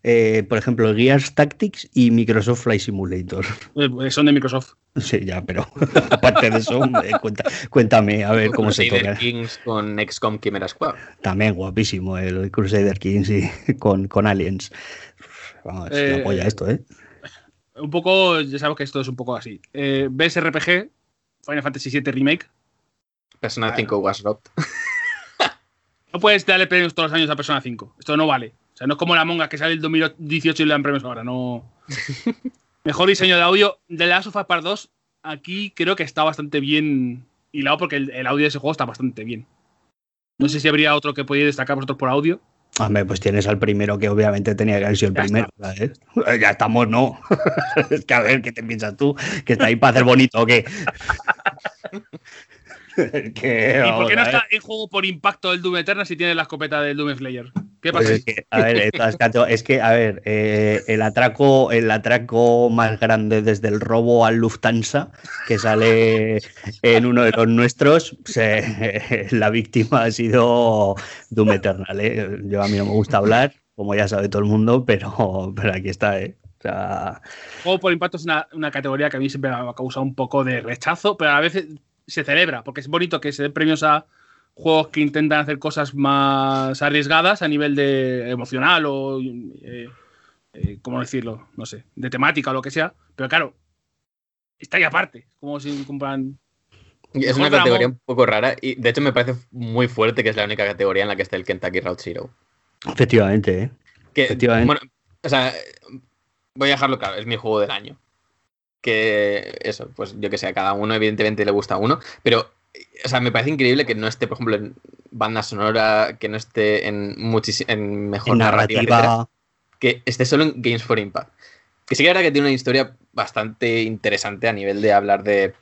eh, por ejemplo, Gears Tactics y Microsoft Flight Simulator. Eh, pues son de Microsoft. Sí, ya, pero aparte de eso, eh, cuenta- cuéntame a ver cómo se Crusader toca. Kings con XCOM Chimera Squad. También guapísimo el Crusader Kings y con, con Aliens. Vamos, Eh, la polla esto, ¿eh? Un poco, ya sabes que esto es un poco así. Eh, BSRPG, Final Fantasy VII Remake. Persona Vale. 5 was robbed. No puedes darle premios todos los años a Persona 5. Esto no vale. O sea, no es como la Monga que sale el 2018 y le dan premios ahora. No. Mejor diseño de audio. De Last of Us Part 2, aquí creo que está bastante bien hilado porque el, el audio de ese juego está bastante bien. No sé si habría otro que podéis destacar vosotros por audio. Hombre, pues tienes al primero que obviamente tenía que haber sido el Ya primero. ¿sabes? Ya estamos, ¿no? es que a ver, ¿qué te piensas tú? ¿Que está ahí para hacer bonito o qué? ¿Y por qué no está en juego por impacto el Doom Eternal si tiene la escopeta del Doom Slayer? ¿Qué Pues pasa? es que, a ver, catego- es que, a ver, eh, el atraco, el atraco más grande desde el robo al Lufthansa, que sale en uno de los nuestros, se- la víctima ha sido Doom Eternal. ¿eh? Yo a mí no me gusta hablar, como ya sabe todo el mundo, pero, pero aquí está, ¿eh? O sea, Juego por impacto es una, una categoría que a mí siempre me ha causado un poco de rechazo, pero a veces se celebra, porque es bonito que se den premios a juegos que intentan hacer cosas más arriesgadas a nivel de emocional o, eh, eh, ¿cómo decirlo? No sé, de temática o lo que sea. Pero claro, está ahí aparte. Como si compran... Es una categoría un poco rara y de hecho me parece muy fuerte que es la única categoría en la que está el Kentucky Route Zero. efectivamente, ¿eh? Que, Efectivamente. bueno, o sea, voy a dejarlo claro, es mi juego del año. Que eso, pues yo que sé, a cada uno evidentemente le gusta uno, pero, o sea, me parece increíble que no esté, por ejemplo, en banda sonora, que no esté en, en mejor En narrativa, etcétera, que esté solo en Games for Impact. Que sí que era que tiene una historia bastante interesante a nivel de hablar de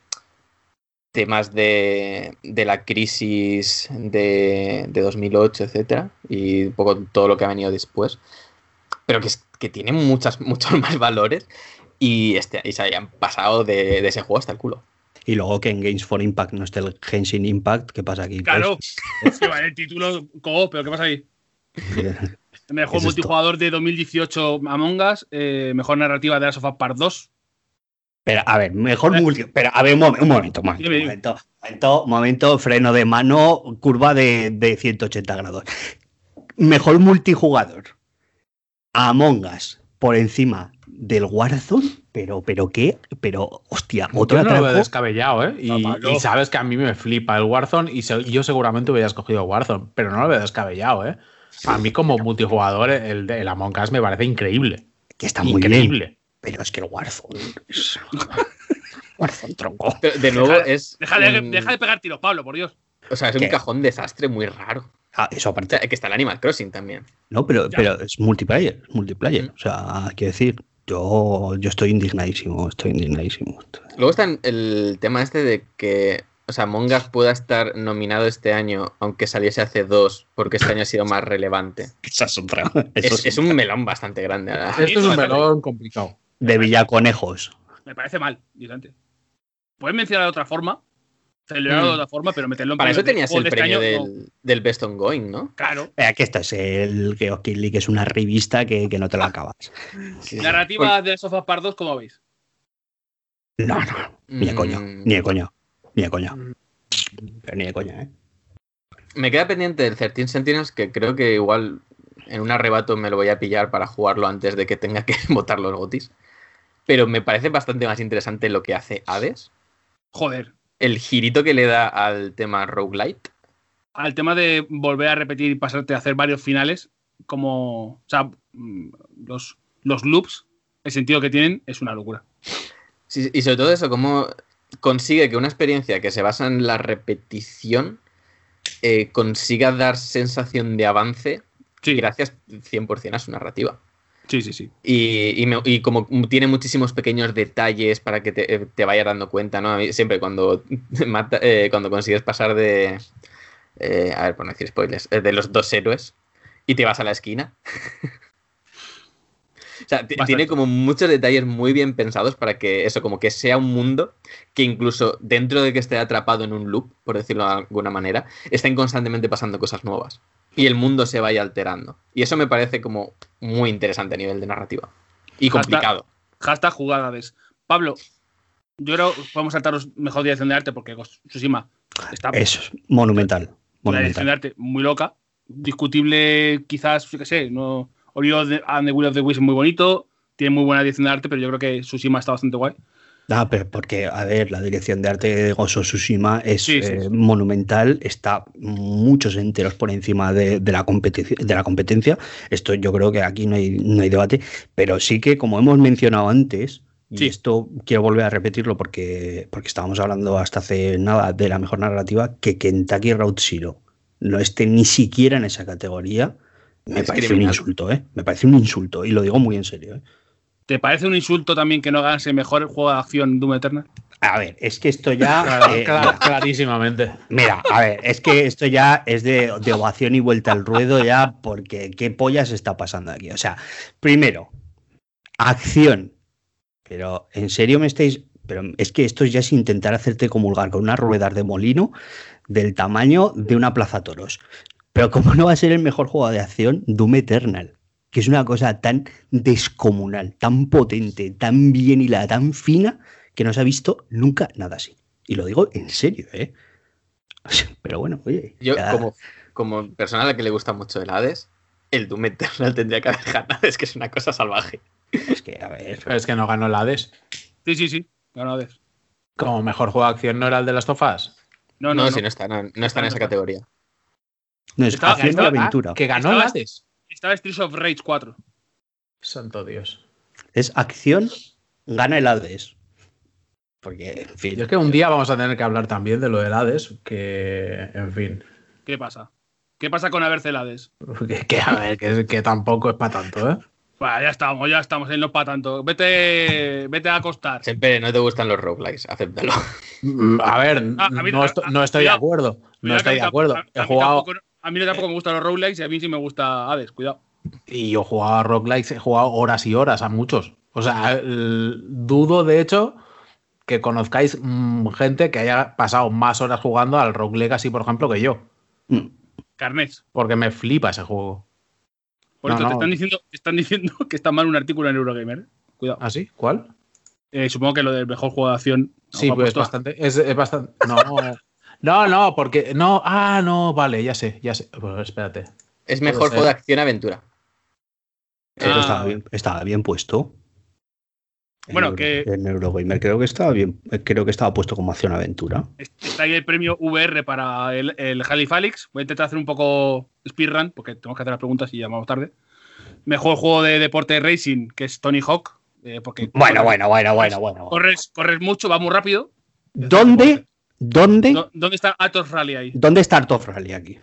temas de, de la crisis de, de 2008, etcétera, y un poco todo lo que ha venido después. Pero que, es- que tiene muchas, muchos más valores y, este, y se hayan pasado de, de ese juego hasta el culo. Y luego que en Games for Impact no esté el Genshin Impact, ¿qué pasa aquí? Claro, Pues, sí, vale, el título, co, pero ¿qué pasa ahí? Mejor ¿Qué es multijugador de 2018 Among Us, eh, mejor narrativa de Last of Us Part 2. Pero, a ver, mejor multi. Pero, a ver, un, momen- un momento, un momento, momento, momento, freno de mano, curva de, de 180 grados. Mejor multijugador. Among Us, por encima del Warzone, pero, pero qué, pero, hostia, otro Yo no lo veo atraco. descabellado, ¿eh? Y, No, Pablo. y sabes que a mí me flipa el Warzone y se- yo seguramente hubiera escogido Warzone, pero no lo veo descabellado, ¿eh? A mí como multijugador el, de- el Among Us me parece increíble. que está muy bien. increíble. Pero es que el Warzone. es- Warzone tronco. Pero de nuevo Deja- es. Deja de, un- deja de pegar tiros, Pablo, por Dios. O sea, es un cajón desastre muy raro. Ah, eso O aparte. sea, que está el Animal Crossing también. No, pero, Ya. pero es multiplayer, es multiplayer. Mm. O sea, quiero decir, yo, yo estoy indignadísimo, estoy indignadísimo. Luego está el tema este de que, o sea, Among Us pueda estar nominado este año, aunque saliese hace dos, porque este año ha sido más relevante. Esa es otra. Es, Eso es es un melón bastante grande. Esto es un melón complicado. de Villaconejos. Me parece mal, directamente. Puedes mencionar de otra forma, celebrarlo Mm. de otra forma, pero meterlo en Para eso tenías el este premio año, no. del, del Best Ongoing, ¿no? Claro. Vea que esto es el Geokill League, es una revista que, que no te la acabas. Narrativa de Sofá Part 2, ¿cómo veis? No, no, ni de coña, Mm, ni de coña, ni de coña. Mm. Pero ni de coña, ¿eh? Me queda pendiente el 13 Sentinels, que creo que igual en un arrebato me lo voy a pillar para jugarlo antes de que tenga que votar los gotis. Pero me parece bastante más interesante lo que hace Hades. Joder. El girito que le da al tema roguelite. Al tema de volver a repetir y pasarte a hacer varios finales, como. O sea, mm, los, los loops, el sentido que tienen, es una locura. Sí, y sobre todo eso, cómo consigue que una experiencia que se basa en la repetición eh, consiga dar sensación de avance Sí, gracias 100% a su narrativa. Sí, sí. sí. Y, y me- y como tiene muchísimos pequeños detalles para que te, te vayas dando cuenta, ¿no? A mí siempre cuando, mata- eh, cuando consigues pasar de... eh, a ver, por no decir spoilers, eh, de los dos héroes y te vas a la esquina. o sea, tiene como muchos detalles muy bien pensados para que eso, como que sea un mundo que incluso dentro de que esté atrapado en un loop, por decirlo de alguna manera, estén constantemente pasando cosas nuevas. Y el mundo se vaya alterando. Y eso me parece como muy interesante a nivel de narrativa. Y complicado. Hashtag jugades. Pablo, yo creo que podemos saltaros mejor dirección de arte porque Tsushima está Eso es monumental. una dirección de Monumental. arte muy loca. Discutible, quizás, yo qué sé, no. De- and the Will of the Wisps es muy bonito, tiene muy buena dirección de arte, pero yo creo que Tsushima está bastante guay. Ah, pero porque, a ver, la dirección de arte de Gozo Tsushima es Sí, sí, eh, monumental, está muchos enteros por encima de, de la de la competencia. Esto yo creo que aquí no hay, no hay debate, pero sí que, como hemos mencionado antes, y esto quiero volver a repetirlo porque, porque estábamos hablando hasta hace nada de la mejor narrativa, que Kentucky Route Zero no esté ni siquiera en esa categoría, me Es parece criminal. un insulto, ¿eh? Me parece un insulto, y lo digo muy en serio, ¿eh? ¿Te parece un insulto también que no ganase mejor el juego de acción Doom Eternal? A ver, es que esto ya. Claro, eh, claro, clarísimamente. Mira, a ver, es que esto ya es de, de ovación y vuelta al ruedo ya, porque qué pollas está pasando aquí. O sea, primero, acción. Pero, ¿en serio me estáis...? Pero es que esto ya es intentar hacerte comulgar con unas ruedas de molino del tamaño de una plaza toros. Pero ¿cómo no va a ser el mejor juego de acción Doom Eternal? Que es una cosa tan descomunal, tan potente, tan bien hilada, tan fina, que no se ha visto nunca nada así. Y lo digo en serio, ¿eh? Pero bueno, oye. Yo, ya- como, como persona a la que le gusta mucho el Hades, el Doom Eternal tendría que haber ganado. Es que es una cosa salvaje. Es que, a ver. Pero es que no ganó el Hades. Sí, sí, sí. Ganó Hades. Como mejor juego de acción no era el de las tofas. No, No, no, si no. no está, no, no está en esa categoría. No, es Estaba- acción aventura. Que ganó el Hades. Estaba Streets of Rage 4. Santo Dios. Es acción, gana el Hades. Porque, en fin. Yo es que un día vamos a tener que hablar también de lo del Hades, que, en fin, ¿Qué pasa? ¿Qué pasa con Abercelades? que, que, a ver, que, que tampoco es para tanto, ¿eh? Ya estamos, ya estamos, él no es para tanto. Vete, vete a acostar. Siempre no te gustan los roguelikes, acéptalo. Mm, A ver, Ah, a mí- no, esto- a- no estoy de acuerdo. No estoy de acuerdo. He jugado tampoco- A mí tampoco me gustan los roguelikes y a mí sí me gusta Hades, cuidado. y yo he jugado a roguelikes, he jugado horas y horas a muchos. O sea, el- dudo de hecho que conozcáis mm, gente que haya pasado más horas jugando al Rogue Legacy, por ejemplo, que yo. Mm. Carnets. Porque me flipa ese juego. Por No, esto te están diciendo, te están diciendo que está mal un artículo en Eurogamer. ¿eh? Cuidado. ¿Ah, sí? ¿Cuál? Eh, supongo que lo del mejor juego de acción. Sí, pues es bastante. Es, es bastante. No, no, no, porque. No, ah, no, vale, ya sé, ya sé. Pues espérate. Es mejor juego de acción-aventura. Pero Ah. estaba, bien, estaba bien puesto. En Bueno, Euro- que- En Eurogamer creo que estaba bien. Creo que estaba puesto como acción aventura. Está ahí el premio VR para el, el Halifalix. Voy a intentar hacer un poco speedrun, porque tenemos que hacer las preguntas y ya vamos tarde. Mejor juego de deporte racing, que es Tony Hawk. eh, porque Bueno, corres- bueno, bueno, bueno, bueno. bueno. Corres, corres mucho, va muy rápido. ¿Dónde? ¿Dónde? ¿Dó- ¿Dónde está Atos Rally ahí? ¿Dónde está Artof Rally aquí?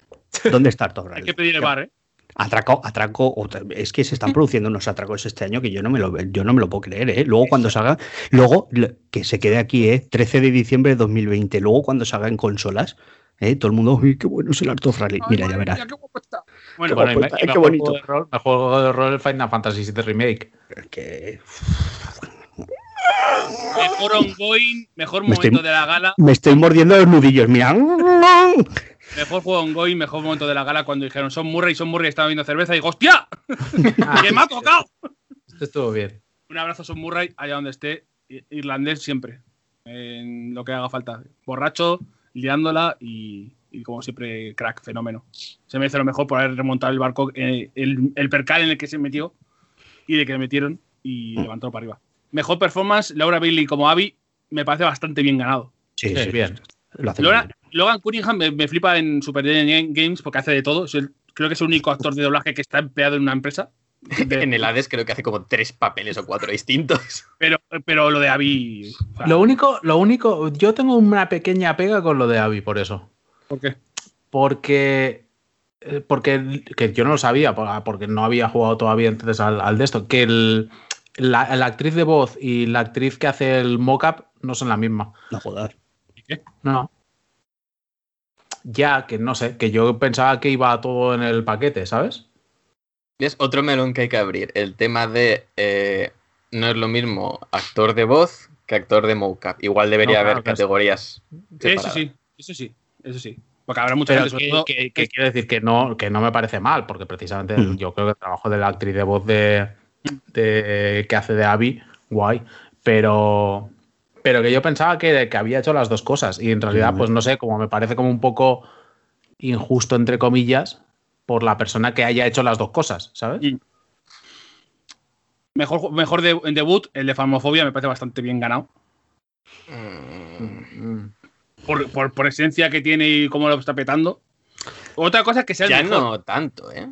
¿Dónde está Hay Rally? que pedir el bar, ¿eh? Atraco, atraco, es que se están produciendo unos atracos este año que yo no me lo, yo no me lo puedo creer, ¿eh? Luego cuando salga, luego que se quede aquí, ¿eh? 13 de diciembre de 2020, luego cuando salga en consolas, ¿eh? Todo el mundo, uy, qué bueno es el Art of Rally. Mira, ya verás. Bueno, Bueno, me- y qué mejor bonito. juego de rol, mejor juego de rol el Final Fantasy VII Remake. Que mejor ongoing, mejor Me estoy- momento de la gala. me estoy mordiendo los nudillos, mira. Mejor juego ongoing, mejor momento de la gala cuando dijeron son Murray, son Murray, estaba viendo cerveza y digo, ¡hostia! ¡Que me ha tocado! Esto estuvo bien. Un abrazo, son Murray, allá donde esté. Irlandés siempre. En lo que haga falta. Borracho, liándola y, y como siempre, crack, fenómeno. Se merece lo mejor por haber remontado el barco, eh, el, el percal en el que se metió y de que le metieron y levantó para arriba. Mejor performance, Laura Bailey como Abby, me parece bastante bien ganado. Sí, Sí, sí, bien. Lo hace muy Logan, bien. Logan Cunningham me, me flipa en Super Games porque hace de todo. Es el- creo que es el único actor de doblaje que está empleado en una empresa. De- En el Hades creo que hace como tres papeles o cuatro distintos. pero, pero lo de Abby. o sea, Lo único, lo único, yo tengo una pequeña pega con lo de Abby por eso. ¿Por qué? Porque, eh, porque que yo no lo sabía, por- porque no había jugado todavía entonces al, al de esto, que el- la, la actriz de voz y la actriz que hace el mock-up no son la misma. No jodas. No. Ya, que no sé, que yo pensaba que iba todo en el paquete, ¿sabes? Es otro melón que hay que abrir. El tema de eh, no es lo mismo actor de voz que actor de mocap. Igual debería No, claro, haber categorías. Eso sí, eso sí, eso sí. Porque habrá mucha Pero gente, que- que quiero decir que no, que no me parece mal, porque precisamente Mm. yo creo que el trabajo de la actriz de voz de, de- que hace de Abby, guay, pero, pero que yo pensaba que, que había hecho las dos cosas y en realidad, pues no sé, como me parece como un poco injusto, entre comillas, por la persona que haya hecho las dos cosas, ¿sabes? Mm. Mejor, mejor de, en debut, el de Farmofobia me parece bastante bien ganado. Mm, Mm. Por, por, por esencia que tiene y cómo lo está petando. Otra cosa es que sea el Ya mejor. no tanto, ¿eh?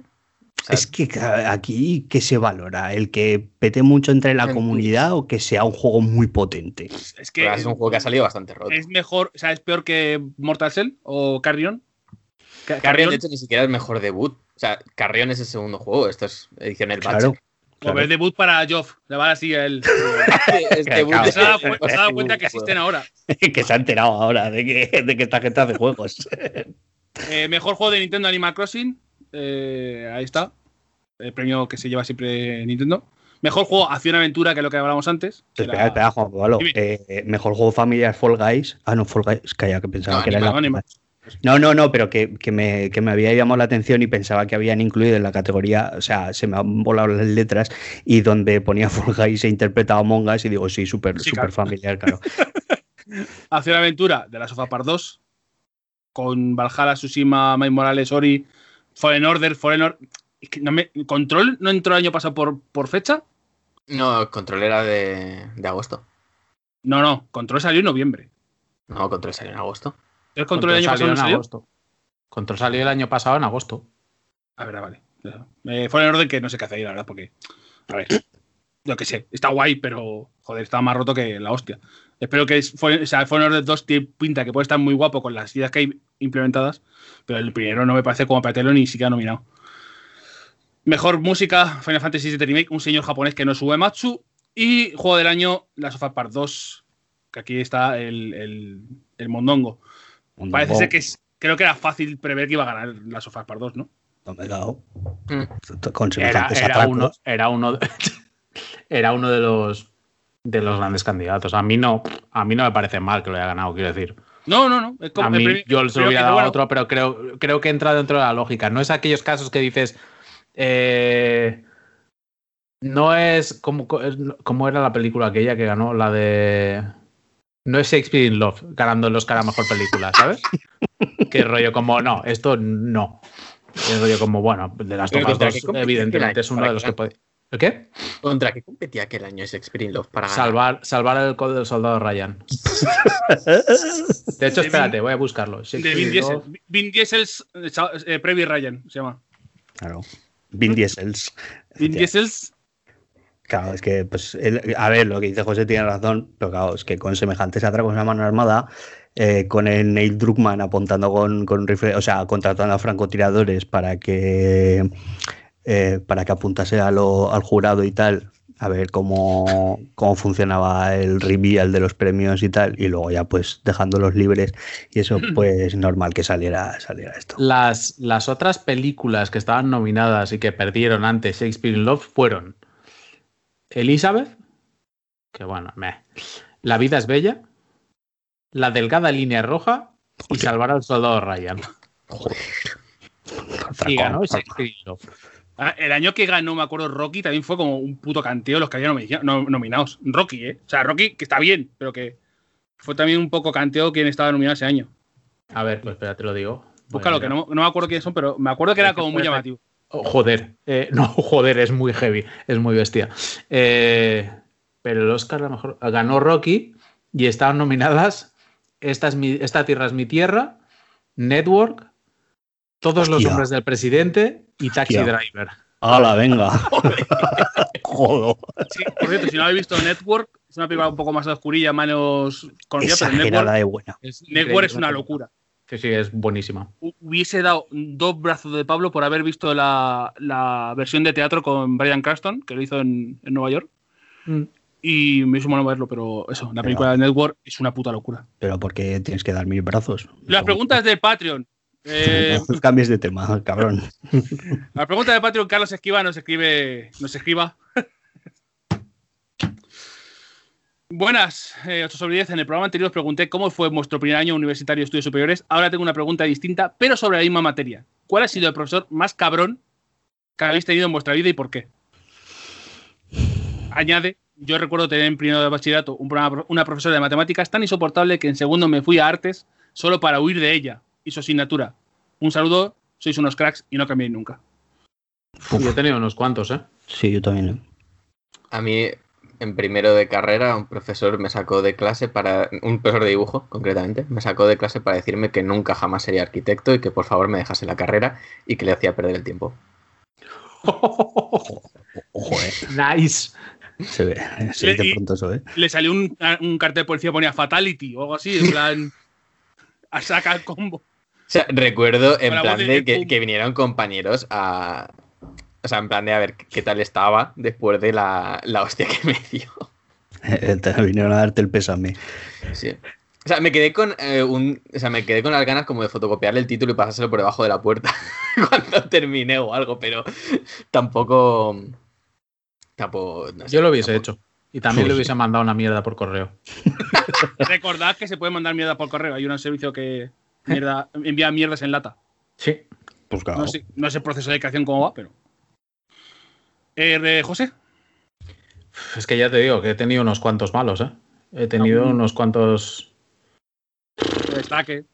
Es que aquí, ¿qué se valora? ¿El que pete mucho entre la comunidad o que sea un juego muy potente? Es que es un juego que ha salido bastante roto. es mejor, o sea, es peor que Mortal Shell o Carrion. Ca- Carrion, de hecho, ni siquiera es mejor debut. O sea, Carrion es el segundo juego. Esto es edición el Claro, Claro. ver debut para Joff. Le va así a él. Claro. Se ha dado, cu- se ha dado cuenta que existen ahora. que se ha enterado ahora de que, de que esta gente hace juegos. Eh, mejor juego de Nintendo Animal Crossing. Eh, ahí está. El premio que se lleva siempre Nintendo. Mejor juego Acción Aventura, que lo que hablábamos antes. espera, era- espera, Juan Pablo. Dime. Eh, mejor juego familiar Fall Guys. Ah, no, Fall Guys. Calla, que pensaba No, que era Animal, la. No, no, no, pero que, que me, que me había llamado la atención y pensaba que habían incluido en la categoría, o sea, se me han volado las letras y donde ponía Fall Guys se interpretaba Among Us y digo, sí, súper Sí, claro. familiar, claro. Acción Aventura de la Sofa Par 2. Con Valhalla, Tsushima, Miles Morales, Ori, Fallen Order, Fallen Order. Es que no me- ¿Control no entró el año pasado por, por fecha? No, Control era de, de agosto. No, no. Control salió en noviembre. No, Control salió en agosto. ¿El Control el año pasado en salió? agosto. Control salió el año pasado en agosto. A ver, ah, vale. Eh, Fallen Order que no sé qué hacer ahí, la verdad, porque. A ver. Yo que sé. Está guay, pero. Joder, está más roto que la hostia. Espero que es, Fallen- o sea, Fallen Order 2 tiene pinta que puede estar muy guapo con las ideas que hay implementadas, pero el primero no me parece como para tenerlo ni siquiera nominado. Mejor música, Final Fantasy VII Remake, un señor japonés que no es Uematsu. Y juego del año, Last of Us Part 2, que aquí está el, el, el mondongo. Parece ser que es, creo que era fácil prever que iba a ganar Last of Us Part 2, ¿no? No me dado. Mm. Con Era, era uno, era uno, de- era uno de los de los grandes candidatos. A mí no, a mí no me parece mal que lo haya ganado, quiero decir. No, no, no. Es como A mí yo se lo hubiera dado a bueno. otro, pero creo, creo que entra dentro de la lógica. No es aquellos casos que dices. eh, no es como, como era la película aquella que ganó, la de. No es Shakespeare in Love, ganando el Oscar a mejor película, ¿sabes? que rollo como, no, esto no. Es rollo como, bueno, de las Pero tofas contra 2, qué competía evidentemente es uno de los que puede. ¿El qué? ¿Contra qué competía aquel año ese Experience Love para ganar? Salvar, salvar el código del soldado Ryan. De hecho, espérate, voy a buscarlo. De Vin in Diesel. Vin Diesel's eh, eh, Previ Ryan se llama. Claro. Vin Diesels. Vin Diesel's. Claro, es que, pues, el- a ver, lo que dice José tiene razón, pero claro, es que con semejantes atracos a mano armada, eh, con el Neil Druckmann apuntando con, con rifle, o sea, contratando a francotiradores para que eh, para que apuntase a lo- al jurado y tal, a ver cómo, cómo funcionaba el reveal de los premios y tal, y luego ya pues dejándolos libres, y eso pues normal que saliera, saliera esto. Las, las otras películas que estaban nominadas y que perdieron antes Shakespeare in Love fueron Elizabeth, que bueno, meh. La vida es bella, La delgada línea roja y salvar al soldado Ryan. Y ganó Shakespeare in Love. Ah, El año que ganó, me acuerdo, Rocky también fue como un puto canteo los que no- nominados. Rocky, ¿eh? O sea, Rocky, que está bien, pero que fue también un poco canteo quien estaba nominado ese año. A ver, pues espera, te lo digo. Búscalo, que no, no me acuerdo quiénes son, pero me acuerdo que era como muy llamativo. Oh, joder, eh, no, joder, es muy heavy, es muy bestia. Eh, pero el Oscar a lo mejor ganó Rocky y estaban nominadas Esta, es mi, Esta Tierra es mi tierra, Network, Todos los hombres del presidente y Taxi Hostia. Driver. ¡Hala, venga! Joder. Sí, por cierto, si no habéis visto Network, es una película un poco más oscurilla, menos conocida, pero Network, de buena. Es Network es una locura. Sí, sí, es buenísima. Hu- Hubiese dado dos brazos de Pablo por haber visto la, la versión de teatro con Brian Cranston, que lo hizo en, en Nueva York. Mm. Y me hizo bueno verlo, pero eso, la película de Network es una puta locura. Pero porque tienes que dar mil brazos. Las preguntas del Patreon. Eh, No cambies de tema, cabrón. la pregunta del Patreon, Carlos Esquiva nos escribe. Nos escriba. Buenas, eh, 8 sobre 10. En el programa anterior os pregunté cómo fue vuestro primer año universitario de estudios superiores. Ahora tengo una pregunta distinta, pero sobre la misma materia. ¿Cuál ha sido el profesor más cabrón que habéis tenido en vuestra vida y por qué? Añade, yo recuerdo tener en primero de bachillerato un programa- una profesora de matemáticas tan insoportable que en segundo me fui a artes solo para huir de ella y su asignatura. Un saludo, sois unos cracks y no cambiéis nunca. Yo he tenido unos cuantos, ¿eh? Sí, yo también. ¿eh? A mí, en primero de carrera, un profesor me sacó de clase para. Un profesor de dibujo, concretamente, me sacó de clase para decirme que nunca jamás sería arquitecto y que por favor me dejase la carrera y que le hacía perder el tiempo. Ojo, eh. nice. Se ve. Se Le- dice y- pronto eso, ¿eh? Le salió un, un cartel de policía que ponía Fatality o algo así, en plan. a saca el combo. O sea, recuerdo en plan de de que, vinieron compañeros a, O sea, en plan de a ver qué tal estaba después de la, la hostia que me dio. Te vinieron a darte el pésame. Sí. O sea, me quedé con eh, un. O sea, me quedé con las ganas como de fotocopiarle el título y pasárselo por debajo de la puerta cuando terminé o algo, pero tampoco. Tampoco. no sé, Yo lo hubiese tampoco- hecho. Y también Sí, le sí. hubiese mandado una mierda por correo. Recordad que se puede mandar mierda por correo. Hay un servicio que mierda, envía mierdas en lata. Sí. Pues claro. No sé, no sé el proceso de creación cómo va, pero. Eh, de José, Es que ya te digo que he tenido unos cuantos malos, ¿eh? He tenido unos cuantos. destaque.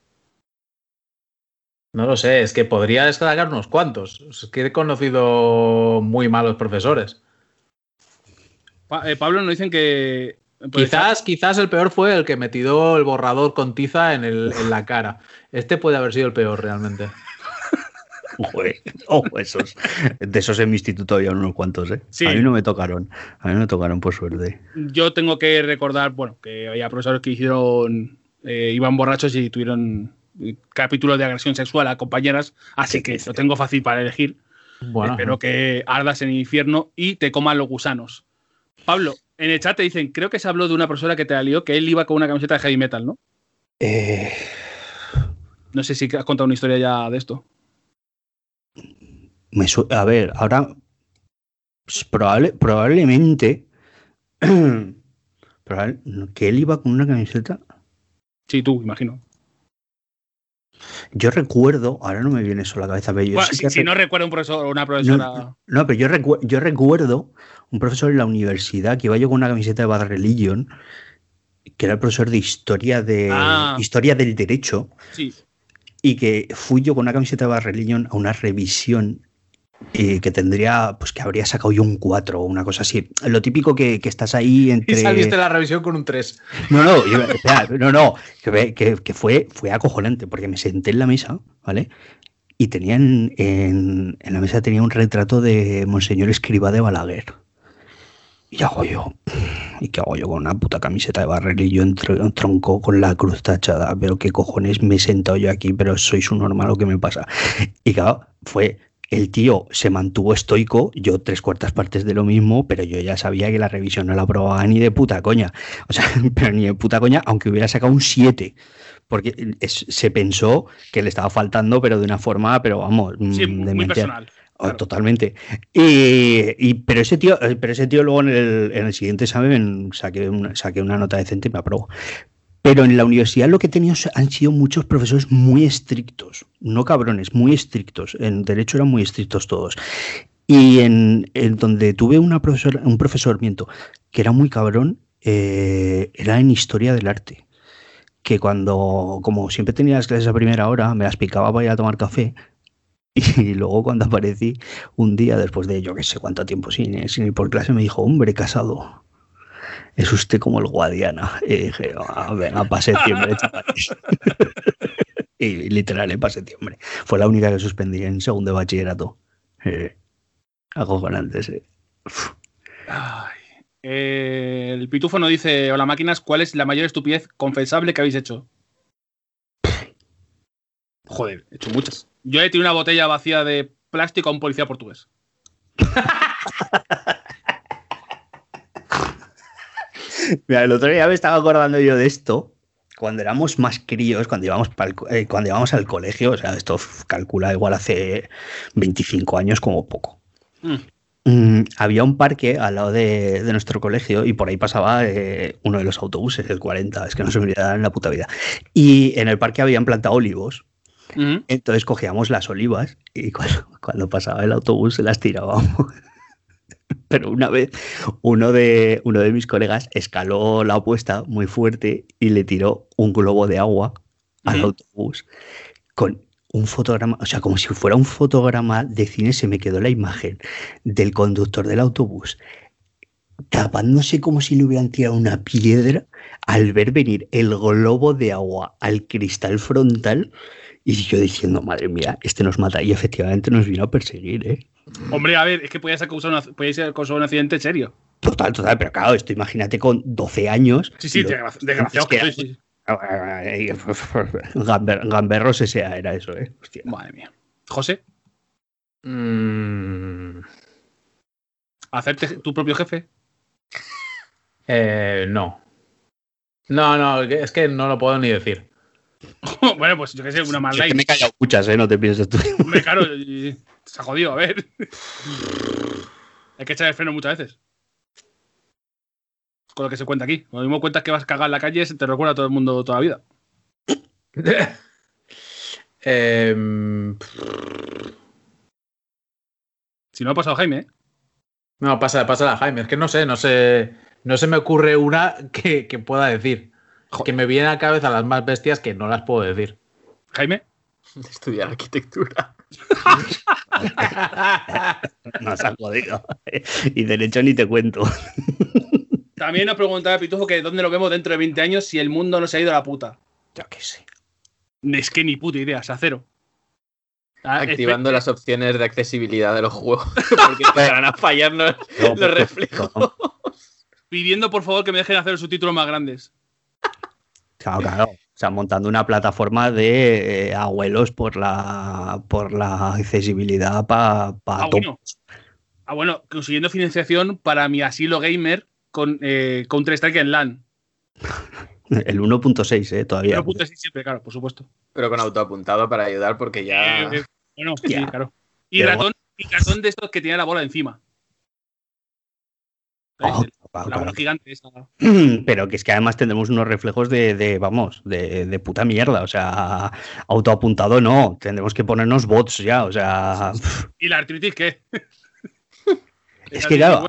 No lo sé, es que podría destacar unos cuantos. Es que he conocido muy malos profesores. Pa- eh, Pablo nos dicen que. Quizás, quizás el peor fue el que me tiró el borrador con tiza en, el- en la cara. Este puede haber sido el peor realmente. Joder, ojo, esos. De esos en mi instituto había unos cuantos, ¿eh? Sí. A mí no me tocaron. A mí no me tocaron, por suerte. Yo tengo que recordar, bueno, que había profesores que hicieron. eh, iban borrachos y tuvieron capítulos de agresión sexual a compañeras, así que lo tengo fácil para elegir. Bueno, Espero que ardas en el infierno y te coman los gusanos. Pablo, en el chat te dicen, creo que se habló de una persona que te la lió, que él iba con una camiseta de heavy metal, ¿no? Eh, No sé si has contado una historia ya de esto. me a ver, ahora. pues, probable, probablemente. probable- que él iba con una camiseta. Sí, tú, imagino. Yo recuerdo, ahora no me viene eso a la cabeza, pero yo Bueno, si, no recuerdo un profesor o una profesora. No, no, pero yo, recu- yo recuerdo un profesor en la universidad que iba yo con una camiseta de Bad Religion, que era el profesor de historia de Ah. historia del derecho, Sí, y que fui yo con una camiseta de Bad Religion a una revisión eh, que tendría, pues que habría sacado yo un 4 o una cosa así. Lo típico que, que estás ahí y entre. saliste de la revisión con un 3. No, no, yo- no, no, que fue, fue acojonante, porque me senté en la mesa, ¿vale? Y tenían en, en la mesa tenía un retrato de Monseñor Escriba de Balaguer. Y hago yo, ¿y qué hago yo con una puta camiseta de barrel y yo en tro- en tronco con la cruz tachada? Pero qué cojones me he sentado yo aquí, pero sois un normal, ¿o qué me pasa? Y claro, fue el tío se mantuvo estoico, yo tres cuartas partes de lo mismo, pero yo ya sabía que la revisión no la aprobaba ni de puta coña. O sea, pero ni de puta coña, aunque hubiera sacado un 7. Porque es- se pensó que le estaba faltando, pero de una forma, pero vamos, sí, mm, muy, de Oh, claro. Totalmente. Y, y- pero ese tío, eh, pero ese tío luego en el, en el siguiente examen saqué una, saqué una nota decente y me aprobó. Pero en la universidad lo que he tenido han sido muchos profesores muy estrictos, no cabrones, muy estrictos. En derecho eran muy estrictos todos. Y en, en donde tuve una profesora, un profesor, miento, que era muy cabrón, eh, era en historia del arte. Que cuando, como siempre tenía las clases a primera hora, me las picaba para ir a tomar café. Y luego cuando aparecí un día, después de yo que sé cuánto tiempo sin, sin ir por clase, me dijo, hombre, casado, es usted como el Guadiana. Y dije, "Ah, venga, para septiembre, chavales. y literal, eh, para septiembre. Fue la única que suspendí en segundo de bachillerato. Eh, acojonante, sí. Uf. Ay. Eh, el pitufo nos dice: Hola máquinas, ¿cuál es la mayor estupidez confesable que habéis hecho? Joder, he hecho muchas. Yo he tirado una botella vacía de plástico a un policía portugués. Mira, el otro día me estaba acordando yo de esto. Cuando éramos más críos, cuando íbamos, eh, cuando íbamos al colegio, o sea, esto calcula igual hace 25 años como poco. Mm. Mm, había un parque al lado de, de nuestro colegio y por ahí pasaba eh, uno de los autobuses, el 40, es que no se me olvidará en la puta vida. Y en el parque habían plantado olivos. Entonces cogíamos las olivas y cuando, cuando pasaba el autobús se las tirábamos. Pero una vez uno de, uno de mis colegas escaló la apuesta muy fuerte y le tiró un globo de agua al autobús con un fotograma, o sea, como si fuera un fotograma de cine, se me quedó la imagen del conductor del autobús tapándose como si le hubieran tirado una piedra al ver venir el globo de agua al cristal frontal y yo diciendo, madre mía, este nos mata y efectivamente nos vino a perseguir, ¿eh? Hombre, a ver, es que podías causar, una- podíais haber causado un accidente serio. Total, total, pero claro, esto imagínate con 12 años. Sí, sí, desgraciado es que que sois, sí. Gamber- Gamberros ese era eso, ¿eh? Hostia. Madre mía. José, Mm, ¿Hacerte tu propio jefe? eh, no. No, no, es que no lo puedo ni decir. bueno, pues yo qué sé, una más es que light. me he callado muchas, ¿eh? No te pienses tú. Hombre, claro, y- se ha jodido, a ver. Hay que echar el freno muchas veces. Con lo que se cuenta aquí. Lo mismo cuentas que vas a cagar en la calle, se te recuerda a todo el mundo toda la vida. Em, Si no ha pasado Jaime, ¿eh? no, pasa, pasa a Jaime. Es que no sé, no sé. No se me ocurre una que, que pueda decir. Que me viene a la cabeza las más bestias que no las puedo decir. Jaime. Estudiar arquitectura. Nos ha jodido. Y derecho ni te cuento. También nos preguntaba Pitufo que dónde lo vemos dentro de 20 años si el mundo no se ha ido a la puta. Yo qué sé. Es que ni puta idea, o sea, cero. Ah, Activando las opciones de accesibilidad de los juegos. Porque empezarán a fallarnos No, los reflejos. no. Pidiendo por favor que me dejen hacer los subtítulos más grandes. Claro, claro. O sea, montando una plataforma de eh, abuelos por la por la accesibilidad para Ah, bueno. Ah, bueno, consiguiendo financiación para mi asilo gamer con eh, Counter Strike en LAN. El 1.6, eh, todavía. 1.6 siempre, claro, por supuesto. Pero con autoapuntado para ayudar porque ya... Eh, eh, bueno, sí, claro. Y Pero ratón, y ratón de estos que tenía la bola encima. Claro, la bola gigante esa. Pero que es que además tendremos unos reflejos de, de, vamos, de, de puta mierda. O sea, autoapuntado no. Tendremos que ponernos bots ya. O sea, ¿Y la artritis qué? es que claro,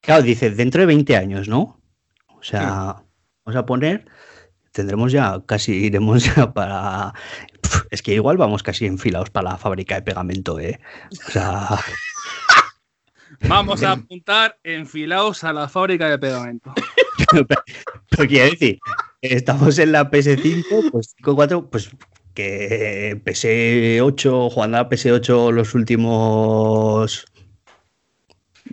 claro, dice dentro de 20 años, ¿no? O sea, vamos a poner, tendremos ya, casi iremos ya para. Es que igual vamos casi enfilados para la fábrica de pegamento, ¿eh? O sea, Vamos a apuntar enfilados a la fábrica de pegamento. pero quiero decir, estamos en la PS5, pues 5-4, pues que PS8, jugando a PS8 los últimos.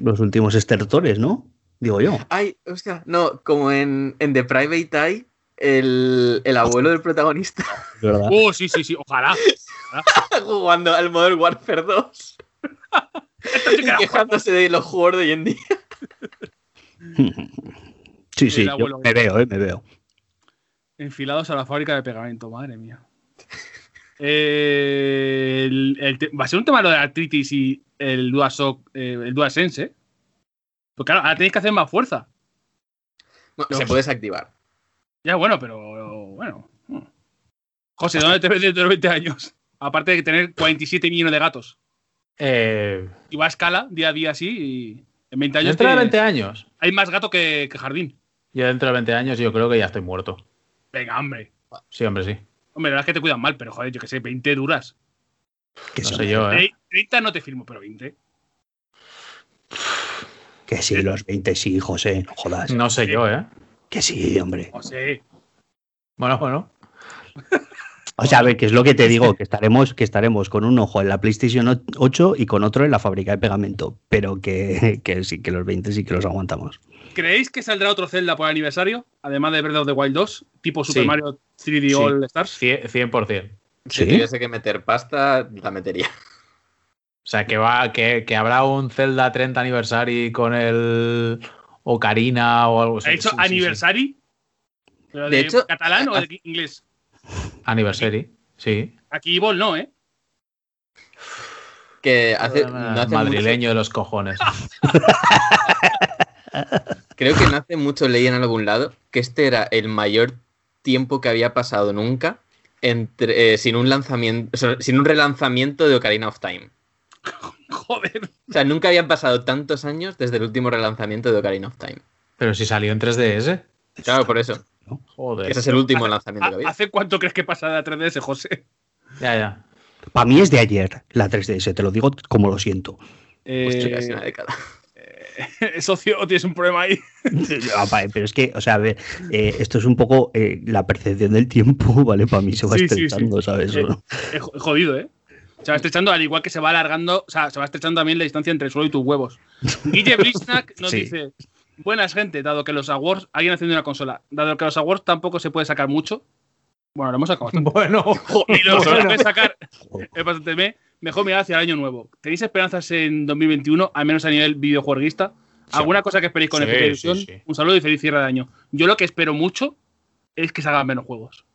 Los últimos estertores, ¿no? Digo yo. Ay, hostia, no, como en, en The Private Eye, el, el abuelo del protagonista ¿verdad? Oh, sí, sí, sí, ojalá. jugando al Modern Warfare 2 y quejándose de los de hoy en día. Sí, sí, yo me veo, eh, me veo. Enfilados a la fábrica de pegamento, madre mía. Eh, el- el te- va a ser un tema lo de la artritis y el DualShock, eh, el DualSense, ¿eh? Pues claro, ahora tenéis que hacer más fuerza. Bueno, se puede desactivar. Ya, bueno, pero bueno. José, ¿dónde te ves dentro de 20 años? Aparte de tener 47 millones de gatos. Eh, Y va a escala día a día así y en 20 años dentro de te- 20 años. hay más gato que, que jardín. Yo dentro de 20 años yo creo que ya estoy muerto. Venga, hombre. Sí, hombre, sí. Hombre, la verdad es que te cuidan mal, pero joder, yo que sé, 20 duras. Que, No sé yo, ¿eh? Tre- 30 no te firmo, pero 20. que sí, los 20 sí, José, no jodas. No sé yo, ¿eh? Que sí, hombre. Sea, Bueno, bueno. O sea, a ver, que es lo que te digo, que estaremos, que estaremos con un ojo en la PlayStation 8 y con otro en la fábrica de pegamento. Pero que, que sí, que los 20 sí que los aguantamos. ¿creéis que saldrá otro Zelda por aniversario? Además de Breath of the Wild 2, tipo Super Sí. Mario 3D Sí. All Stars. 100%. 100%. Si ¿Sí? tuviese que meter pasta, la metería. O sea, que va, que, que habrá un Zelda 30 aniversario con el Ocarina o algo así. ¿Ha dicho Sí, sí, sí. anniversary? ¿Pero De de, hecho, catalán o de inglés? Anniversary, sí. Aquí Evil no, ¿eh? Que hace, no hace Madrileño de los cojones. creo que no hace mucho leí en algún lado que este era el mayor tiempo que había pasado nunca entre, eh, sin un lanzamiento, o sea, sin un relanzamiento de Ocarina of Time. Joder. O sea, nunca habían pasado tantos años desde el último relanzamiento de Ocarina of Time. Pero si salió en 3DS. Claro, por eso. Joder. Ese es el último lanzamiento que ¿Ha- había. ¿Hace cuánto crees que pasa la 3DS, José? Ya, ya. Para mí es de ayer la 3DS, te lo digo como lo siento. Pues Eh, casi una década. socio, tienes un problema ahí. Ah, Pero es que, o sea, a ver, eh, esto es un poco eh, la percepción del tiempo, ¿vale? Para mí se va Sí, sí, sí. estrechando, ¿sabes? Eh, Es jo- jodido, ¿eh? Se va estrechando, al igual que se va alargando, o sea, se va estrechando también la distancia entre el suelo y tus huevos. Guille Blisnak nos Sí. dice: Buenas, gente, dado que los awards, alguien haciendo una consola, dado que los awards tampoco se puede sacar mucho, Bueno, lo hemos sacado bastante. Bueno, Y lo que bueno. a sacar es bastante me- mejor mirar hacia el año nuevo. ¿Tenéis esperanzas en 2021, al menos a nivel videojueguista? ¿Alguna cosa que esperéis con Sí, especial sí, ilusión? sí. Un saludo y feliz cierre de año. Yo lo que espero mucho es que salgan menos juegos.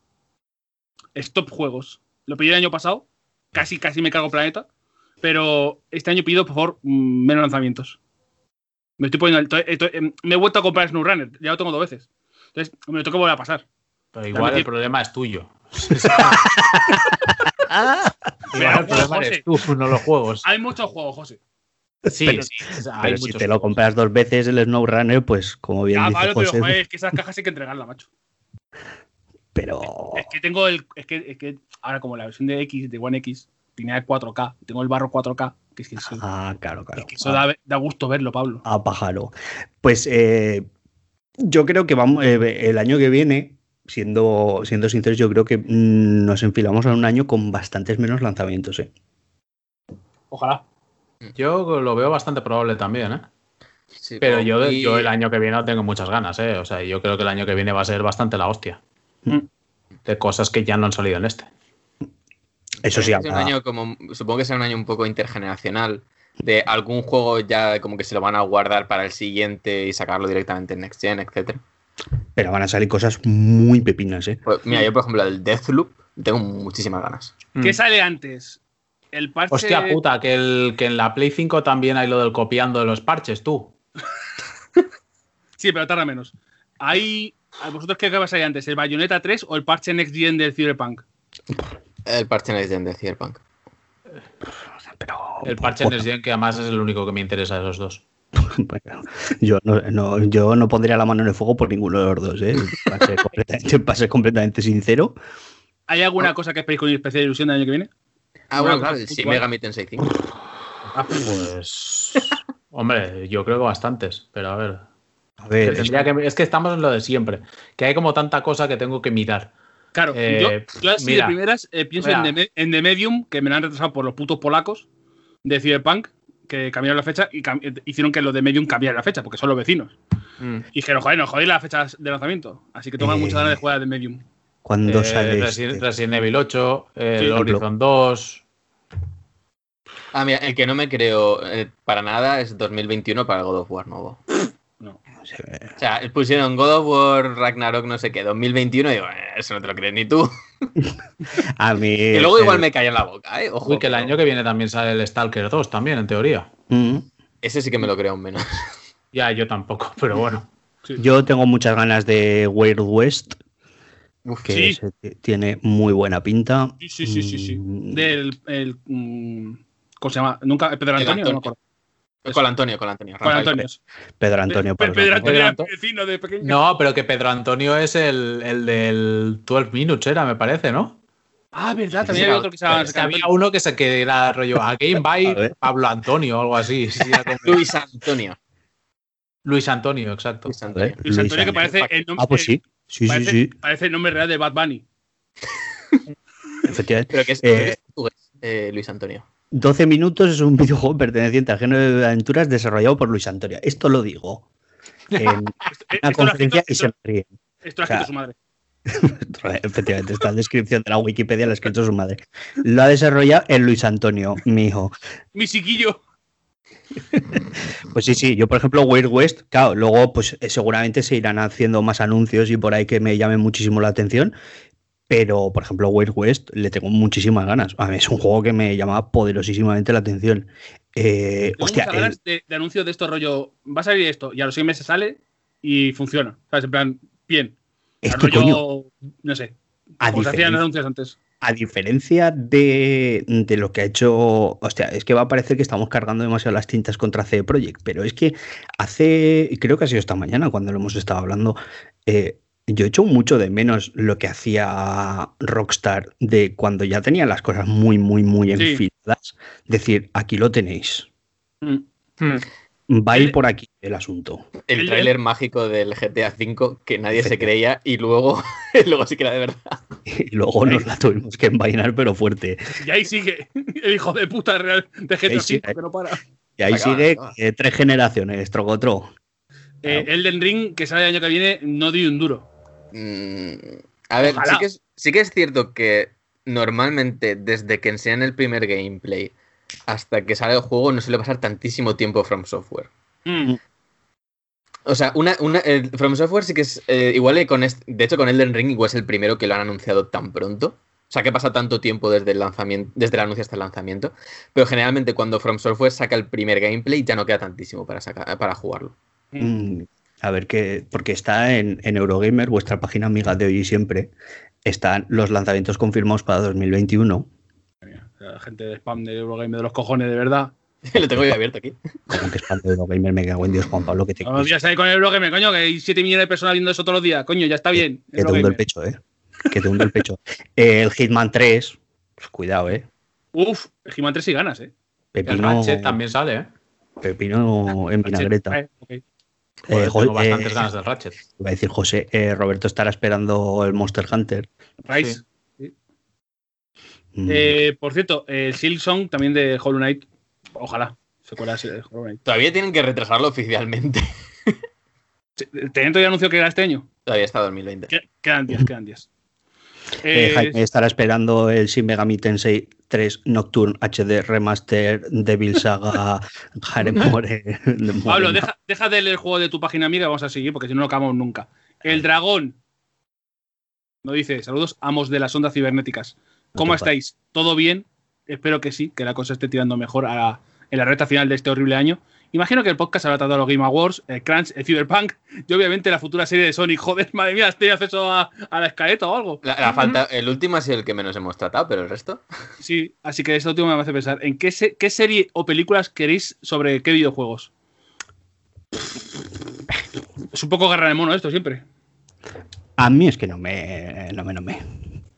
Stop juegos. Lo pedí el año pasado, casi casi me cago planeta, pero este año pido, por favor, mm, menos lanzamientos. Me estoy poniendo estoy- estoy- em, me he vuelto a comprar SnowRunner, ya lo tengo dos veces. Entonces, me lo tengo que volver a pasar. Pero igual También- el problema es tuyo. Pero, Igual el problema José, eres tú, no los juegos. Hay muchos juegos, José. Sí, pero- sí. o sea, Pero si te lo compras dos veces el SnowRunner, pues como bien Ah, dice vale, pero José, joder, es que esas cajas hay que entregarlas, macho. pero Es que tengo el. Es que, es que ahora, como la versión de X, de One X, tenía 4K, tengo el barro 4K, que es que eso, ah, claro, claro. es que eso Ah, da, da gusto verlo, Pablo. a pájaro. Pues eh, yo creo que vamos eh, el año que viene, siendo, siendo sinceros, yo creo que mm, nos enfilamos a un año con bastantes menos lanzamientos. ¿eh? Ojalá. Yo lo veo bastante probable también, ¿eh? Sí, Pero yo, y- yo el año que viene no tengo muchas ganas, ¿eh? O sea, yo creo que el año que viene va a ser bastante la hostia. Mm. De cosas que ya no han salido en este. Eso sí, un año como, supongo que será un año un poco intergeneracional. De algún juego ya como que se lo van a guardar para el siguiente y sacarlo directamente en Next Gen, etcétera. pero van a salir cosas muy pepinas. ¿eh? Pues, mira, yo por ejemplo el Deathloop tengo muchísimas ganas. ¿Qué Mm. sale antes? El parche. Hostia puta, que, el, que en la Play 5 también hay lo del copiando de los parches, tú. Sí, pero tarda menos. Hay. ¿a ¿Vosotros qué va a salir antes? ¿El Bayonetta 3 o el parche Next Gen del Cyberpunk? El parche Next Gen de Cyberpunk. Pero, El parche bueno, Next Gen, que además es el único que me interesa de esos dos. bueno, yo, no, no- yo no pondría la mano en el fuego por ninguno de los dos. ¿eh? Para, ser completamente, para ser completamente sincero. ¿Hay alguna cosa que esperéis con especial ilusión del año que viene? Ah, Bueno, claro, el. Shin Megami Tensei 5. Pues. Hombre, yo creo que bastantes, pero a ver. A que ver, es- que- es que estamos en lo de siempre. Que hay como tanta cosa que tengo que mirar. Claro, Eh, yo, yo así mira, de primeras eh, pienso en The, Me- en The Medium, que me la han retrasado por los putos polacos de Cyberpunk, que cambiaron la fecha y cam- eh, hicieron que los de Medium cambiaran la fecha, porque son los vecinos. Mm. Y dijeron, joder, no jodéis las fechas de lanzamiento. Así que tengo Eh, muchas ganas de jugar a The Medium. cuando Eh, sale. Resident, este- Resident Evil 8, el Sí, Horizon 2. Ah, mira, el que no me creo eh, para nada es 2021 para el God of War nuevo. O sea, pusieron God of War, Ragnarok, no sé qué, 2021 y digo, eh, eso no te lo crees ni tú. A mí. Que luego igual me cae en la boca, ¿eh? Ojo. Uy, que el año que viene también sale el Stalker 2, también, en teoría. Mm. Ese sí que me lo creo menos. Ya, yo tampoco, pero bueno. Sí. Yo tengo muchas ganas de Wild West, Uf, que Sí. se- tiene muy buena pinta. Sí, sí, sí, sí. sí. Mm, Del. El, mm, ¿Cómo se llama? ¿Nunca? ¿Pedro Antonio? No me acuerdo. Con Antonio, con Antonio. Con Rafael. Antonio. Pedro Antonio. Pedro los Antonio era Antonio. mi vecino de pequeño. No, pero que Pedro Antonio es el, el del 12 Minutes, era, me parece, ¿no? Ah, verdad, Sí, también sí, había otro que se llama. Es que había uno que se que era rollo a Game by. Pablo Antonio o algo así. Sí, Luis Antonio. Luis Antonio, exacto. Luis Antonio. Luis Antonio, que parece el nombre. Ah, pues sí. Sí, sí, Parece, sí. parece el nombre real de Bad Bunny. Efectivamente. Pero que es, Eh, es eh, Luis Antonio. 12 minutos es un videojuego perteneciente al género de aventuras desarrollado por Luis Antonio. Esto lo digo en una conferencia y se esto- me ríen. Esto lo ha escrito su madre. Efectivamente, está en la descripción de la Wikipedia, la ha escrito su madre. Lo ha desarrollado el Luis Antonio, mi hijo. Mi chiquillo. Pues sí, sí, yo por ejemplo Wild West, claro, luego pues eh, seguramente se irán haciendo más anuncios y por ahí que me llamen muchísimo la atención, pero por ejemplo Wild West le tengo muchísimas ganas. A mí es un juego que me llama poderosísimamente la atención. Eh, Tengo hostia, muchas el- ganas de, de anuncios de esto rollo. Va a salir esto y a los seis meses sale y funciona. ¿Sabes? En plan, bien. es que rollo, coño, no sé. a Como se hacían diferencia, anuncios antes. a diferencia de, de lo que ha hecho, hostia, es que va a parecer que estamos cargando demasiado las tintas contra CD Projekt, pero es que hace, creo que ha sido esta mañana cuando lo hemos estado hablando, eh, yo he hecho mucho de menos lo que hacía Rockstar de cuando ya tenían las cosas muy, muy, muy Sí. enfiladas. Decir, aquí lo tenéis. Mm. Va a ir por aquí el asunto. El tráiler mágico del GTA V que nadie se creía y luego, luego sí que era de verdad. Y luego nos la tuvimos que envainar, pero fuerte. Y ahí sigue el hijo de puta real de GTA V que no para. Y ahí Acaba, sigue acaba. eh, tres generaciones, trocotro. Eh, Elden Ring, que sale el año que viene, no dio un duro. Mm, A ver, sí que, es, sí que es cierto que normalmente desde que enseñan el primer gameplay hasta que sale el juego no suele pasar tantísimo tiempo From Software. Mm. O sea, una, From Software sí que es eh, igual que con este, de hecho con Elden Ring igual es el primero que lo han anunciado tan pronto. O sea, que pasa tanto tiempo desde el lanzamiento, desde el anuncio hasta el lanzamiento. Pero generalmente cuando From Software saca el primer gameplay ya no queda tantísimo para, sacar, para jugarlo. Mm, A ver qué. Porque está en, en Eurogamer, vuestra página amiga de hoy y siempre. Están los lanzamientos confirmados para 2021. La gente de spam de Eurogame de los cojones, de verdad. lo tengo yo abierto aquí. Como que fan de Eurogamer, me cago en Dios, Juan Pablo, que te, Todos los días ahí con el Eurogame, coño, que hay 7 millones de personas viendo eso todos los días. Coño, ya está bien. que te hundo el Eurogamer. pecho, eh. Que te hundo el pecho. Eh, el Hitman 3, pues cuidado, eh. Uf, el He-Man 3 sí ganas, eh. El Pepino, Ratchet también sale, ¿eh? Pepino en vinagreta. Eh. Joder, Eh, tengo bastantes eh, ganas del Ratchet. Iba a decir José, eh, Roberto estará esperando el Monster Hunter. Rise. Sí. Mm, Eh, por cierto, el Silksong también de Hollow Knight. Ojalá. Secuelas de Hollow Knight. Todavía tienen que retrasarlo oficialmente. Teniendo ya anunció que era este año. Todavía está 2020. Que- Quedan 10, quedan 10. eh, Eh, Jaime estará esperando el Shin Megami Tensei 3 Nocturne HD Remaster Devil Saga Haremore. Pablo, deja, deja de leer el juego de tu página amiga, vamos a seguir porque si no no acabamos nunca. El dragón. No dice, saludos, amos de las ondas cibernéticas. ¿Cómo estáis? ¿Todo bien? Espero que sí, que la cosa esté tirando mejor a la- en la recta final de este horrible año. Imagino que el podcast habrá tratado los Game Awards, el Crunch, el Cyberpunk y obviamente la futura serie de Sonic. Joder, madre mía, ¿has tenido acceso a, a la escaleta o algo? La, la falta, el último ha sido el que menos hemos tratado, pero el resto. Sí, así que esto último me hace pensar. ¿En qué, se- qué serie o películas queréis sobre qué videojuegos? Es un poco garra de mono esto siempre. A mí es que no me. No me, no me.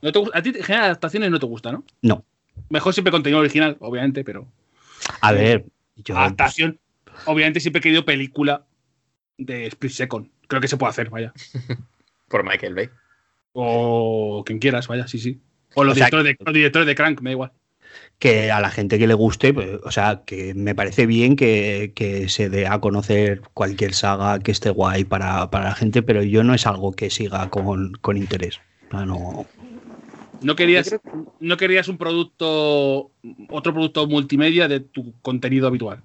No te gusta- a ti en general adaptaciones no te gusta, ¿no? No. Mejor siempre contenido original, obviamente, pero A ver, yo. adaptación. Obviamente siempre he querido película de Split Second. Creo que se puede hacer, vaya. Por Michael Bay. O quien quieras, vaya, sí, sí. O los, O sea, directores, de, los directores de Crank, me da igual. que a la gente que le guste, pues, o sea, que me parece bien que, que se dé a conocer cualquier saga que esté guay para, para la gente, pero yo no es algo que siga con, con interés. O sea, no. No querías, no querías un producto, otro producto multimedia de tu contenido habitual.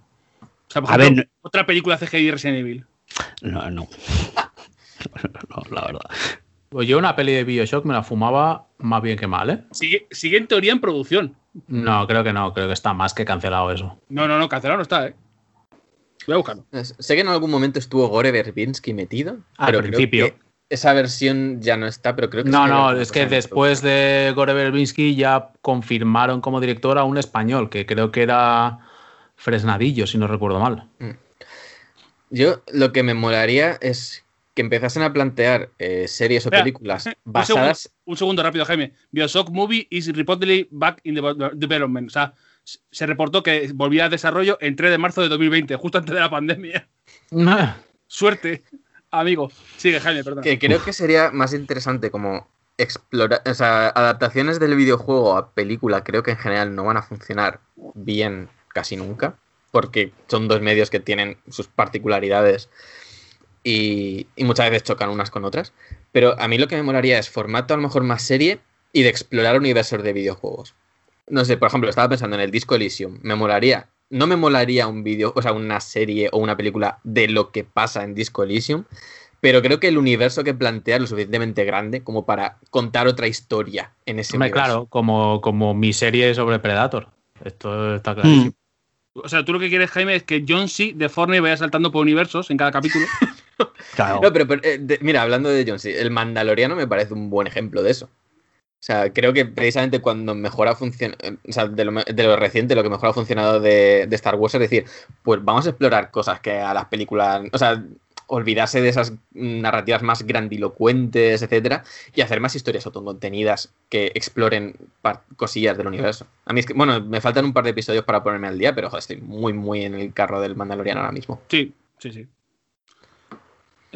O sea, por A ejemplo, ver, otra película CGI Resident Evil. no, no. No, la verdad. Pues yo una peli de Bioshock me la fumaba más bien que mal, ¿eh? Sigue, sigue en teoría en producción. No, creo que no, creo que está más que cancelado eso. No, no, no, cancelado no está, ¿eh? Voy a buscarlo. Sé que en algún momento estuvo Gore Verbinski metido. Al pero creo principio. que esa versión ya no está, pero creo que No, sí no, es que después de Gore Verbinski ya confirmaron como director a un español, que creo que era Fresnadillo, si no recuerdo mal. Yo lo que me molaría es que empezasen a plantear eh, series o Espera, películas Un segundo, basadas. un segundo rápido, Jaime. Bioshock Movie is reportedly back in the development. O sea, se reportó que volvía a desarrollo el 3 de marzo de 2020, justo antes de la pandemia. Suerte, amigo. Sigue, Jaime, perdón. Que creo que sería más interesante como explorar. O sea, adaptaciones del videojuego a película creo que en general no van a funcionar bien casi nunca. Porque son dos medios que tienen sus particularidades y, y muchas veces chocan unas con otras. Pero a mí lo que me molaría es formato a lo mejor más serie y de explorar universos de videojuegos. No sé, por ejemplo, estaba pensando en el Disco Elysium. Me molaría. No me molaría un vídeo, o sea, una serie o una película de lo que pasa en Disco Elysium, pero creo que el universo que plantea es lo suficientemente grande como para contar otra historia en ese Hombre, universo. claro, como, como mi serie sobre Predator. Esto está clarísimo. O sea, tú lo que quieres, Jaime, es que John C. de Fortnite vaya saltando por universos en cada capítulo. Claro. No, pero, pero, eh, de- mira, hablando de John C., el Mandaloriano me parece un buen ejemplo de eso. O sea, creo que precisamente cuando mejor ha funcionado, o sea, de lo, me- de lo reciente, lo que mejor ha funcionado de, de Star Wars es decir, pues vamos a explorar cosas que a las películas, o sea, olvidarse de esas narrativas más grandilocuentes, etcétera, y hacer más historias autocontenidas que exploren cosillas del universo. A mí es que, bueno, me faltan un par de episodios para ponerme al día, pero estoy muy, muy en el carro del Mandaloriano ahora mismo. Sí, sí, sí.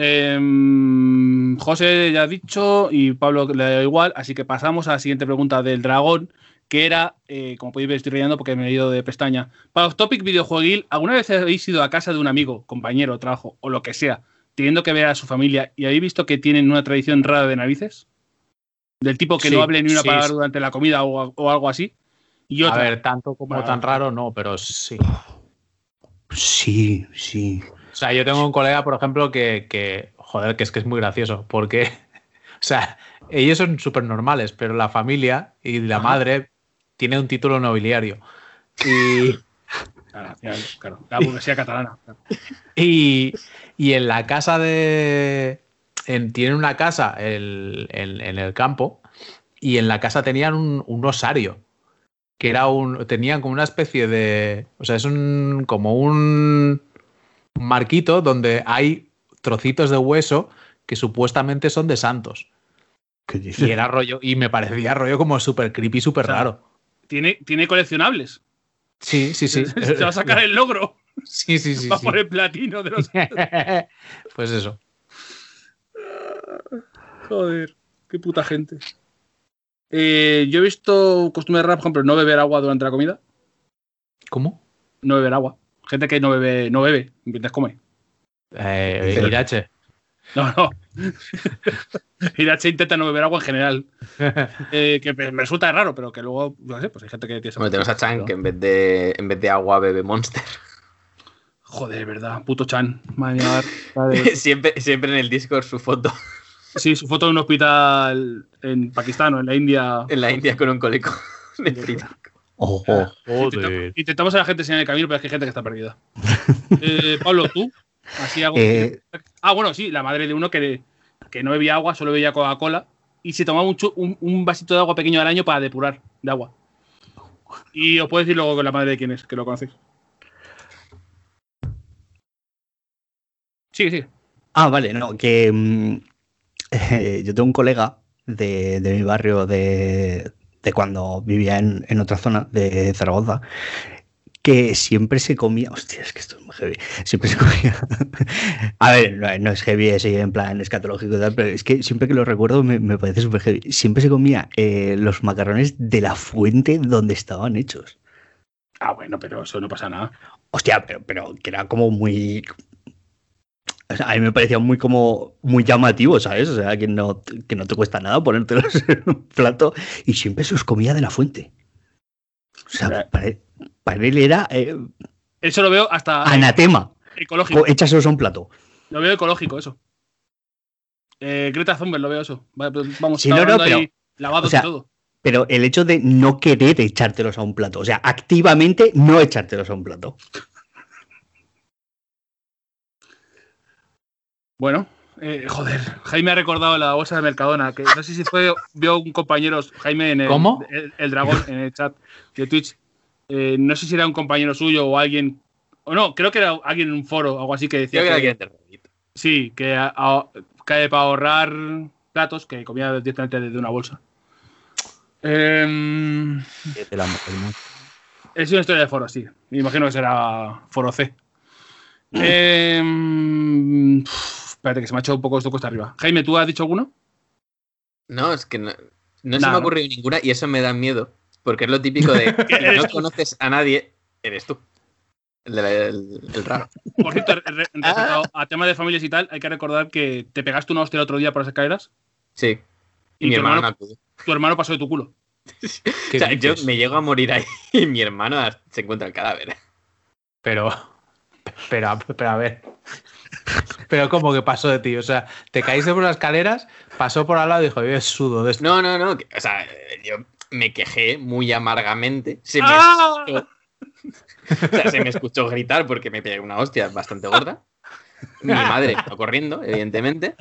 Em, José ya ha dicho y Pablo le da igual, así que pasamos a la siguiente pregunta del dragón, que era, eh, como podéis ver, estoy relleno porque me he ido de pestaña. Para Off Topic Videojueguil, ¿alguna vez habéis ido a casa de un amigo, compañero, trabajo o lo que sea, teniendo que ver a su familia y habéis visto que tienen una tradición rara de narices? Del tipo que Sí, no hable ni una sí, palabra sí. durante la comida o, o algo así. Y A otra, ver, tanto como Bueno, tan raro, no, pero sí. Sí, sí. O sea, yo tengo un colega, por ejemplo, que, que joder, que es que es muy gracioso, porque, o sea, ellos son súper normales, pero la familia y la Ajá. madre tiene un título nobiliario. Y, Claro, claro, la burguesía catalana. claro. y, y en la casa de... En, tienen una casa el- en, en el campo y en la casa tenían un, un osario, que era un... Tenían como una especie de... O sea, es un... como un marquito donde hay trocitos de hueso que supuestamente son de santos. ¿Qué dices? Y era rollo, y me parecía rollo como súper creepy, súper O sea, raro. Tiene, tiene coleccionables. Sí, sí, sí. Se va a sacar el logro. Sí, sí, sí. va sí. por el platino de los. pues eso. Joder, qué puta gente. Eh, yo he visto costumbre rara, por ejemplo, no beber agua durante la comida. ¿Cómo? No beber agua. Gente que no bebe, no bebe, mientras come. Eh, Irache. No, no. Irache intenta no beber agua en general. Eh, que me resulta raro, pero que luego, no sé, pues hay gente que tiene esa Bueno, tenemos a Chan que en vez de, en vez de agua bebe Monster. Joder, verdad, puto Chan. Madre mía, madre. siempre, siempre en el Discord su foto Sí, su foto de un hospital en Pakistán o en la India. en la India con un coleco. Ojo. Joder. Intentamos a la gente enseñar el camino, pero es que hay gente que está perdida. Eh, Pablo, tú. Así hago. Eh, Ah, bueno, sí, la madre de uno que, que no bebía agua, solo bebía Coca-Cola y se tomaba un, un, un vasito de agua pequeño al año para depurar de agua. Y os puedo decir luego con la madre de quién es, que lo conocéis. Sí, sí. Ah, vale, no, que mm, eh, yo tengo un colega de, de mi barrio de, de cuando vivía en, en otra zona de Zaragoza que siempre se comía, hostia, es que esto es muy heavy, siempre se comía, a ver, no, no es heavy así en plan escatológico y tal, pero es que siempre que lo recuerdo me, me parece súper heavy, siempre se comía eh, los macarrones de la fuente donde estaban hechos. Ah, bueno, pero eso no pasa nada. Hostia, pero, pero que era como muy. O sea, a mí me parecía muy como muy llamativo, ¿sabes? O sea, que no, que no te cuesta nada ponértelos en un plato y siempre se los comía de la fuente. O sea, para, para él era eh, Eso lo veo hasta anatema. ecológico. O échaselos a un plato. Lo veo ecológico, eso. Eh, Greta Thunberg lo veo eso. Vale, pues vamos, Sí, no, no, ahí pero, lavados o sea, y todo. Pero el hecho de no querer echártelos a un plato, o sea, activamente no echártelos a un plato. Bueno, eh, joder, Jaime ha recordado la bolsa de Mercadona, que no sé si fue, vio un compañero, Jaime en el, ¿Cómo? el, el dragón en el chat de Twitch. Eh, no sé si era un compañero suyo o alguien, o no, creo que era alguien en un foro o algo así que decía Creo que que, era sí, que, a- a- que para ahorrar platos que comía directamente desde una bolsa. Em, es una historia de foro, sí. Me imagino que será foro C. Em, uf, espérate, que se me ha hecho un poco esto cuesta arriba. Jaime, ¿tú has dicho alguno? No, es que no, no se me ha ¿no? ocurrido ninguna y eso me da miedo. Porque es lo típico de si Eres no conoces a nadie, eres tú. El, raro. Por cierto, re- re- respecto a tema de familias y tal, hay que recordar que te pegaste una hostia el otro día por las escaleras Sí. Y, y, mi tu, hermano, tu hermano pasó de tu culo. ¿Qué O sea, yo me llego a morir ahí y mi hermano se encuentra el cadáver. Pero, pero, pero a ver. Pero como que pasó de ti, o sea, te caíste por las escaleras, pasó por al lado y dijo, yo sudo de esto. No, no, no. que- o sea, yo me quejé muy amargamente. Se me, ¡Ah! escuchó, o sea, se me escuchó gritar porque me pegué una hostia bastante gorda. Mi madre fue corriendo, evidentemente,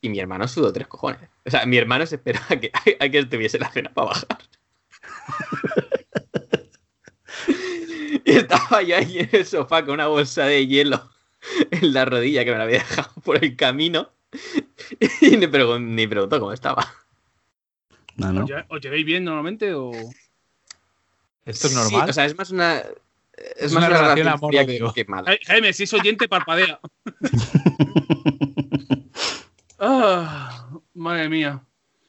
y mi hermano sudó tres cojones. O sea, mi hermano se esperó a que, a que estuviese la cena para bajar. Y estaba yo ahí en el sofá con una bolsa de hielo en la rodilla que me la había dejado por el camino. Y ni preguntó cómo estaba. No, no. ¿Os lle- ¿Os llevéis bien normalmente o...? ¿Esto es Sí, normal? o sea, es más una. Es, Es más una una relación relación fría que, que mala. Ja- Jaime, si es oyente, parpadea. Ah, madre mía.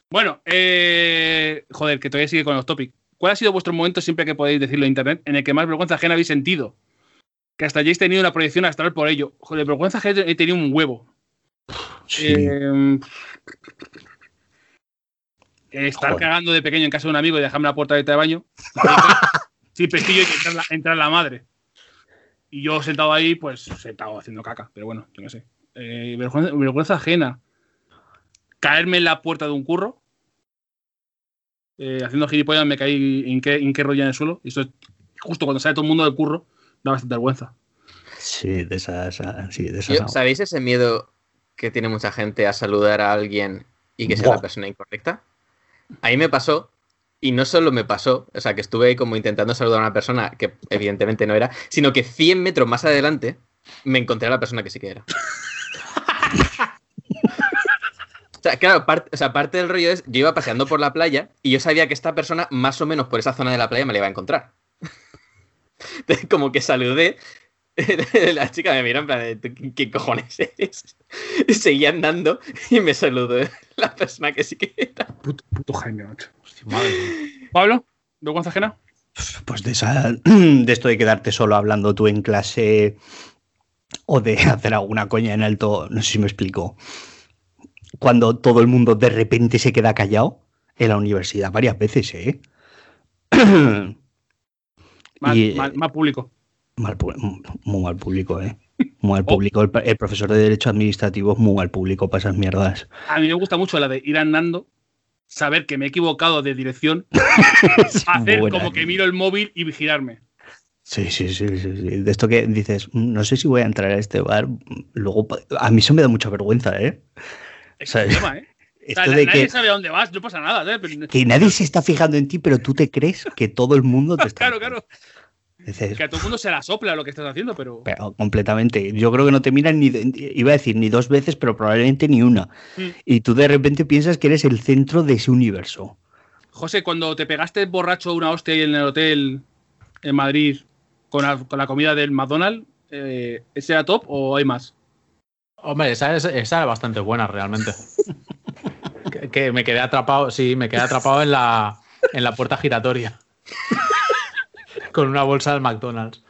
Bueno, eh, joder, que todavía sigue con los topics. ¿Cuál ha sido vuestro momento, siempre que podéis decirlo en internet, en el que más vergüenza ajena habéis sentido? Que hasta hayáis tenido una proyección astral por ello. Joder, vergüenza ajena he tenido un huevo. Sí. Eh, estar Joder. cagando de pequeño en casa de un amigo y dejarme la puerta abierta de baño. sin pestillo y que entrar la, entrar la madre. Y yo sentado ahí, pues sentado haciendo caca. Pero bueno, yo no sé. Eh, vergüenza, vergüenza ajena. Caerme en la puerta de un curro. Eh, haciendo gilipollas me caí en qué, en qué rollo en el suelo. Y eso es justo cuando sale todo el mundo del curro. Da bastante vergüenza. Sí, de esas. Sí, de esas. Yo- ¿Sabéis ese miedo que tiene mucha gente a saludar a alguien y que sea Buah. la persona incorrecta? A mí me pasó, y no solo me pasó, o sea, que estuve ahí como intentando saludar a una persona que evidentemente no era, sino que 100 metros más adelante me encontré a la persona que sí que era. O sea, claro, parte, o sea, parte del rollo es, yo iba paseando por la playa y yo sabía que esta persona más o menos por esa zona de la playa me la iba a encontrar. Entonces, como que saludé, la chica me miró en plan, de, "¿Tú ¿qué, cojones eres? Y seguía andando y me saludó la persona que sí que era. Puto, puto Jaime, macho. Hostia, madre mía. Pablo, vergüenza ajena. Pues de, esa, de esto de quedarte solo hablando tú en clase o de hacer alguna coña en alto, no sé si me explico. Cuando todo el mundo de repente se queda callado en la universidad varias veces, ¿eh? Mal, Y, mal- mal público. Mal pu- muy mal público, ¿eh? Muy mal público. El, el profesor de Derecho Administrativo es muy mal público para esas mierdas. A mí me gusta mucho la de ir andando, saber que me he equivocado de dirección, hacer buena, como que miro el móvil y vigilarme. Sí, sí, sí, sí, sí. De esto que dices, "Mm, no sé si voy a entrar a este bar. Luego, a mí eso me da mucha vergüenza, ¿eh? Es O sea, el problema, ¿eh? O sea, Esto de nadie que, sabe a dónde vas, no pasa nada, ¿eh? Que nadie se está fijando en ti, pero tú te crees que todo el mundo te está. claro, claro. Dices, Que a todo el mundo se la sopla lo que estás haciendo, pero. pero completamente. Yo creo que no te miran ni, iba a decir ni dos veces, pero probablemente ni una. Mm. Y tú de repente piensas que eres el centro de ese universo. José, cuando te pegaste borracho una hostia ahí en el hotel en Madrid con la, con la comida del McDonald's, eh, ¿ese era top o hay más? Hombre, esa, es- esa era bastante buena realmente. que, que me quedé atrapado, sí, me quedé atrapado en la, en la puerta giratoria. Con una bolsa del McDonald's.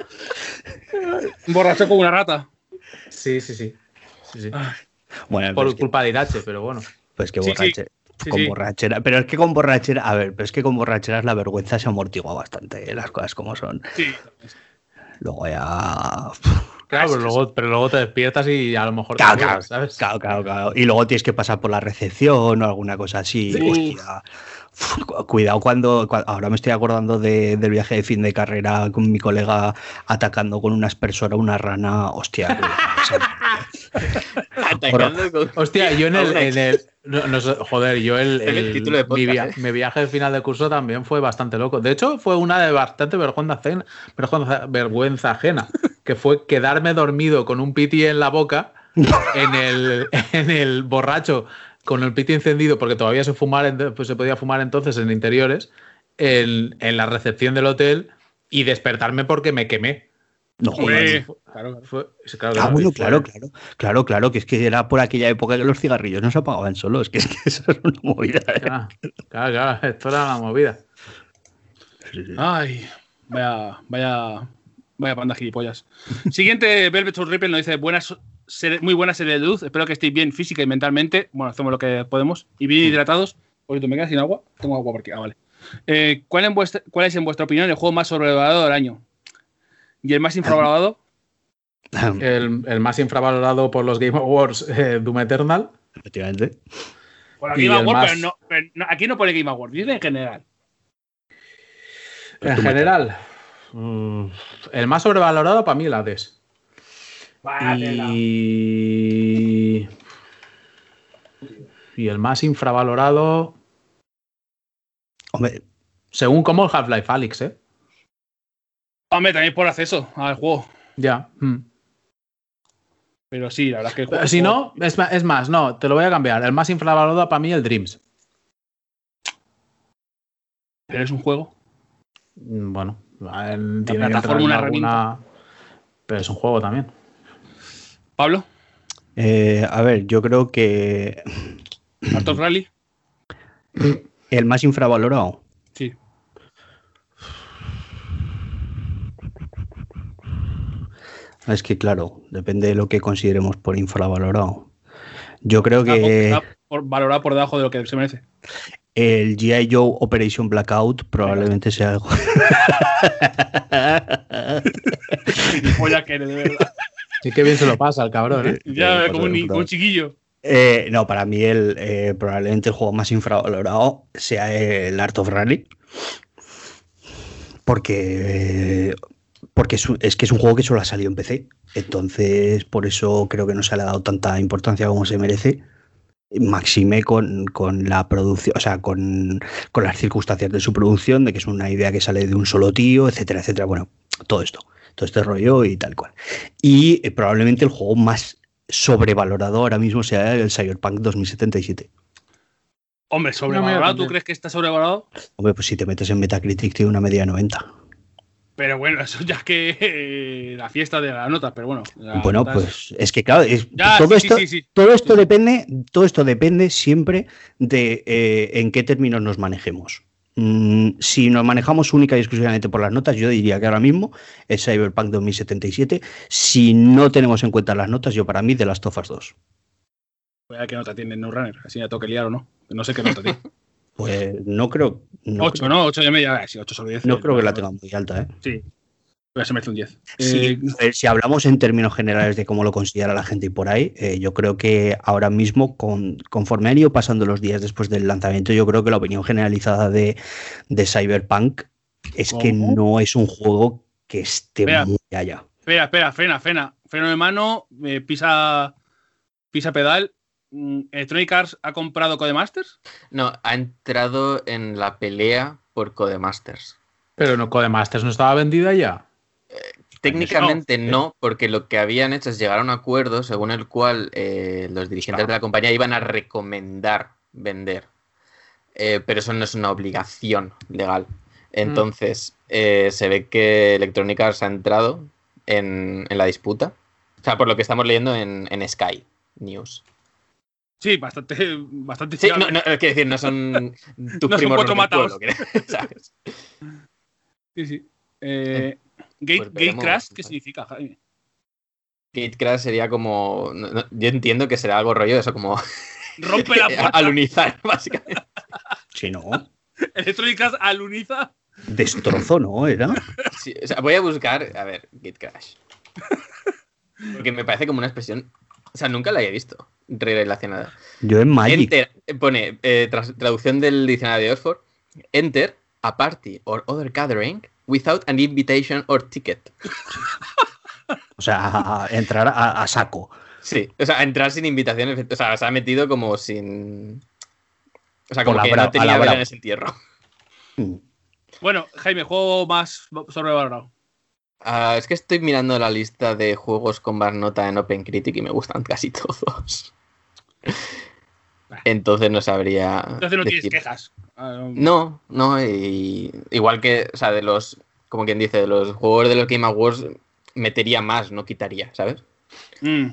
Borracho como una rata. Sí, sí, sí. Sí, sí. Bueno, Por que, culpa de Irache, pero bueno. pues que Sí, sí. borrachera. Sí, con sí. borrachera. Pero es que con borrachera, a ver, pero es que con borracheras la vergüenza se amortigua bastante, eh, las cosas como son. Sí. Luego ya. Claro, pero luego, pero luego te despiertas y a lo mejor te Claro, claro, ¿sabes? claro, claro, claro. Y luego tienes que pasar por la recepción o alguna cosa así. Sí. Hostia. Cuidado cuando, cua- Ahora me estoy acordando de- del viaje de fin de carrera con mi colega atacando con una aspersora una rana. Hostia. Atacando con... Hostia, yo en el, una en el- no, no sé, joder, yo el, el el- título de mi, podcast, via- ¿eh? mi viaje de final de curso también fue bastante loco. De hecho, fue una de bastante vergüenza ajena, vergüenza, vergüenza ajena, que fue quedarme dormido con un piti en la boca en el, en el borracho con el piti encendido, porque todavía se, fumar, pues se podía fumar entonces en interiores, en, en la recepción del hotel y despertarme porque me quemé. no jodas. claro, claro. Fue- claro, Ah, claro, bueno, claro, claro, claro, claro, que es que era por aquella época que los cigarrillos no se apagaban solos, que es que eso es una movida. ¿eh? Claro, claro, claro, esto era una movida. Sí, sí. Ay, vaya, vaya, vaya panda gilipollas. Siguiente, Velvet Ripple nos dice, buenas, muy buena serie de luz, espero que estéis bien física y mentalmente, bueno, hacemos lo que podemos, y bien hidratados. Por cierto, ¿me quedas sin agua? Tengo agua por aquí, ah, vale. Eh, ¿cuál, en vuestra- ¿Cuál es, en vuestra opinión, el juego más sobrevalorado del año? ¿Y el más infravalorado? El, el más infravalorado por los Game Awards, eh, Doom Eternal. Efectivamente. Game Award, más- pero, no, pero no- aquí no pone Game Award, dice en general. En general, mm, el más sobrevalorado para mí el Hades. Y... y el más infravalorado, Hombre, según como el Half-Life Alyx, ¿eh? Hombre, también por acceso al juego. Ya. mm. Pero sí, la verdad es que el juego- si no, es más, no, te lo voy a cambiar. El más infravalorado para mí el Dreams. Pero es un juego. Mm, Bueno, él tiene que plataforma, una alguna- Pero es un juego también. Pablo, eh, a ver, yo creo que Arthur Rally. el más infravalorado. Sí. Es que, claro, depende de lo que consideremos por infravalorado. Yo creo Está, que está por- valorado por debajo de lo que se merece. el G.I. Joe Operation Blackout probablemente sea algo. Que de verdad. Sí que bien se lo pasa al cabrón, ¿eh? Ya, Eh, como un, como chiquillo. Eh, no, para mí el, eh, probablemente el juego más infravalorado sea el Art of Rally. Porque, porque es que es un juego que solo ha salido en PC. Entonces, por eso creo que no se le ha dado tanta importancia como se merece. Maxime con, con la producción, o sea, con, con las circunstancias de su producción, de que es una idea que sale de un solo tío, etcétera, etcétera. Bueno, todo esto, todo este rollo y tal cual. Y eh, probablemente el juego más sobrevalorado ahora mismo sea el Cyberpunk 2077. Hombre, sobrevalorado. ¿Tú crees que está sobrevalorado? Hombre, pues si te metes en Metacritic tiene una media de 90. Pero bueno, eso ya es que eh, la fiesta de las notas, pero bueno. bueno, notas- pues es que claro, es- Ya, todo, sí, esto, sí, sí, sí. todo esto depende, todo esto depende siempre de eh, en qué términos nos manejemos. Mm, si nos manejamos única y exclusivamente por las notas, yo diría que ahora mismo es Cyberpunk 2077. Si no tenemos en cuenta las notas, yo para mí de las Tofas 2. Voy a ver qué nota tiene No Runner. Así ya tengo que liar o no. No sé qué nota tiene. Pues no creo. No 8, creo, ¿no? 8 y media. Sí, 8 sobre 10. no creo que la tenga muy alta, ¿eh? Sí. Pero se merece un 10. Sí, Eh, si hablamos en términos generales de cómo lo considera la gente y por ahí, eh, yo creo que ahora mismo, con, conforme han ido pasando los días después del lanzamiento, yo creo que la opinión generalizada de, de Cyberpunk es que no es un juego que esté Espera. muy allá. espera, espera, frena, frena. Freno de mano, eh, pisa, pisa pedal. Mm, Electronic Arts ha comprado Codemasters. No, ha entrado en la pelea por Codemasters. Pero no Codemasters no estaba vendida ya. Técnicamente no, porque lo que habían hecho es llegar a un acuerdo según el cual eh, los dirigentes de la compañía iban a recomendar vender. Eh, pero eso no es una obligación legal. Entonces, eh, se ve que Electronic Arts ha entrado en, en la disputa. O sea, por lo que estamos leyendo en, en Sky News. Sí, bastante, bastante Sí, no, no, quiero decir, no son tus No son primos del mataos. pueblo, ¿sabes? Sí, sí. Eh, gate, Pues gate veremos. Crash, ¿qué significa, Jaime? Gate Crash sería como. no- no, yo entiendo que será algo rollo de eso, como Rompe la puerta. alunizar, básicamente. Si no, Electronic aluniza. destrozo, ¿no? Era. Sí, o sea, voy a buscar, a ver, Gate Crash. Porque me parece como una expresión. O sea, nunca la había visto relacionada. Yo en Magic. Enter, pone, eh, traducción del diccionario de Oxford: Enter a party or other gathering without an invitation or ticket. O sea, a, a entrar a, a saco. Sí, o sea, entrar sin invitación. O sea, se ha metido como sin. O sea, Con como la que no tenía vela en ese entierro. Mm. Bueno, Jaime, juego más sobrevalorado. Ah, es que estoy mirando la lista de juegos con más nota en OpenCritic y me gustan casi todos. Entonces no sabría. Entonces no tienes decir. quejas. Ah, No, no, y igual que, o sea, de los, como quien dice, de los juegos de los Game Awards, metería más, no quitaría, ¿sabes? mm.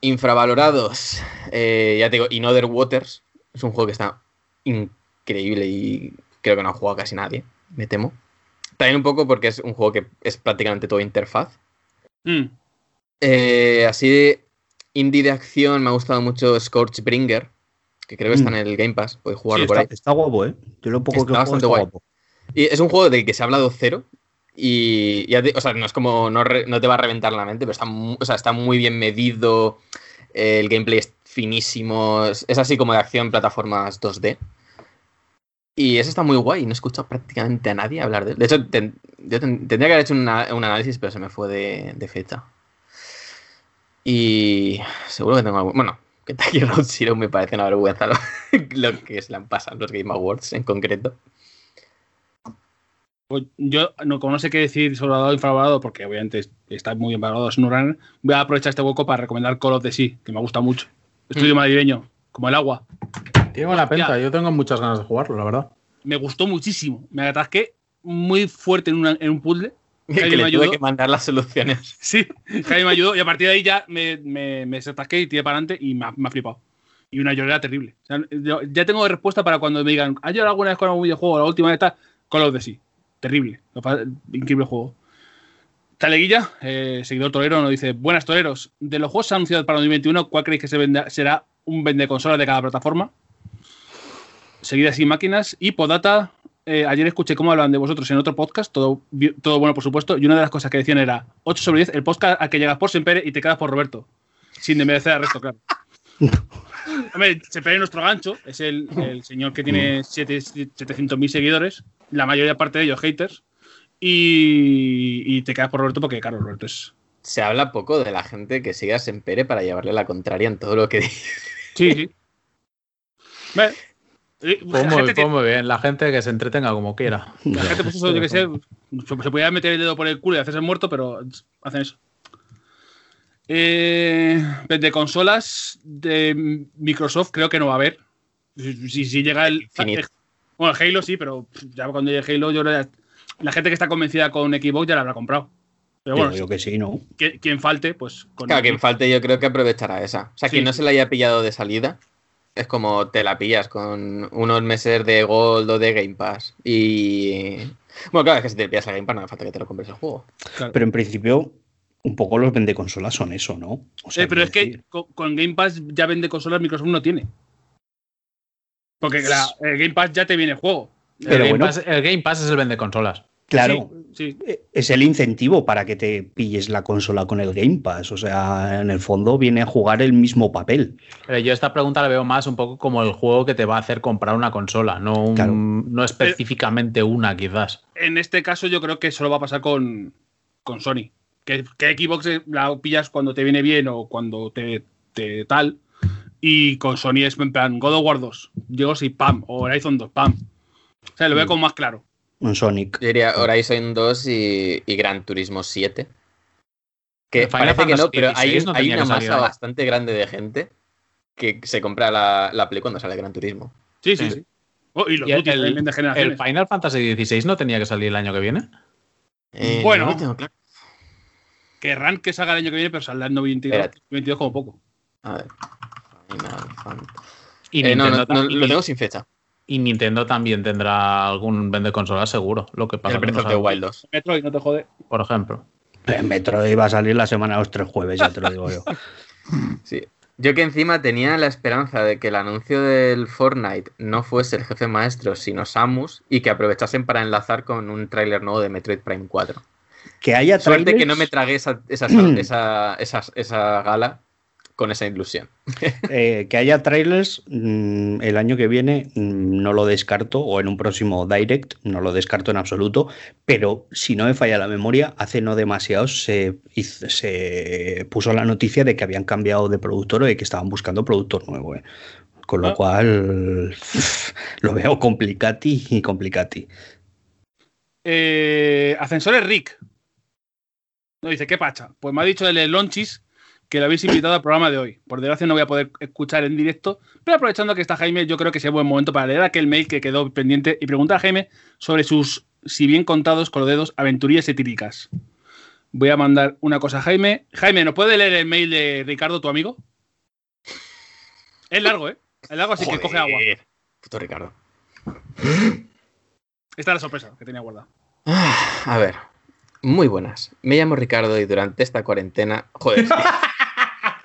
Infravalorados, eh, ya te digo, In Other Waters, es un juego que está increíble y creo que no ha jugado casi nadie, me temo. También un poco porque es un juego que es prácticamente todo interfaz. Mm. Eh, así de indie de acción me ha gustado mucho Scorchbringer, que creo que está Mm. en el Game Pass, puedes jugarlo Sí, por ahí. Está, está guapo, ¿eh? Yo lo poco Está que juego bastante está guay. guapo. Y es un juego del que se ha hablado cero. Y o sea, no es como. No, re- no te va a reventar la mente, pero está, o sea, está muy bien medido. eh, el gameplay es finísimo. Es, es así como de acción, plataformas 2D. Y eso está muy guay. No he escuchado prácticamente a nadie hablar de él. De hecho, ten- yo ten- tendría que haber hecho una- un análisis, pero se me fue de, de fecha. Y seguro que tengo algún. Bueno, Kentucky Road Zero me parece una vergüenza lo, lo que se le han pasado los Game Awards en concreto. Pues yo, no, como no sé qué decir sobre valorado o infravalorado, porque obviamente es- está muy bien valorado Snowrunner, voy a aprovechar este hueco para recomendar Call of the Sea, que me gusta mucho. Estudio Mm. madrileño, como el agua. Tiene buena pinta, Ya. yo tengo muchas ganas de jugarlo, la verdad. Me gustó muchísimo. Me atasqué muy fuerte en, una- en un puzzle. que ¿Alguien le me tuve ayudó? que mandar las soluciones. Sí, Jaime me ayudó y a partir de ahí ya me, me, me desatasqué y tiré para adelante y me ha, me ha flipado. Y una llorera terrible. O sea, yo ya tengo respuesta para cuando me digan, ¿has llorado alguna vez con algún videojuego? La última vez está Call of Sea. Terrible. Increíble juego. Taleguilla, eh, seguidor torero, nos dice: Buenas toreros. De los juegos anunciados para 2021, ¿cuál creéis que se venda- será un vende consolas de cada plataforma? seguidas y máquinas. Y Podata, eh, ayer escuché cómo hablan de vosotros en otro podcast, todo, todo bueno, por supuesto. Y una de las cosas que decían era 8 sobre 10, el podcast al que llegas por Sempere y te quedas por Roberto. Sin desmerecer al resto, claro. Hombre, Sempere es nuestro gancho, es el, el señor que tiene 700.000 seguidores, la mayoría parte de ellos haters. Y, y te quedas por Roberto porque, claro, Roberto es. Se habla poco de la gente que sigue a Sempere para llevarle la contraria en todo lo que dice. Sí, sí. Pues muy, gente tiene- pues muy bien, la gente que se entretenga como quiera. La gente, pues eso, yo que sé, se, se podía meter el dedo por el culo y hacerse el muerto, pero hacen eso. Eh, de consolas de Microsoft creo que no va a haber. Si, si- si llega el. Bueno, el Halo sí, pero ya cuando llegue Halo, yo creo que la gente que está convencida con Xbox ya la habrá comprado. Pero Digo bueno, yo que sí, ¿no? quien falte, pues con. Claro, quien falte yo creo que aprovechará esa. O sea, Sí. quien no se la haya pillado de salida, es como te la pillas con unos meses de Gold o de Game Pass. Y... Bueno, claro, es que si te pillas el Game Pass no hace falta que te lo compres el juego. Claro. Pero en principio, un poco los vende consolas son eso, ¿no? O sea, Eh, pero es que con, con Game Pass ya vende consolas, Microsoft no tiene. Porque la- el Game Pass ya te viene el juego. Pero el, Game bueno. Pass, el Game Pass es el vende consolas. Claro, Sí, eh, es el incentivo para que te pilles la consola con el Game Pass. O sea, en el fondo viene a jugar el mismo papel. Pero yo esta pregunta la veo más un poco como el juego que te va a hacer comprar una consola, no, un- Claro. no específicamente una quizás. en este caso yo creo que solo va a pasar con, con Sony. Que, que Xbox la pillas cuando te viene bien o cuando te, te tal. Y con Sony es en plan God of War 2. Llego y pam. O Horizon 2, pam. O sea, lo veo Mm. como más claro. Un Sonic. Yo diría Horizon 2 y, y Gran Turismo 7. Que parece que no, pero hay, no hay una que salir masa ahora. bastante grande de gente que se compra la, la Play cuando sale Gran Turismo. Sí, sí, Sí. sí. Oh, y los Y el- de El. Final Fantasy XVI no tenía que salir el año que viene. Eh, Bueno. no tengo claro. Querrán que salga el año que viene, pero saldrá en 92, Espérate. 22 como poco. A ver. Final Fantasy. Y, Eh, no, no, no, lo tengo sin fecha. Y Nintendo también tendrá algún vende consolas seguro. Lo que pasa El no the sabemos. Wild 2. Metroid, no te jode. por ejemplo. En Metroid va a salir la semana de los tres jueves, ya te lo digo yo. Sí. Yo que encima tenía la esperanza de que el anuncio del Fortnite no fuese el jefe maestro, sino Samus, y que aprovechasen para enlazar con un tráiler nuevo de Metroid Prime 4. Que haya Suerte que no me tragué esa, esa, esa, esa, esa gala con esa ilusión. Eh, que haya trailers mm, el año que viene mm, no lo descarto, o en un próximo Direct no lo descarto en absoluto, pero si no me falla la memoria, hace no demasiado se, hizo- se puso la noticia de que habían cambiado de productor o de que estaban buscando productor nuevo. eh. Con lo Ah. cual lo veo complicati y complicati. Eh, Ascensores Rick. No dice, ¿qué pacha? Pues me ha dicho el Lonchis que lo habéis invitado al programa de hoy. Por desgracia no voy a poder escuchar en directo, pero aprovechando que está Jaime, yo creo que sea buen momento para leer aquel mail que quedó pendiente y preguntar a Jaime sobre sus, si bien contados con los dedos, aventurías etíricas. Voy a mandar una cosa a Jaime. Jaime, ¿nos puede leer el mail de Ricardo, tu amigo? Es largo, ¿eh? Es largo, así que coge agua. Puto Ricardo. Esta es la sorpresa que tenía guardada. Ah, A ver. Muy buenas. Me llamo Ricardo y durante esta cuarentena. Joder.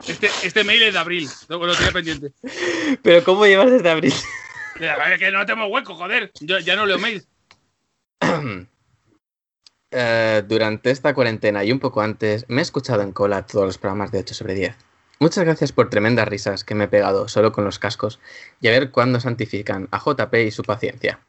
Este, este mail es de abril, lo, lo tenía pendiente. Pero ¿cómo llevas desde abril? Es que no tengo hueco, joder. Yo ya no leo mails. Eh, durante esta cuarentena y un poco antes, me he escuchado en cola todos los programas de 8 sobre 10. Muchas gracias por tremendas risas que me he pegado solo con los cascos y a ver cuándo santifican a JP y su paciencia.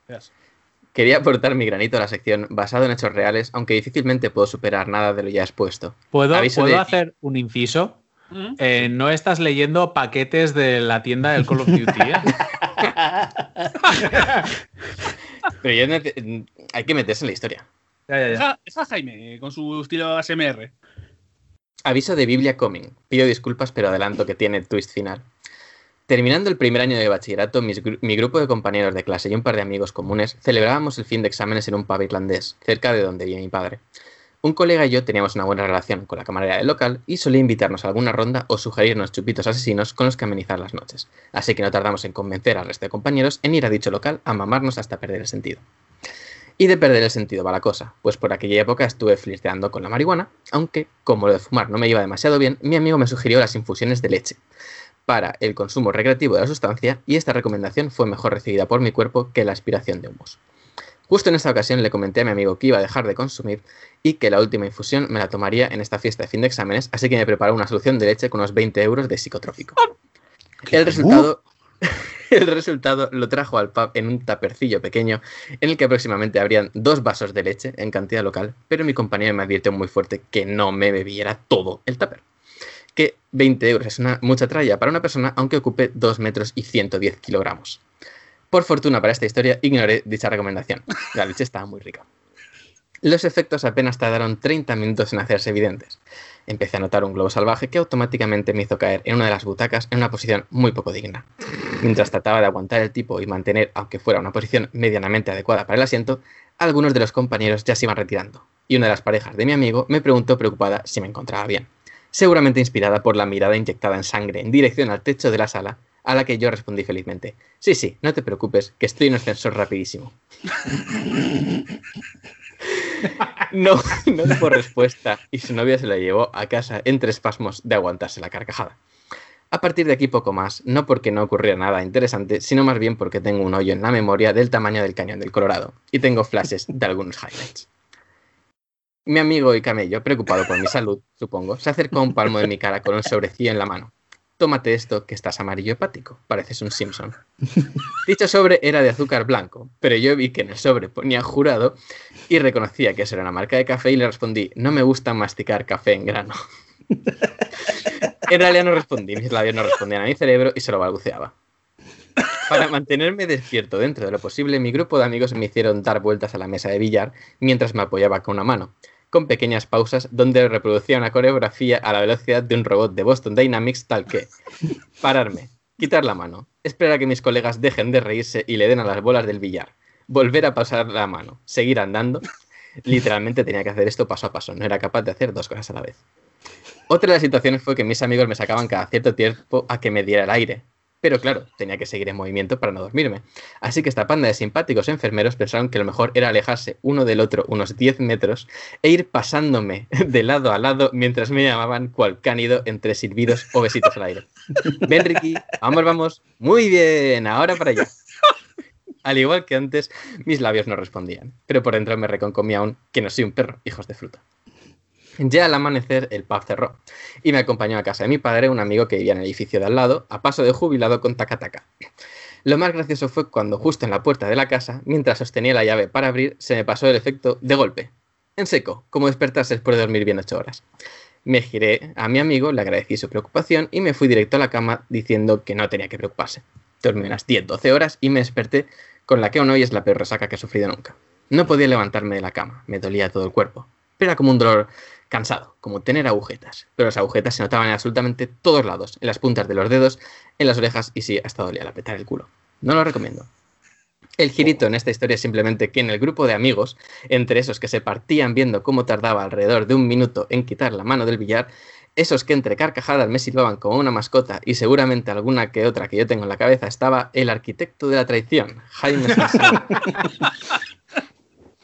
Quería aportar mi granito a la sección basado en hechos reales, aunque difícilmente puedo superar nada de lo ya expuesto. ¿Puedo, ¿puedo de- hacer un inciso? Mm. Eh, no estás leyendo paquetes de la tienda del Call of Duty, ¿eh? Pero yo hay que meterse en la historia. Ya, ya, ya. Esa, esa Jaime, eh, con su estilo ASMR. Aviso de Biblia Coming. Pido disculpas, pero adelanto que tiene twist final. Terminando el primer año de bachillerato, mis mi grupo de compañeros de clase y un par de amigos comunes celebrábamos el fin de exámenes en un pub irlandés, cerca de donde vive mi padre. Un colega y yo teníamos una buena relación con la camarera del local y solía invitarnos a alguna ronda o sugerirnos chupitos asesinos con los que amenizar las noches. Así que no tardamos en convencer al resto de compañeros en ir a dicho local a mamarnos hasta perder el sentido. Y de perder el sentido va la cosa, pues por aquella época estuve flirteando con la marihuana, aunque, como lo de fumar no me iba demasiado bien, mi amigo me sugirió las infusiones de leche. para el consumo recreativo de la sustancia y esta recomendación fue mejor recibida por mi cuerpo que la aspiración de humos. Justo en esta ocasión le comenté a mi amigo que iba a dejar de consumir y que la última infusión me la tomaría en esta fiesta de fin de exámenes, así que me preparó una solución de leche con unos 20 euros de psicotrópico. El resultado, el resultado lo trajo al pub en un tapercillo pequeño en el que aproximadamente habrían dos vasos de leche en cantidad local, pero mi compañero me advirtió muy fuerte que no me bebiera todo el tupper. Que 20 euros es una mucha tralla para una persona aunque ocupe 2 metros y 110 kilogramos. Por fortuna para esta historia, ignoré dicha recomendación. La leche estaba muy rica. Los efectos apenas tardaron 30 minutos en hacerse evidentes. Empecé a notar un globo salvaje que automáticamente me hizo caer en una de las butacas en una posición muy poco digna. Mientras trataba de aguantar el tipo y mantener, aunque fuera una posición medianamente adecuada para el asiento, algunos de los compañeros ya se iban retirando, y una de las parejas de mi amigo me preguntó preocupada si me encontraba bien, seguramente inspirada por la mirada inyectada en sangre en dirección al techo de la sala a la que yo respondí felizmente. Sí, sí, no te preocupes, que estoy en ascensor rapidísimo. No, no tuvo respuesta y su novia se la llevó a casa entre espasmos de aguantarse la carcajada. A partir de aquí poco más, no porque no ocurriera nada interesante, sino más bien porque tengo un hoyo en la memoria del tamaño del cañón del Colorado y tengo flashes de algunos highlights. Mi amigo y camello, preocupado por mi salud, supongo, se acercó a un palmo de mi cara con un sobrecillo en la mano tómate esto que estás amarillo hepático, pareces un Simpson. Dicho sobre era de azúcar blanco, pero yo vi que en el sobre ponía jurado y reconocía que eso era una marca de café y le respondí, no me gusta masticar café en grano. en realidad no respondí, mis labios no respondían a mi cerebro y se lo balbuceaba. Para mantenerme despierto dentro de lo posible, mi grupo de amigos me hicieron dar vueltas a la mesa de billar mientras me apoyaba con una mano con pequeñas pausas donde reproducía una coreografía a la velocidad de un robot de Boston Dynamics tal que pararme, quitar la mano, esperar a que mis colegas dejen de reírse y le den a las bolas del billar, volver a pasar la mano, seguir andando. Literalmente tenía que hacer esto paso a paso, no era capaz de hacer dos cosas a la vez. Otra de las situaciones fue que mis amigos me sacaban cada cierto tiempo a que me diera el aire, pero claro, tenía que seguir en movimiento para no dormirme. Así que esta panda de simpáticos enfermeros pensaron que lo mejor era alejarse uno del otro unos 10 metros e ir pasándome de lado a lado mientras me llamaban cual cánido entre silbidos o besitos al aire. Ven, Ricky, vamos, vamos. Muy bien, ahora para allá. Al igual que antes, mis labios no respondían, pero por dentro me reconcomía aún que no soy un perro, hijos de fruta. Ya al amanecer el pub cerró y me acompañó a casa de mi padre un amigo que vivía en el edificio de al lado, a paso de jubilado con taca-taca. Lo más gracioso fue cuando justo en la puerta de la casa, mientras sostenía la llave para abrir, se me pasó el efecto de golpe. En seco, como despertarse después de dormir bien ocho horas. Me giré a mi amigo, le agradecí su preocupación y me fui directo a la cama diciendo que no tenía que preocuparse. Dormí unas 10-12 horas y me desperté con la que aún hoy es la peor resaca que he sufrido nunca. No podía levantarme de la cama, me dolía todo el cuerpo. Era como un dolor cansado, como tener agujetas. Pero las agujetas se notaban en absolutamente todos lados, en las puntas de los dedos, en las orejas y sí, hasta dolía al apretar el culo. No lo recomiendo. El girito en esta historia es simplemente que en el grupo de amigos, entre esos que se partían viendo cómo tardaba alrededor de un minuto en quitar la mano del billar, esos que entre carcajadas me silbaban como una mascota y seguramente alguna que otra que yo tengo en la cabeza estaba el arquitecto de la traición, Jaime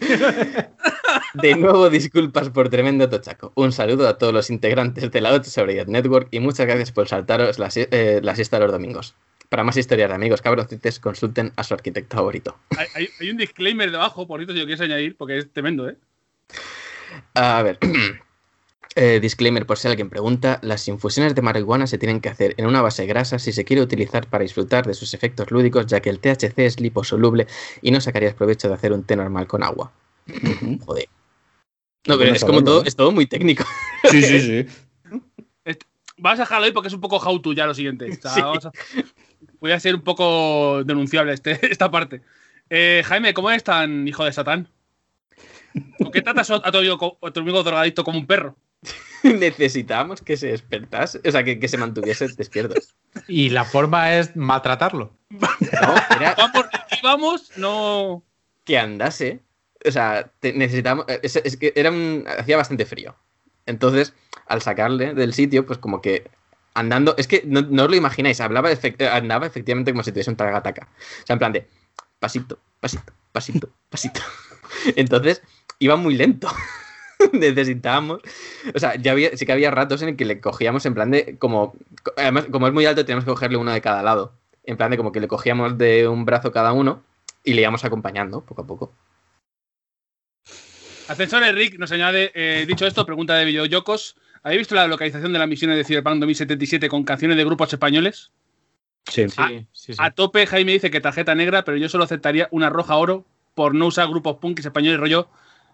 De nuevo, disculpas por tremendo tochaco. Un saludo a todos los integrantes de la 8 Sobriedad Network y muchas gracias por saltaros la, eh, la siesta los domingos. Para más historias de amigos cabroncites, consulten a su arquitecto favorito. Hay, hay un disclaimer debajo, por si lo quieres añadir, porque es tremendo, ¿eh? A ver. Eh, disclaimer por si alguien pregunta, las infusiones de marihuana se tienen que hacer en una base grasa si se quiere utilizar para disfrutar de sus efectos lúdicos, ya que el THC es liposoluble y no sacarías provecho de hacer un té normal con agua. Joder. No, pero es como todo, es todo muy técnico. Sí, sí, sí. Vas a dejarlo ahí porque es un poco how to ya lo siguiente. O sea, a... Voy a ser un poco denunciable este, esta parte. Eh, Jaime, ¿cómo es tan hijo de Satán? ¿Por qué tratas a tu amigo, a tu amigo drogadicto como un perro? Necesitamos que se despertase, o sea, que, que, se mantuviese despierto. Y la forma es maltratarlo. No, era... vamos, vamos, no. Que andase. O sea, te, necesitamos. Es, es, que era un. Hacía bastante frío. Entonces, al sacarle del sitio, pues como que andando. Es que no, no os lo imagináis, hablaba efect, andaba efectivamente como si tuviese un tagataca. O sea, en plan de pasito, pasito, pasito, pasito. Entonces, iba muy lento. necesitábamos. O sea, ya había, sí que había ratos en el que le cogíamos en plan de. Como, además, como es muy alto, teníamos que cogerle uno de cada lado. En plan de como que le cogíamos de un brazo cada uno y le íbamos acompañando poco a poco. Ascensor Rick nos añade, eh, dicho esto, pregunta de videoyocos. ¿Habéis visto la localización de las misiones de Cyberpunk 2077 con canciones de grupos españoles? Sí. Sí, Ah, sí, sí. A tope, Jaime dice que tarjeta negra, pero yo solo aceptaría una roja oro por no usar grupos punkis españoles rollo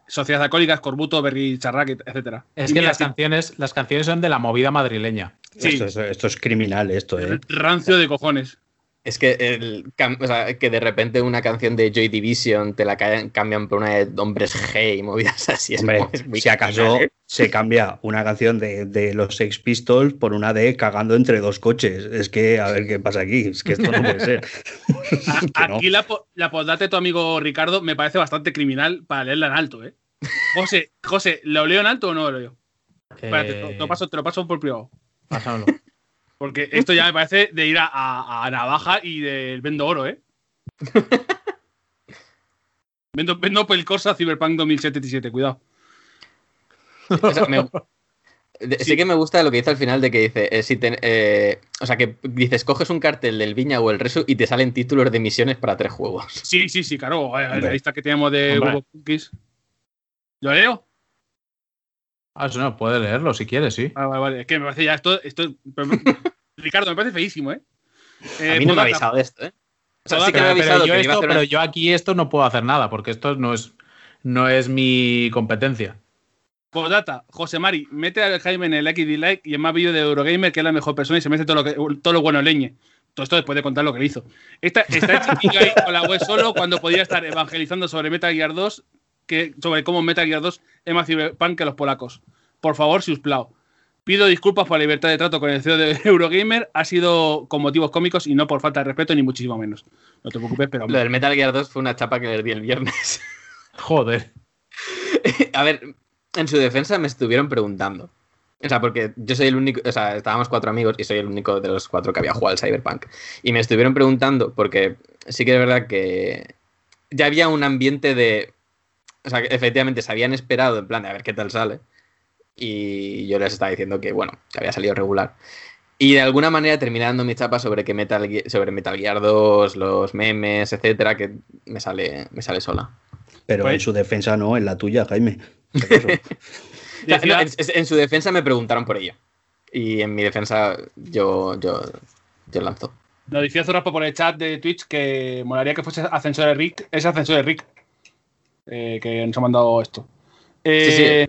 Sociedad Alcohólica, Escorbuto, Berry Charrac, etc. Es que las canciones, las canciones son de la movida madrileña. Sí. Esto, es, esto es criminal, esto, ¿eh? Rancio de cojones. Es que, el, cam- o sea, que de repente una canción de Joy Division te la ca- cambian por una de hombres G y movidas así. Es, Hombre, como- es muy si acaso ¿eh? se cambia una canción de, de los Sex Pistols por una de Cagando entre dos coches. Es que, a ver qué pasa aquí. Es que esto no puede ser. A- no. Aquí la, la postdata de tu amigo Ricardo me parece bastante criminal para leerla en alto, ¿eh? José, José, ¿lo leo en alto o no lo leo? Espérate, te, te lo paso, te lo paso por privado. Pásamelo. Porque esto ya me parece de ir a, a- a navaja y del vendo oro, ¿eh? vendo, vendo por el Corsa Cyberpunk 2077, cuidado. Me- sí. Sí. que me gusta lo que dice al final de que dice, eh, si te- eh, o sea, que dices, coges un cartel del Viña o el Resu y te salen títulos de misiones para tres juegos. Sí, sí, sí, claro. eh, La Hombre. lista que tenemos de grupos punkis. ¿Lo leo? Ah, eso no, puede leerlo si quieres, sí. Vale, vale, vale. Es que me parece ya esto. esto pero- Ricardo, me parece feísimo, ¿eh? A mí no me ha avisado de esto, ¿eh? O sea, sí que me ha Pero, avisado yo que iba a esto- hacer pero una- yo aquí esto no puedo hacer nada, porque esto no es, no es mi competencia. Postdata, José Mari, mete al Jaime en el like y dislike y en más vídeo de Eurogamer, que es la mejor persona y se merece todo lo, que, todo lo bueno leñe. Todo esto después de contar lo que le hizo. Esta, está el chiquillo ahí con la web solo cuando podía estar evangelizando sobre Metal Gear 2, que, sobre cómo Metal Gear 2 es más cyberpunk que los polacos. Por favor, si os plau. Pido disculpas por la libertad de trato con el CEO de Eurogamer. Ha sido con motivos cómicos y no por falta de respeto, ni muchísimo menos. No te preocupes, pero. Lo del Metal Gear 2 fue una chapa que les di el viernes. Joder. a ver, en su defensa me estuvieron preguntando. O sea, porque yo soy el único, o sea, estábamos cuatro amigos y soy el único de los cuatro que había jugado al Cyberpunk. Y me estuvieron preguntando, porque sí que es verdad que ya había un ambiente de. O sea, que efectivamente se habían esperado en plan de a ver qué tal sale. Y yo les estaba diciendo que, bueno, que había salido regular. Y de alguna manera terminé dando mi chapa sobre que Metal Gear, sobre Metal Gear 2, los memes, etcétera, que me sale, me sale sola. Pero Pues- en su defensa no, en la tuya, Jaime. En, en su defensa me preguntaron por ello. Y en mi defensa yo, yo, yo lanzo. Nos decía Zorraspo por el chat de Twitch que molaría que fuese ascensor de Rick. Es ascensor de Rick. Eh, que nos ha mandado esto. Eh,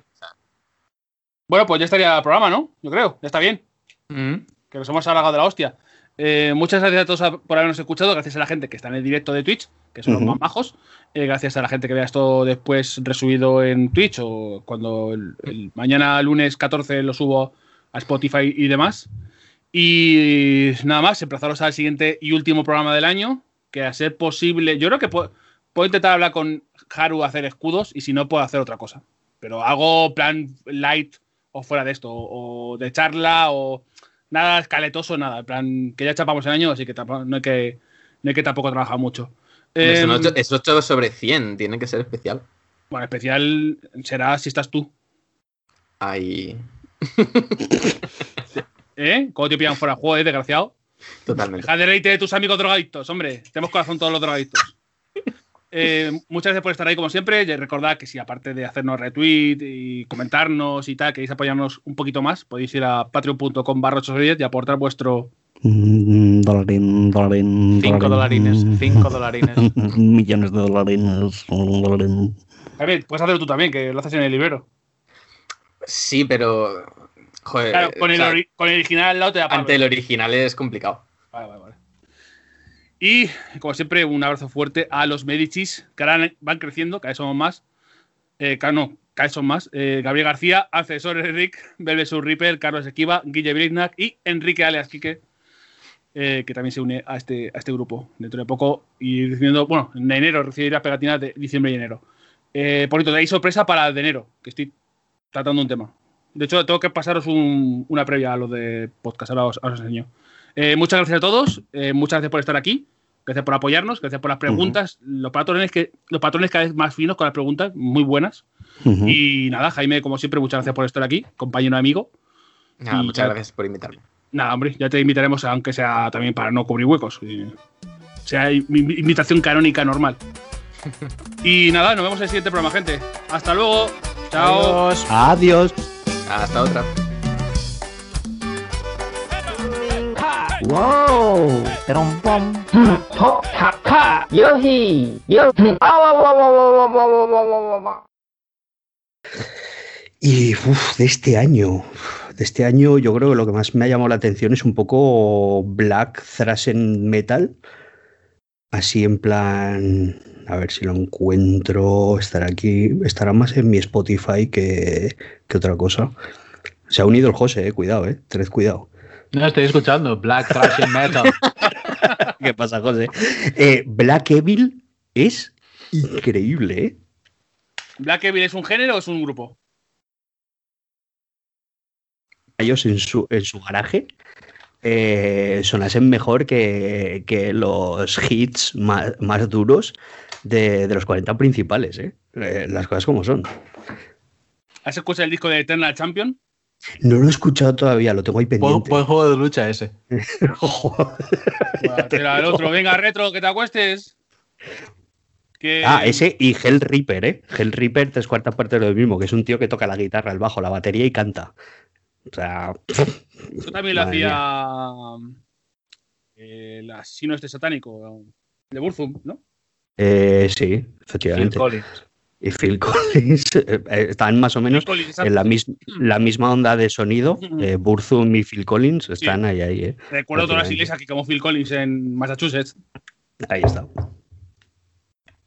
Bueno, pues ya estaría el programa, ¿no? Yo creo. Ya está bien. Mm. Que nos hemos alargado de la hostia. Eh, muchas gracias a todos por habernos escuchado. Gracias a la gente que está en el directo de Twitch, que son los más majos. Eh, gracias a la gente que vea esto después resubido en Twitch o cuando el, el mañana lunes 14 lo subo a Spotify y demás. Y nada más, emplazaros al siguiente y último programa del año, que a ser posible, yo creo que puedo, puedo intentar hablar con Haru hacer escudos y si no puedo hacer otra cosa. Pero hago plan light o fuera de esto, o, de charla o nada escaletoso, nada. En plan, que ya chapamos el año, así que no hay que, no hay que tampoco trabajar mucho. Es Em, 8 sobre 100, tiene que ser especial. bueno, especial será si estás tú. Ahí, ¿Eh? ¿Cómo te pillan fuera de juego, eh, desgraciado? totalmente. Deja de reírte de tus amigos drogadictos, hombre. Tenemos corazón todos los drogadictos. Eh, muchas gracias por estar ahí, como siempre. Y recordad que si aparte de hacernos retweet y comentarnos y tal, queréis apoyarnos un poquito más, podéis ir a patreon.com barra 810 y aportar vuestro... Mm, Dolarín, dolarín. Cinco dolarines. Cinco dolarines. Millones de dolarines. dolarín. Javier, puedes hacerlo tú también, que lo haces en el librero. Sí, pero. Joder. Claro, con o el, sea, ori- con el original al lado te da ante el original es complicado. Vale, vale, vale. Y, como siempre, un abrazo fuerte a los Medicis, que ahora van creciendo, cada vez somos más. Eh, no, cada vez son más. Eh, Gabriel García, Accesor Enric, Belbesur Ripper, Carlos Esquiva, Guille Brignac y Enrique Aleas Quique, eh, que también se une a este, a este grupo dentro de poco. Y recibiendo, bueno, en enero recibirás pegatinas de diciembre y enero. Eh, por cierto, hay sorpresa para el de enero, que estoy tratando un tema. De hecho, tengo que pasaros un- una previa a lo de podcast, ahora os enseño. Eh, muchas gracias a todos, eh, muchas gracias por estar aquí. Gracias por apoyarnos, gracias por las preguntas. los, patrones que, los patrones cada vez más finos con las preguntas, muy buenas. Y nada, Jaime, como siempre, muchas gracias por estar aquí, compañero amigo. Nada, Y muchas ya- gracias por invitarme. Nada, hombre, ya te invitaremos, aunque sea también para no cubrir huecos. y sea invitación canónica normal. y nada, nos vemos en el siguiente programa, gente. Hasta luego. Chao. Adiós. Adiós. Hasta otra. ¡Wow! Y de este año, de este año yo creo que lo que más me ha llamado la atención es un poco black Thrashen metal. Así en plan, a ver si lo encuentro, estará aquí, estará más en mi Spotify que, que otra cosa. Se ha unido el José, eh, cuidado, eh, cuidado. No estoy escuchando. Black and Metal. ¿Qué pasa, José? Eh, Black Evil es increíble, ¿eh? ¿Black Evil es un género o es un grupo? ellos en su, en su garaje eh, sonasen mejor que, que los hits más, más duros de, de los 40 principales, ¿eh? Eh, Las cosas como son. ¿Has escuchado el disco de Eternal Champion? No lo he escuchado todavía, lo tengo ahí pendiente. buen juego de lucha ese. Joder. Bueno, tira el otro. Venga, retro, que te acuestes. Que... ah, ese y Hell Reaper, ¿eh? Hell Reaper, tres cuartas partes de lo mismo, que es un tío que toca la guitarra, el bajo, la batería y canta. O sea, Eso también lo hacía eh, el asesino este satánico de Burzum, ¿no? eh, sí, Phil efectivamente. Collins. Y Phil Collins eh, eh, están más o menos en la, mis- la misma onda de sonido. eh, Burzum y Phil Collins están ahí, ahí, ¿eh? Recuerdo todas las iglesias aquí como Phil Collins en Massachusetts. Ahí está.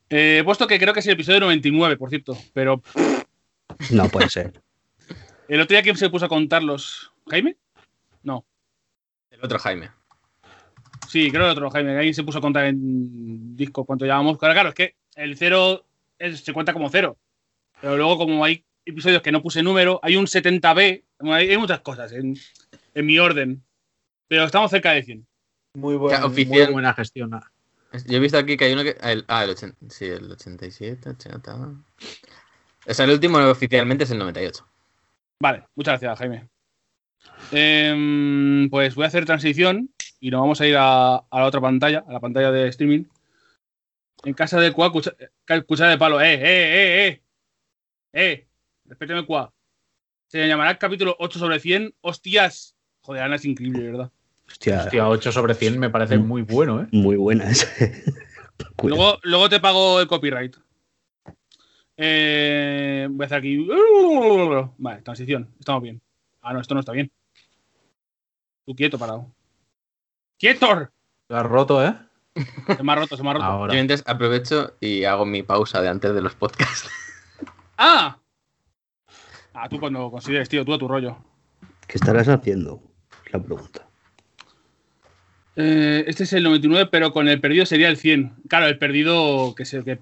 Eh, puesto que creo que es el episodio 99, por cierto. Pero No puede ser. el otro día, ¿quién se puso a contarlos? ¿Jaime? No. El otro Jaime. Sí, creo el otro Jaime. Alguien se puso a contar en disco cuánto llevamos. Claro, claro, es que el cero es- se cuenta como cero. Pero luego, como hay episodios que no puse número, hay un 70B. bueno, Hay, hay muchas cosas en, en mi orden. Pero estamos cerca de 100. Muy, buen- Ya, muy oficial. buena gestión. Yo he visto aquí que hay uno que. el- ah, el 80, sí, el 87, 80. O sea, el último oficialmente es el 98. Vale, muchas gracias, Jaime. Em, pues voy a hacer transición y nos vamos a ir a, a la otra pantalla, a la pantalla de streaming. En casa de Cuá, cucha- cuchara de palo. ¡Eh, eh, eh, eh! ¡Eh! Respéteme, Cuá. Se llamará el capítulo 8 sobre 100. ¡Hostias! Joder, Ana es increíble, ¿verdad? Hostia, Hostia, 8 sobre 100 me parece Mm. muy bueno, ¿eh? muy buena esa. Luego, luego te pago el copyright. Eh, voy a hacer aquí. Vale, transición. Estamos bien. Ah, no, esto no está bien. Tú quieto, parado. ¡Quieto! Lo has roto, ¿eh? Se me ha roto, se me ha roto. Yo Ahora. mientras aprovecho y hago mi pausa de antes de los podcasts. ¡Ah! Ah, tú cuando consideres, tío, tú a tu rollo. ¿Qué estarás haciendo? Es la pregunta. Eh, este es el 99, pero con el perdido sería el 100. Claro, el perdido que, se, que,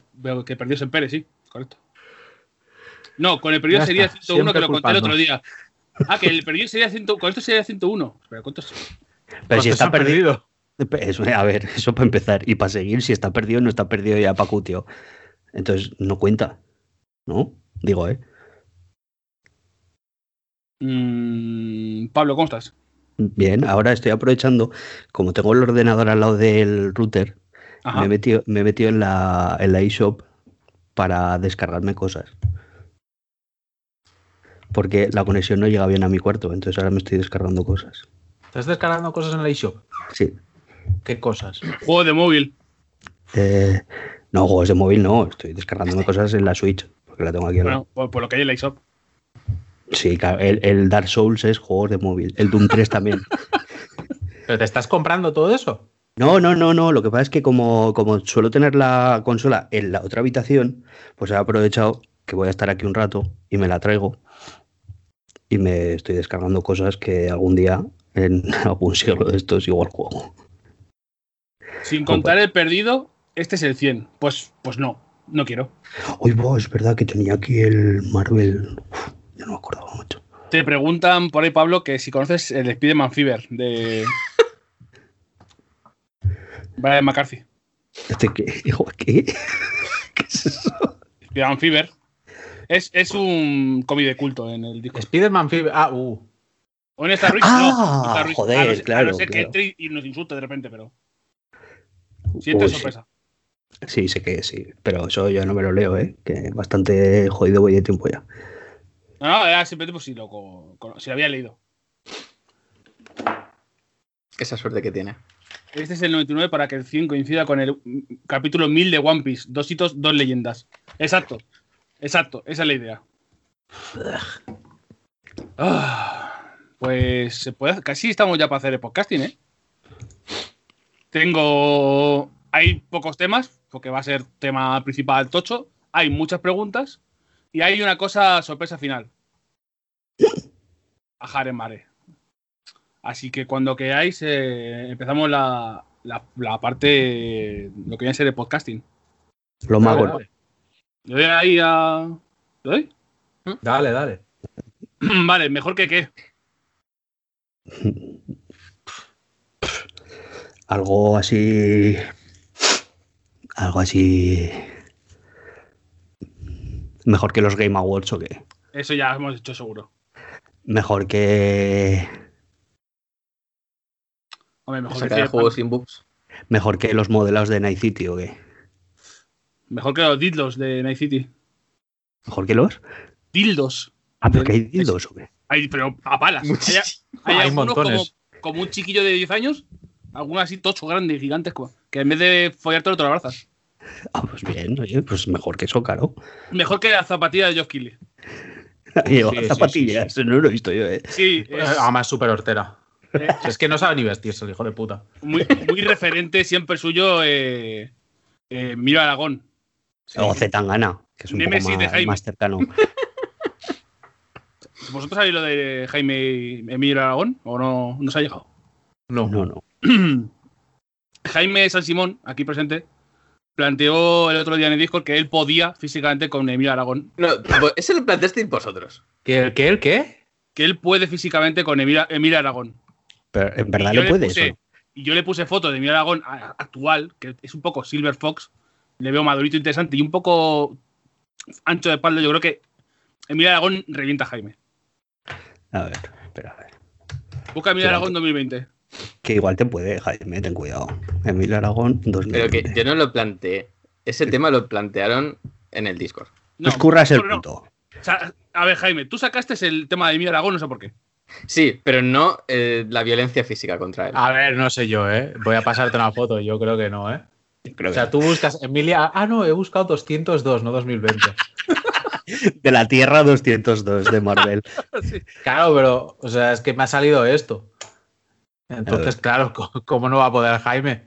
que perdió es el Pérez, sí, correcto. No, con el perdido Ya sería está, el 101 que lo conté el otro día. Ah, que el perdido sería 100, con esto sería 101. Espera, ¿cuántos? Pero si ¿Cuántos está perdido. Eso, a ver, eso para empezar. Y para seguir, si está perdido, no está perdido ya para tío. Entonces, no cuenta. ¿No? Digo, ¿eh? Mm, Pablo, ¿cómo estás? Bien, ahora estoy aprovechando, como tengo el ordenador al lado del router, Ajá. me he metido, me he metido en la, en la eShop para descargarme cosas. Porque la conexión no llega bien a mi cuarto, entonces ahora me estoy descargando cosas. ¿Estás descargando cosas en la eShop? Sí. ¿Qué cosas? Juego de móvil. Eh, no, juegos de móvil no, estoy descargándome cosas en la Switch, porque la tengo aquí. Bueno, por, por lo que hay en la eShop. Sí, claro, el, el Dark Souls es juegos de móvil, el Doom 3 también. ¿Pero te estás comprando todo eso? No, no, no, no. Lo que pasa es que como, como suelo tener la consola en la otra habitación, pues he aprovechado que voy a estar aquí un rato y me la traigo. Y me estoy descargando cosas que algún día en algún siglo de estos igual juego. Sin contar el perdido, este es el 100. Pues, pues no, no quiero. Oye, vos, es verdad que tenía aquí el Marvel. Uf, ya no me acordaba mucho. Te preguntan por ahí, Pablo, que si conoces el Spider-Man Fever de. Brian McCarthy. Este hijo, ¿qué? ¿Qué es eso? Spider-Man Fever. Es, es un cómic de culto en el disco. Spider-Man Fever. Ah, uh. O en esta Ruiz, Ah, no. Star Ruiz, joder, a no ser, a claro, no ser que claro. entre y nos insulte de repente, pero. Siente Uy, sorpresa. Sí, sé que sí, pero eso yo no me lo leo, ¿eh? Que bastante jodido voy de tiempo ya. No, no, era simplemente pues si lo, con- si lo había leído. Esa suerte que tiene. Este es el 99 para que el 100 coincida con el capítulo 1000 de One Piece. Dos hitos, dos leyendas. Exacto. Exacto. Esa es la idea. Ah, pues se puede, casi estamos ya para hacer el podcasting, ¿eh? Tengo. Hay pocos temas, porque va a ser tema principal tocho. Hay muchas preguntas. Y hay una cosa sorpresa final. A Jare Mare. Así que cuando queráis, eh, empezamos la, la, la parte. Lo que viene a ser el podcasting. Lo mago. dale. ¿Le doy ahí a. ¿Le doy? Dale, dale. vale, mejor que qué. Algo así. Algo así. Mejor que los Game Awards o qué. Eso ya hemos hecho seguro. Mejor que. Hombre, mejor que, el juego sin bugs. Mejor que los modelos de Night City o qué. mejor que los dildos de Night City. Mejor que los. Dildos. Ah, porque hay Es- dildos o qué. Hay, pero a palas. Hay, hay Hay montones. Como, como un chiquillo de 10 años. Algunos así tocho, grandes, gigantes. como- Que en vez de follarte te lo abrazas. Ah, pues bien, oye, pues mejor que eso, claro. Mejor que la zapatilla de Josh Kelly. Lleva sí, sí, zapatillas, no lo he visto yo, eh. Sí, es Además, súper hortera. eh, Es que no sabe ni vestirse el hijo de puta. muy, muy referente siempre suyo. Eh, eh, Miro Aragón. O Zetangana, que es un Nemesis poco de más, Jaime. más cercano. ¿Vosotros sabéis lo de Jaime y Emilio Aragón? ¿O no, no os ha llegado? No. No, no. Jaime San Simón, aquí presente, planteó el otro día en el Discord que él podía físicamente con Emilio Aragón. No, pues ese lo planteasteis vosotros. ¿Qué, el qué, el qué? Que él puede físicamente con Emilio, Emilio Aragón. Pero en verdad le puede puse- eso. Y yo le puse foto de Emilio Aragón actual, que es un poco Silver Fox. Le veo madurito, interesante y un poco ancho de espalda. Yo creo que Emilio Aragón revienta a Jaime. A ver, espera, a ver. Busca Emilio Aragón 2020. Que igual te puede, Jaime, ten cuidado. Emilio Aragón, Pero 2020. que yo no lo planteé. Ese tema lo plantearon en el Discord. No, curras el no, punto. O sea, a ver, Jaime, tú sacaste el tema de Emilio Aragón, no sé por qué. Sí, pero no eh, la violencia física contra él. A ver, no sé yo, ¿eh? Voy a pasarte una foto. Yo creo que no, ¿eh? Creo O sea, tú buscas Emilia. Ah, no, he buscado 202, no 2020. que de la Tierra 202 de Marvel. Claro, pero, o sea, es que me ha salido esto. Entonces, claro, co- ¿cómo no va a poder Jaime?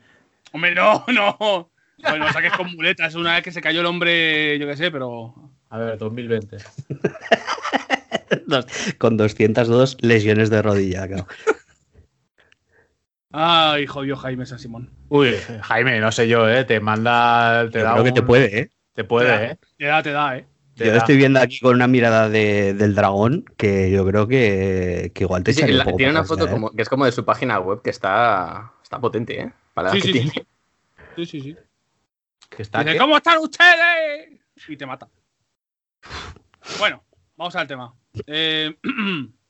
Hombre, no, no. Bueno, no saques con muletas. Una vez que se cayó el hombre, yo qué sé, pero. A ver, 2020. Dos- Con 202 lesiones de rodilla, claro. Ay, jodió Jaime San Simón. Uy, Jaime, no sé yo, ¿eh? Te manda. Te Yo da creo que te puede, ¿eh? Te puede, ¿eh? Te da, te da, eh. Te Yo da. estoy viendo aquí con una mirada de- del dragón que yo creo que, que igual te Sí, echaría un la- poco tiene una foto ¿eh? como, que es como de su página web que está, está potente, ¿eh? Para la Sí, edad sí, que sí. tiene. Sí, sí, sí. Que está Dice, ¿qué? ¿cómo están ustedes? Y te mata. Bueno, vamos al tema. Eh,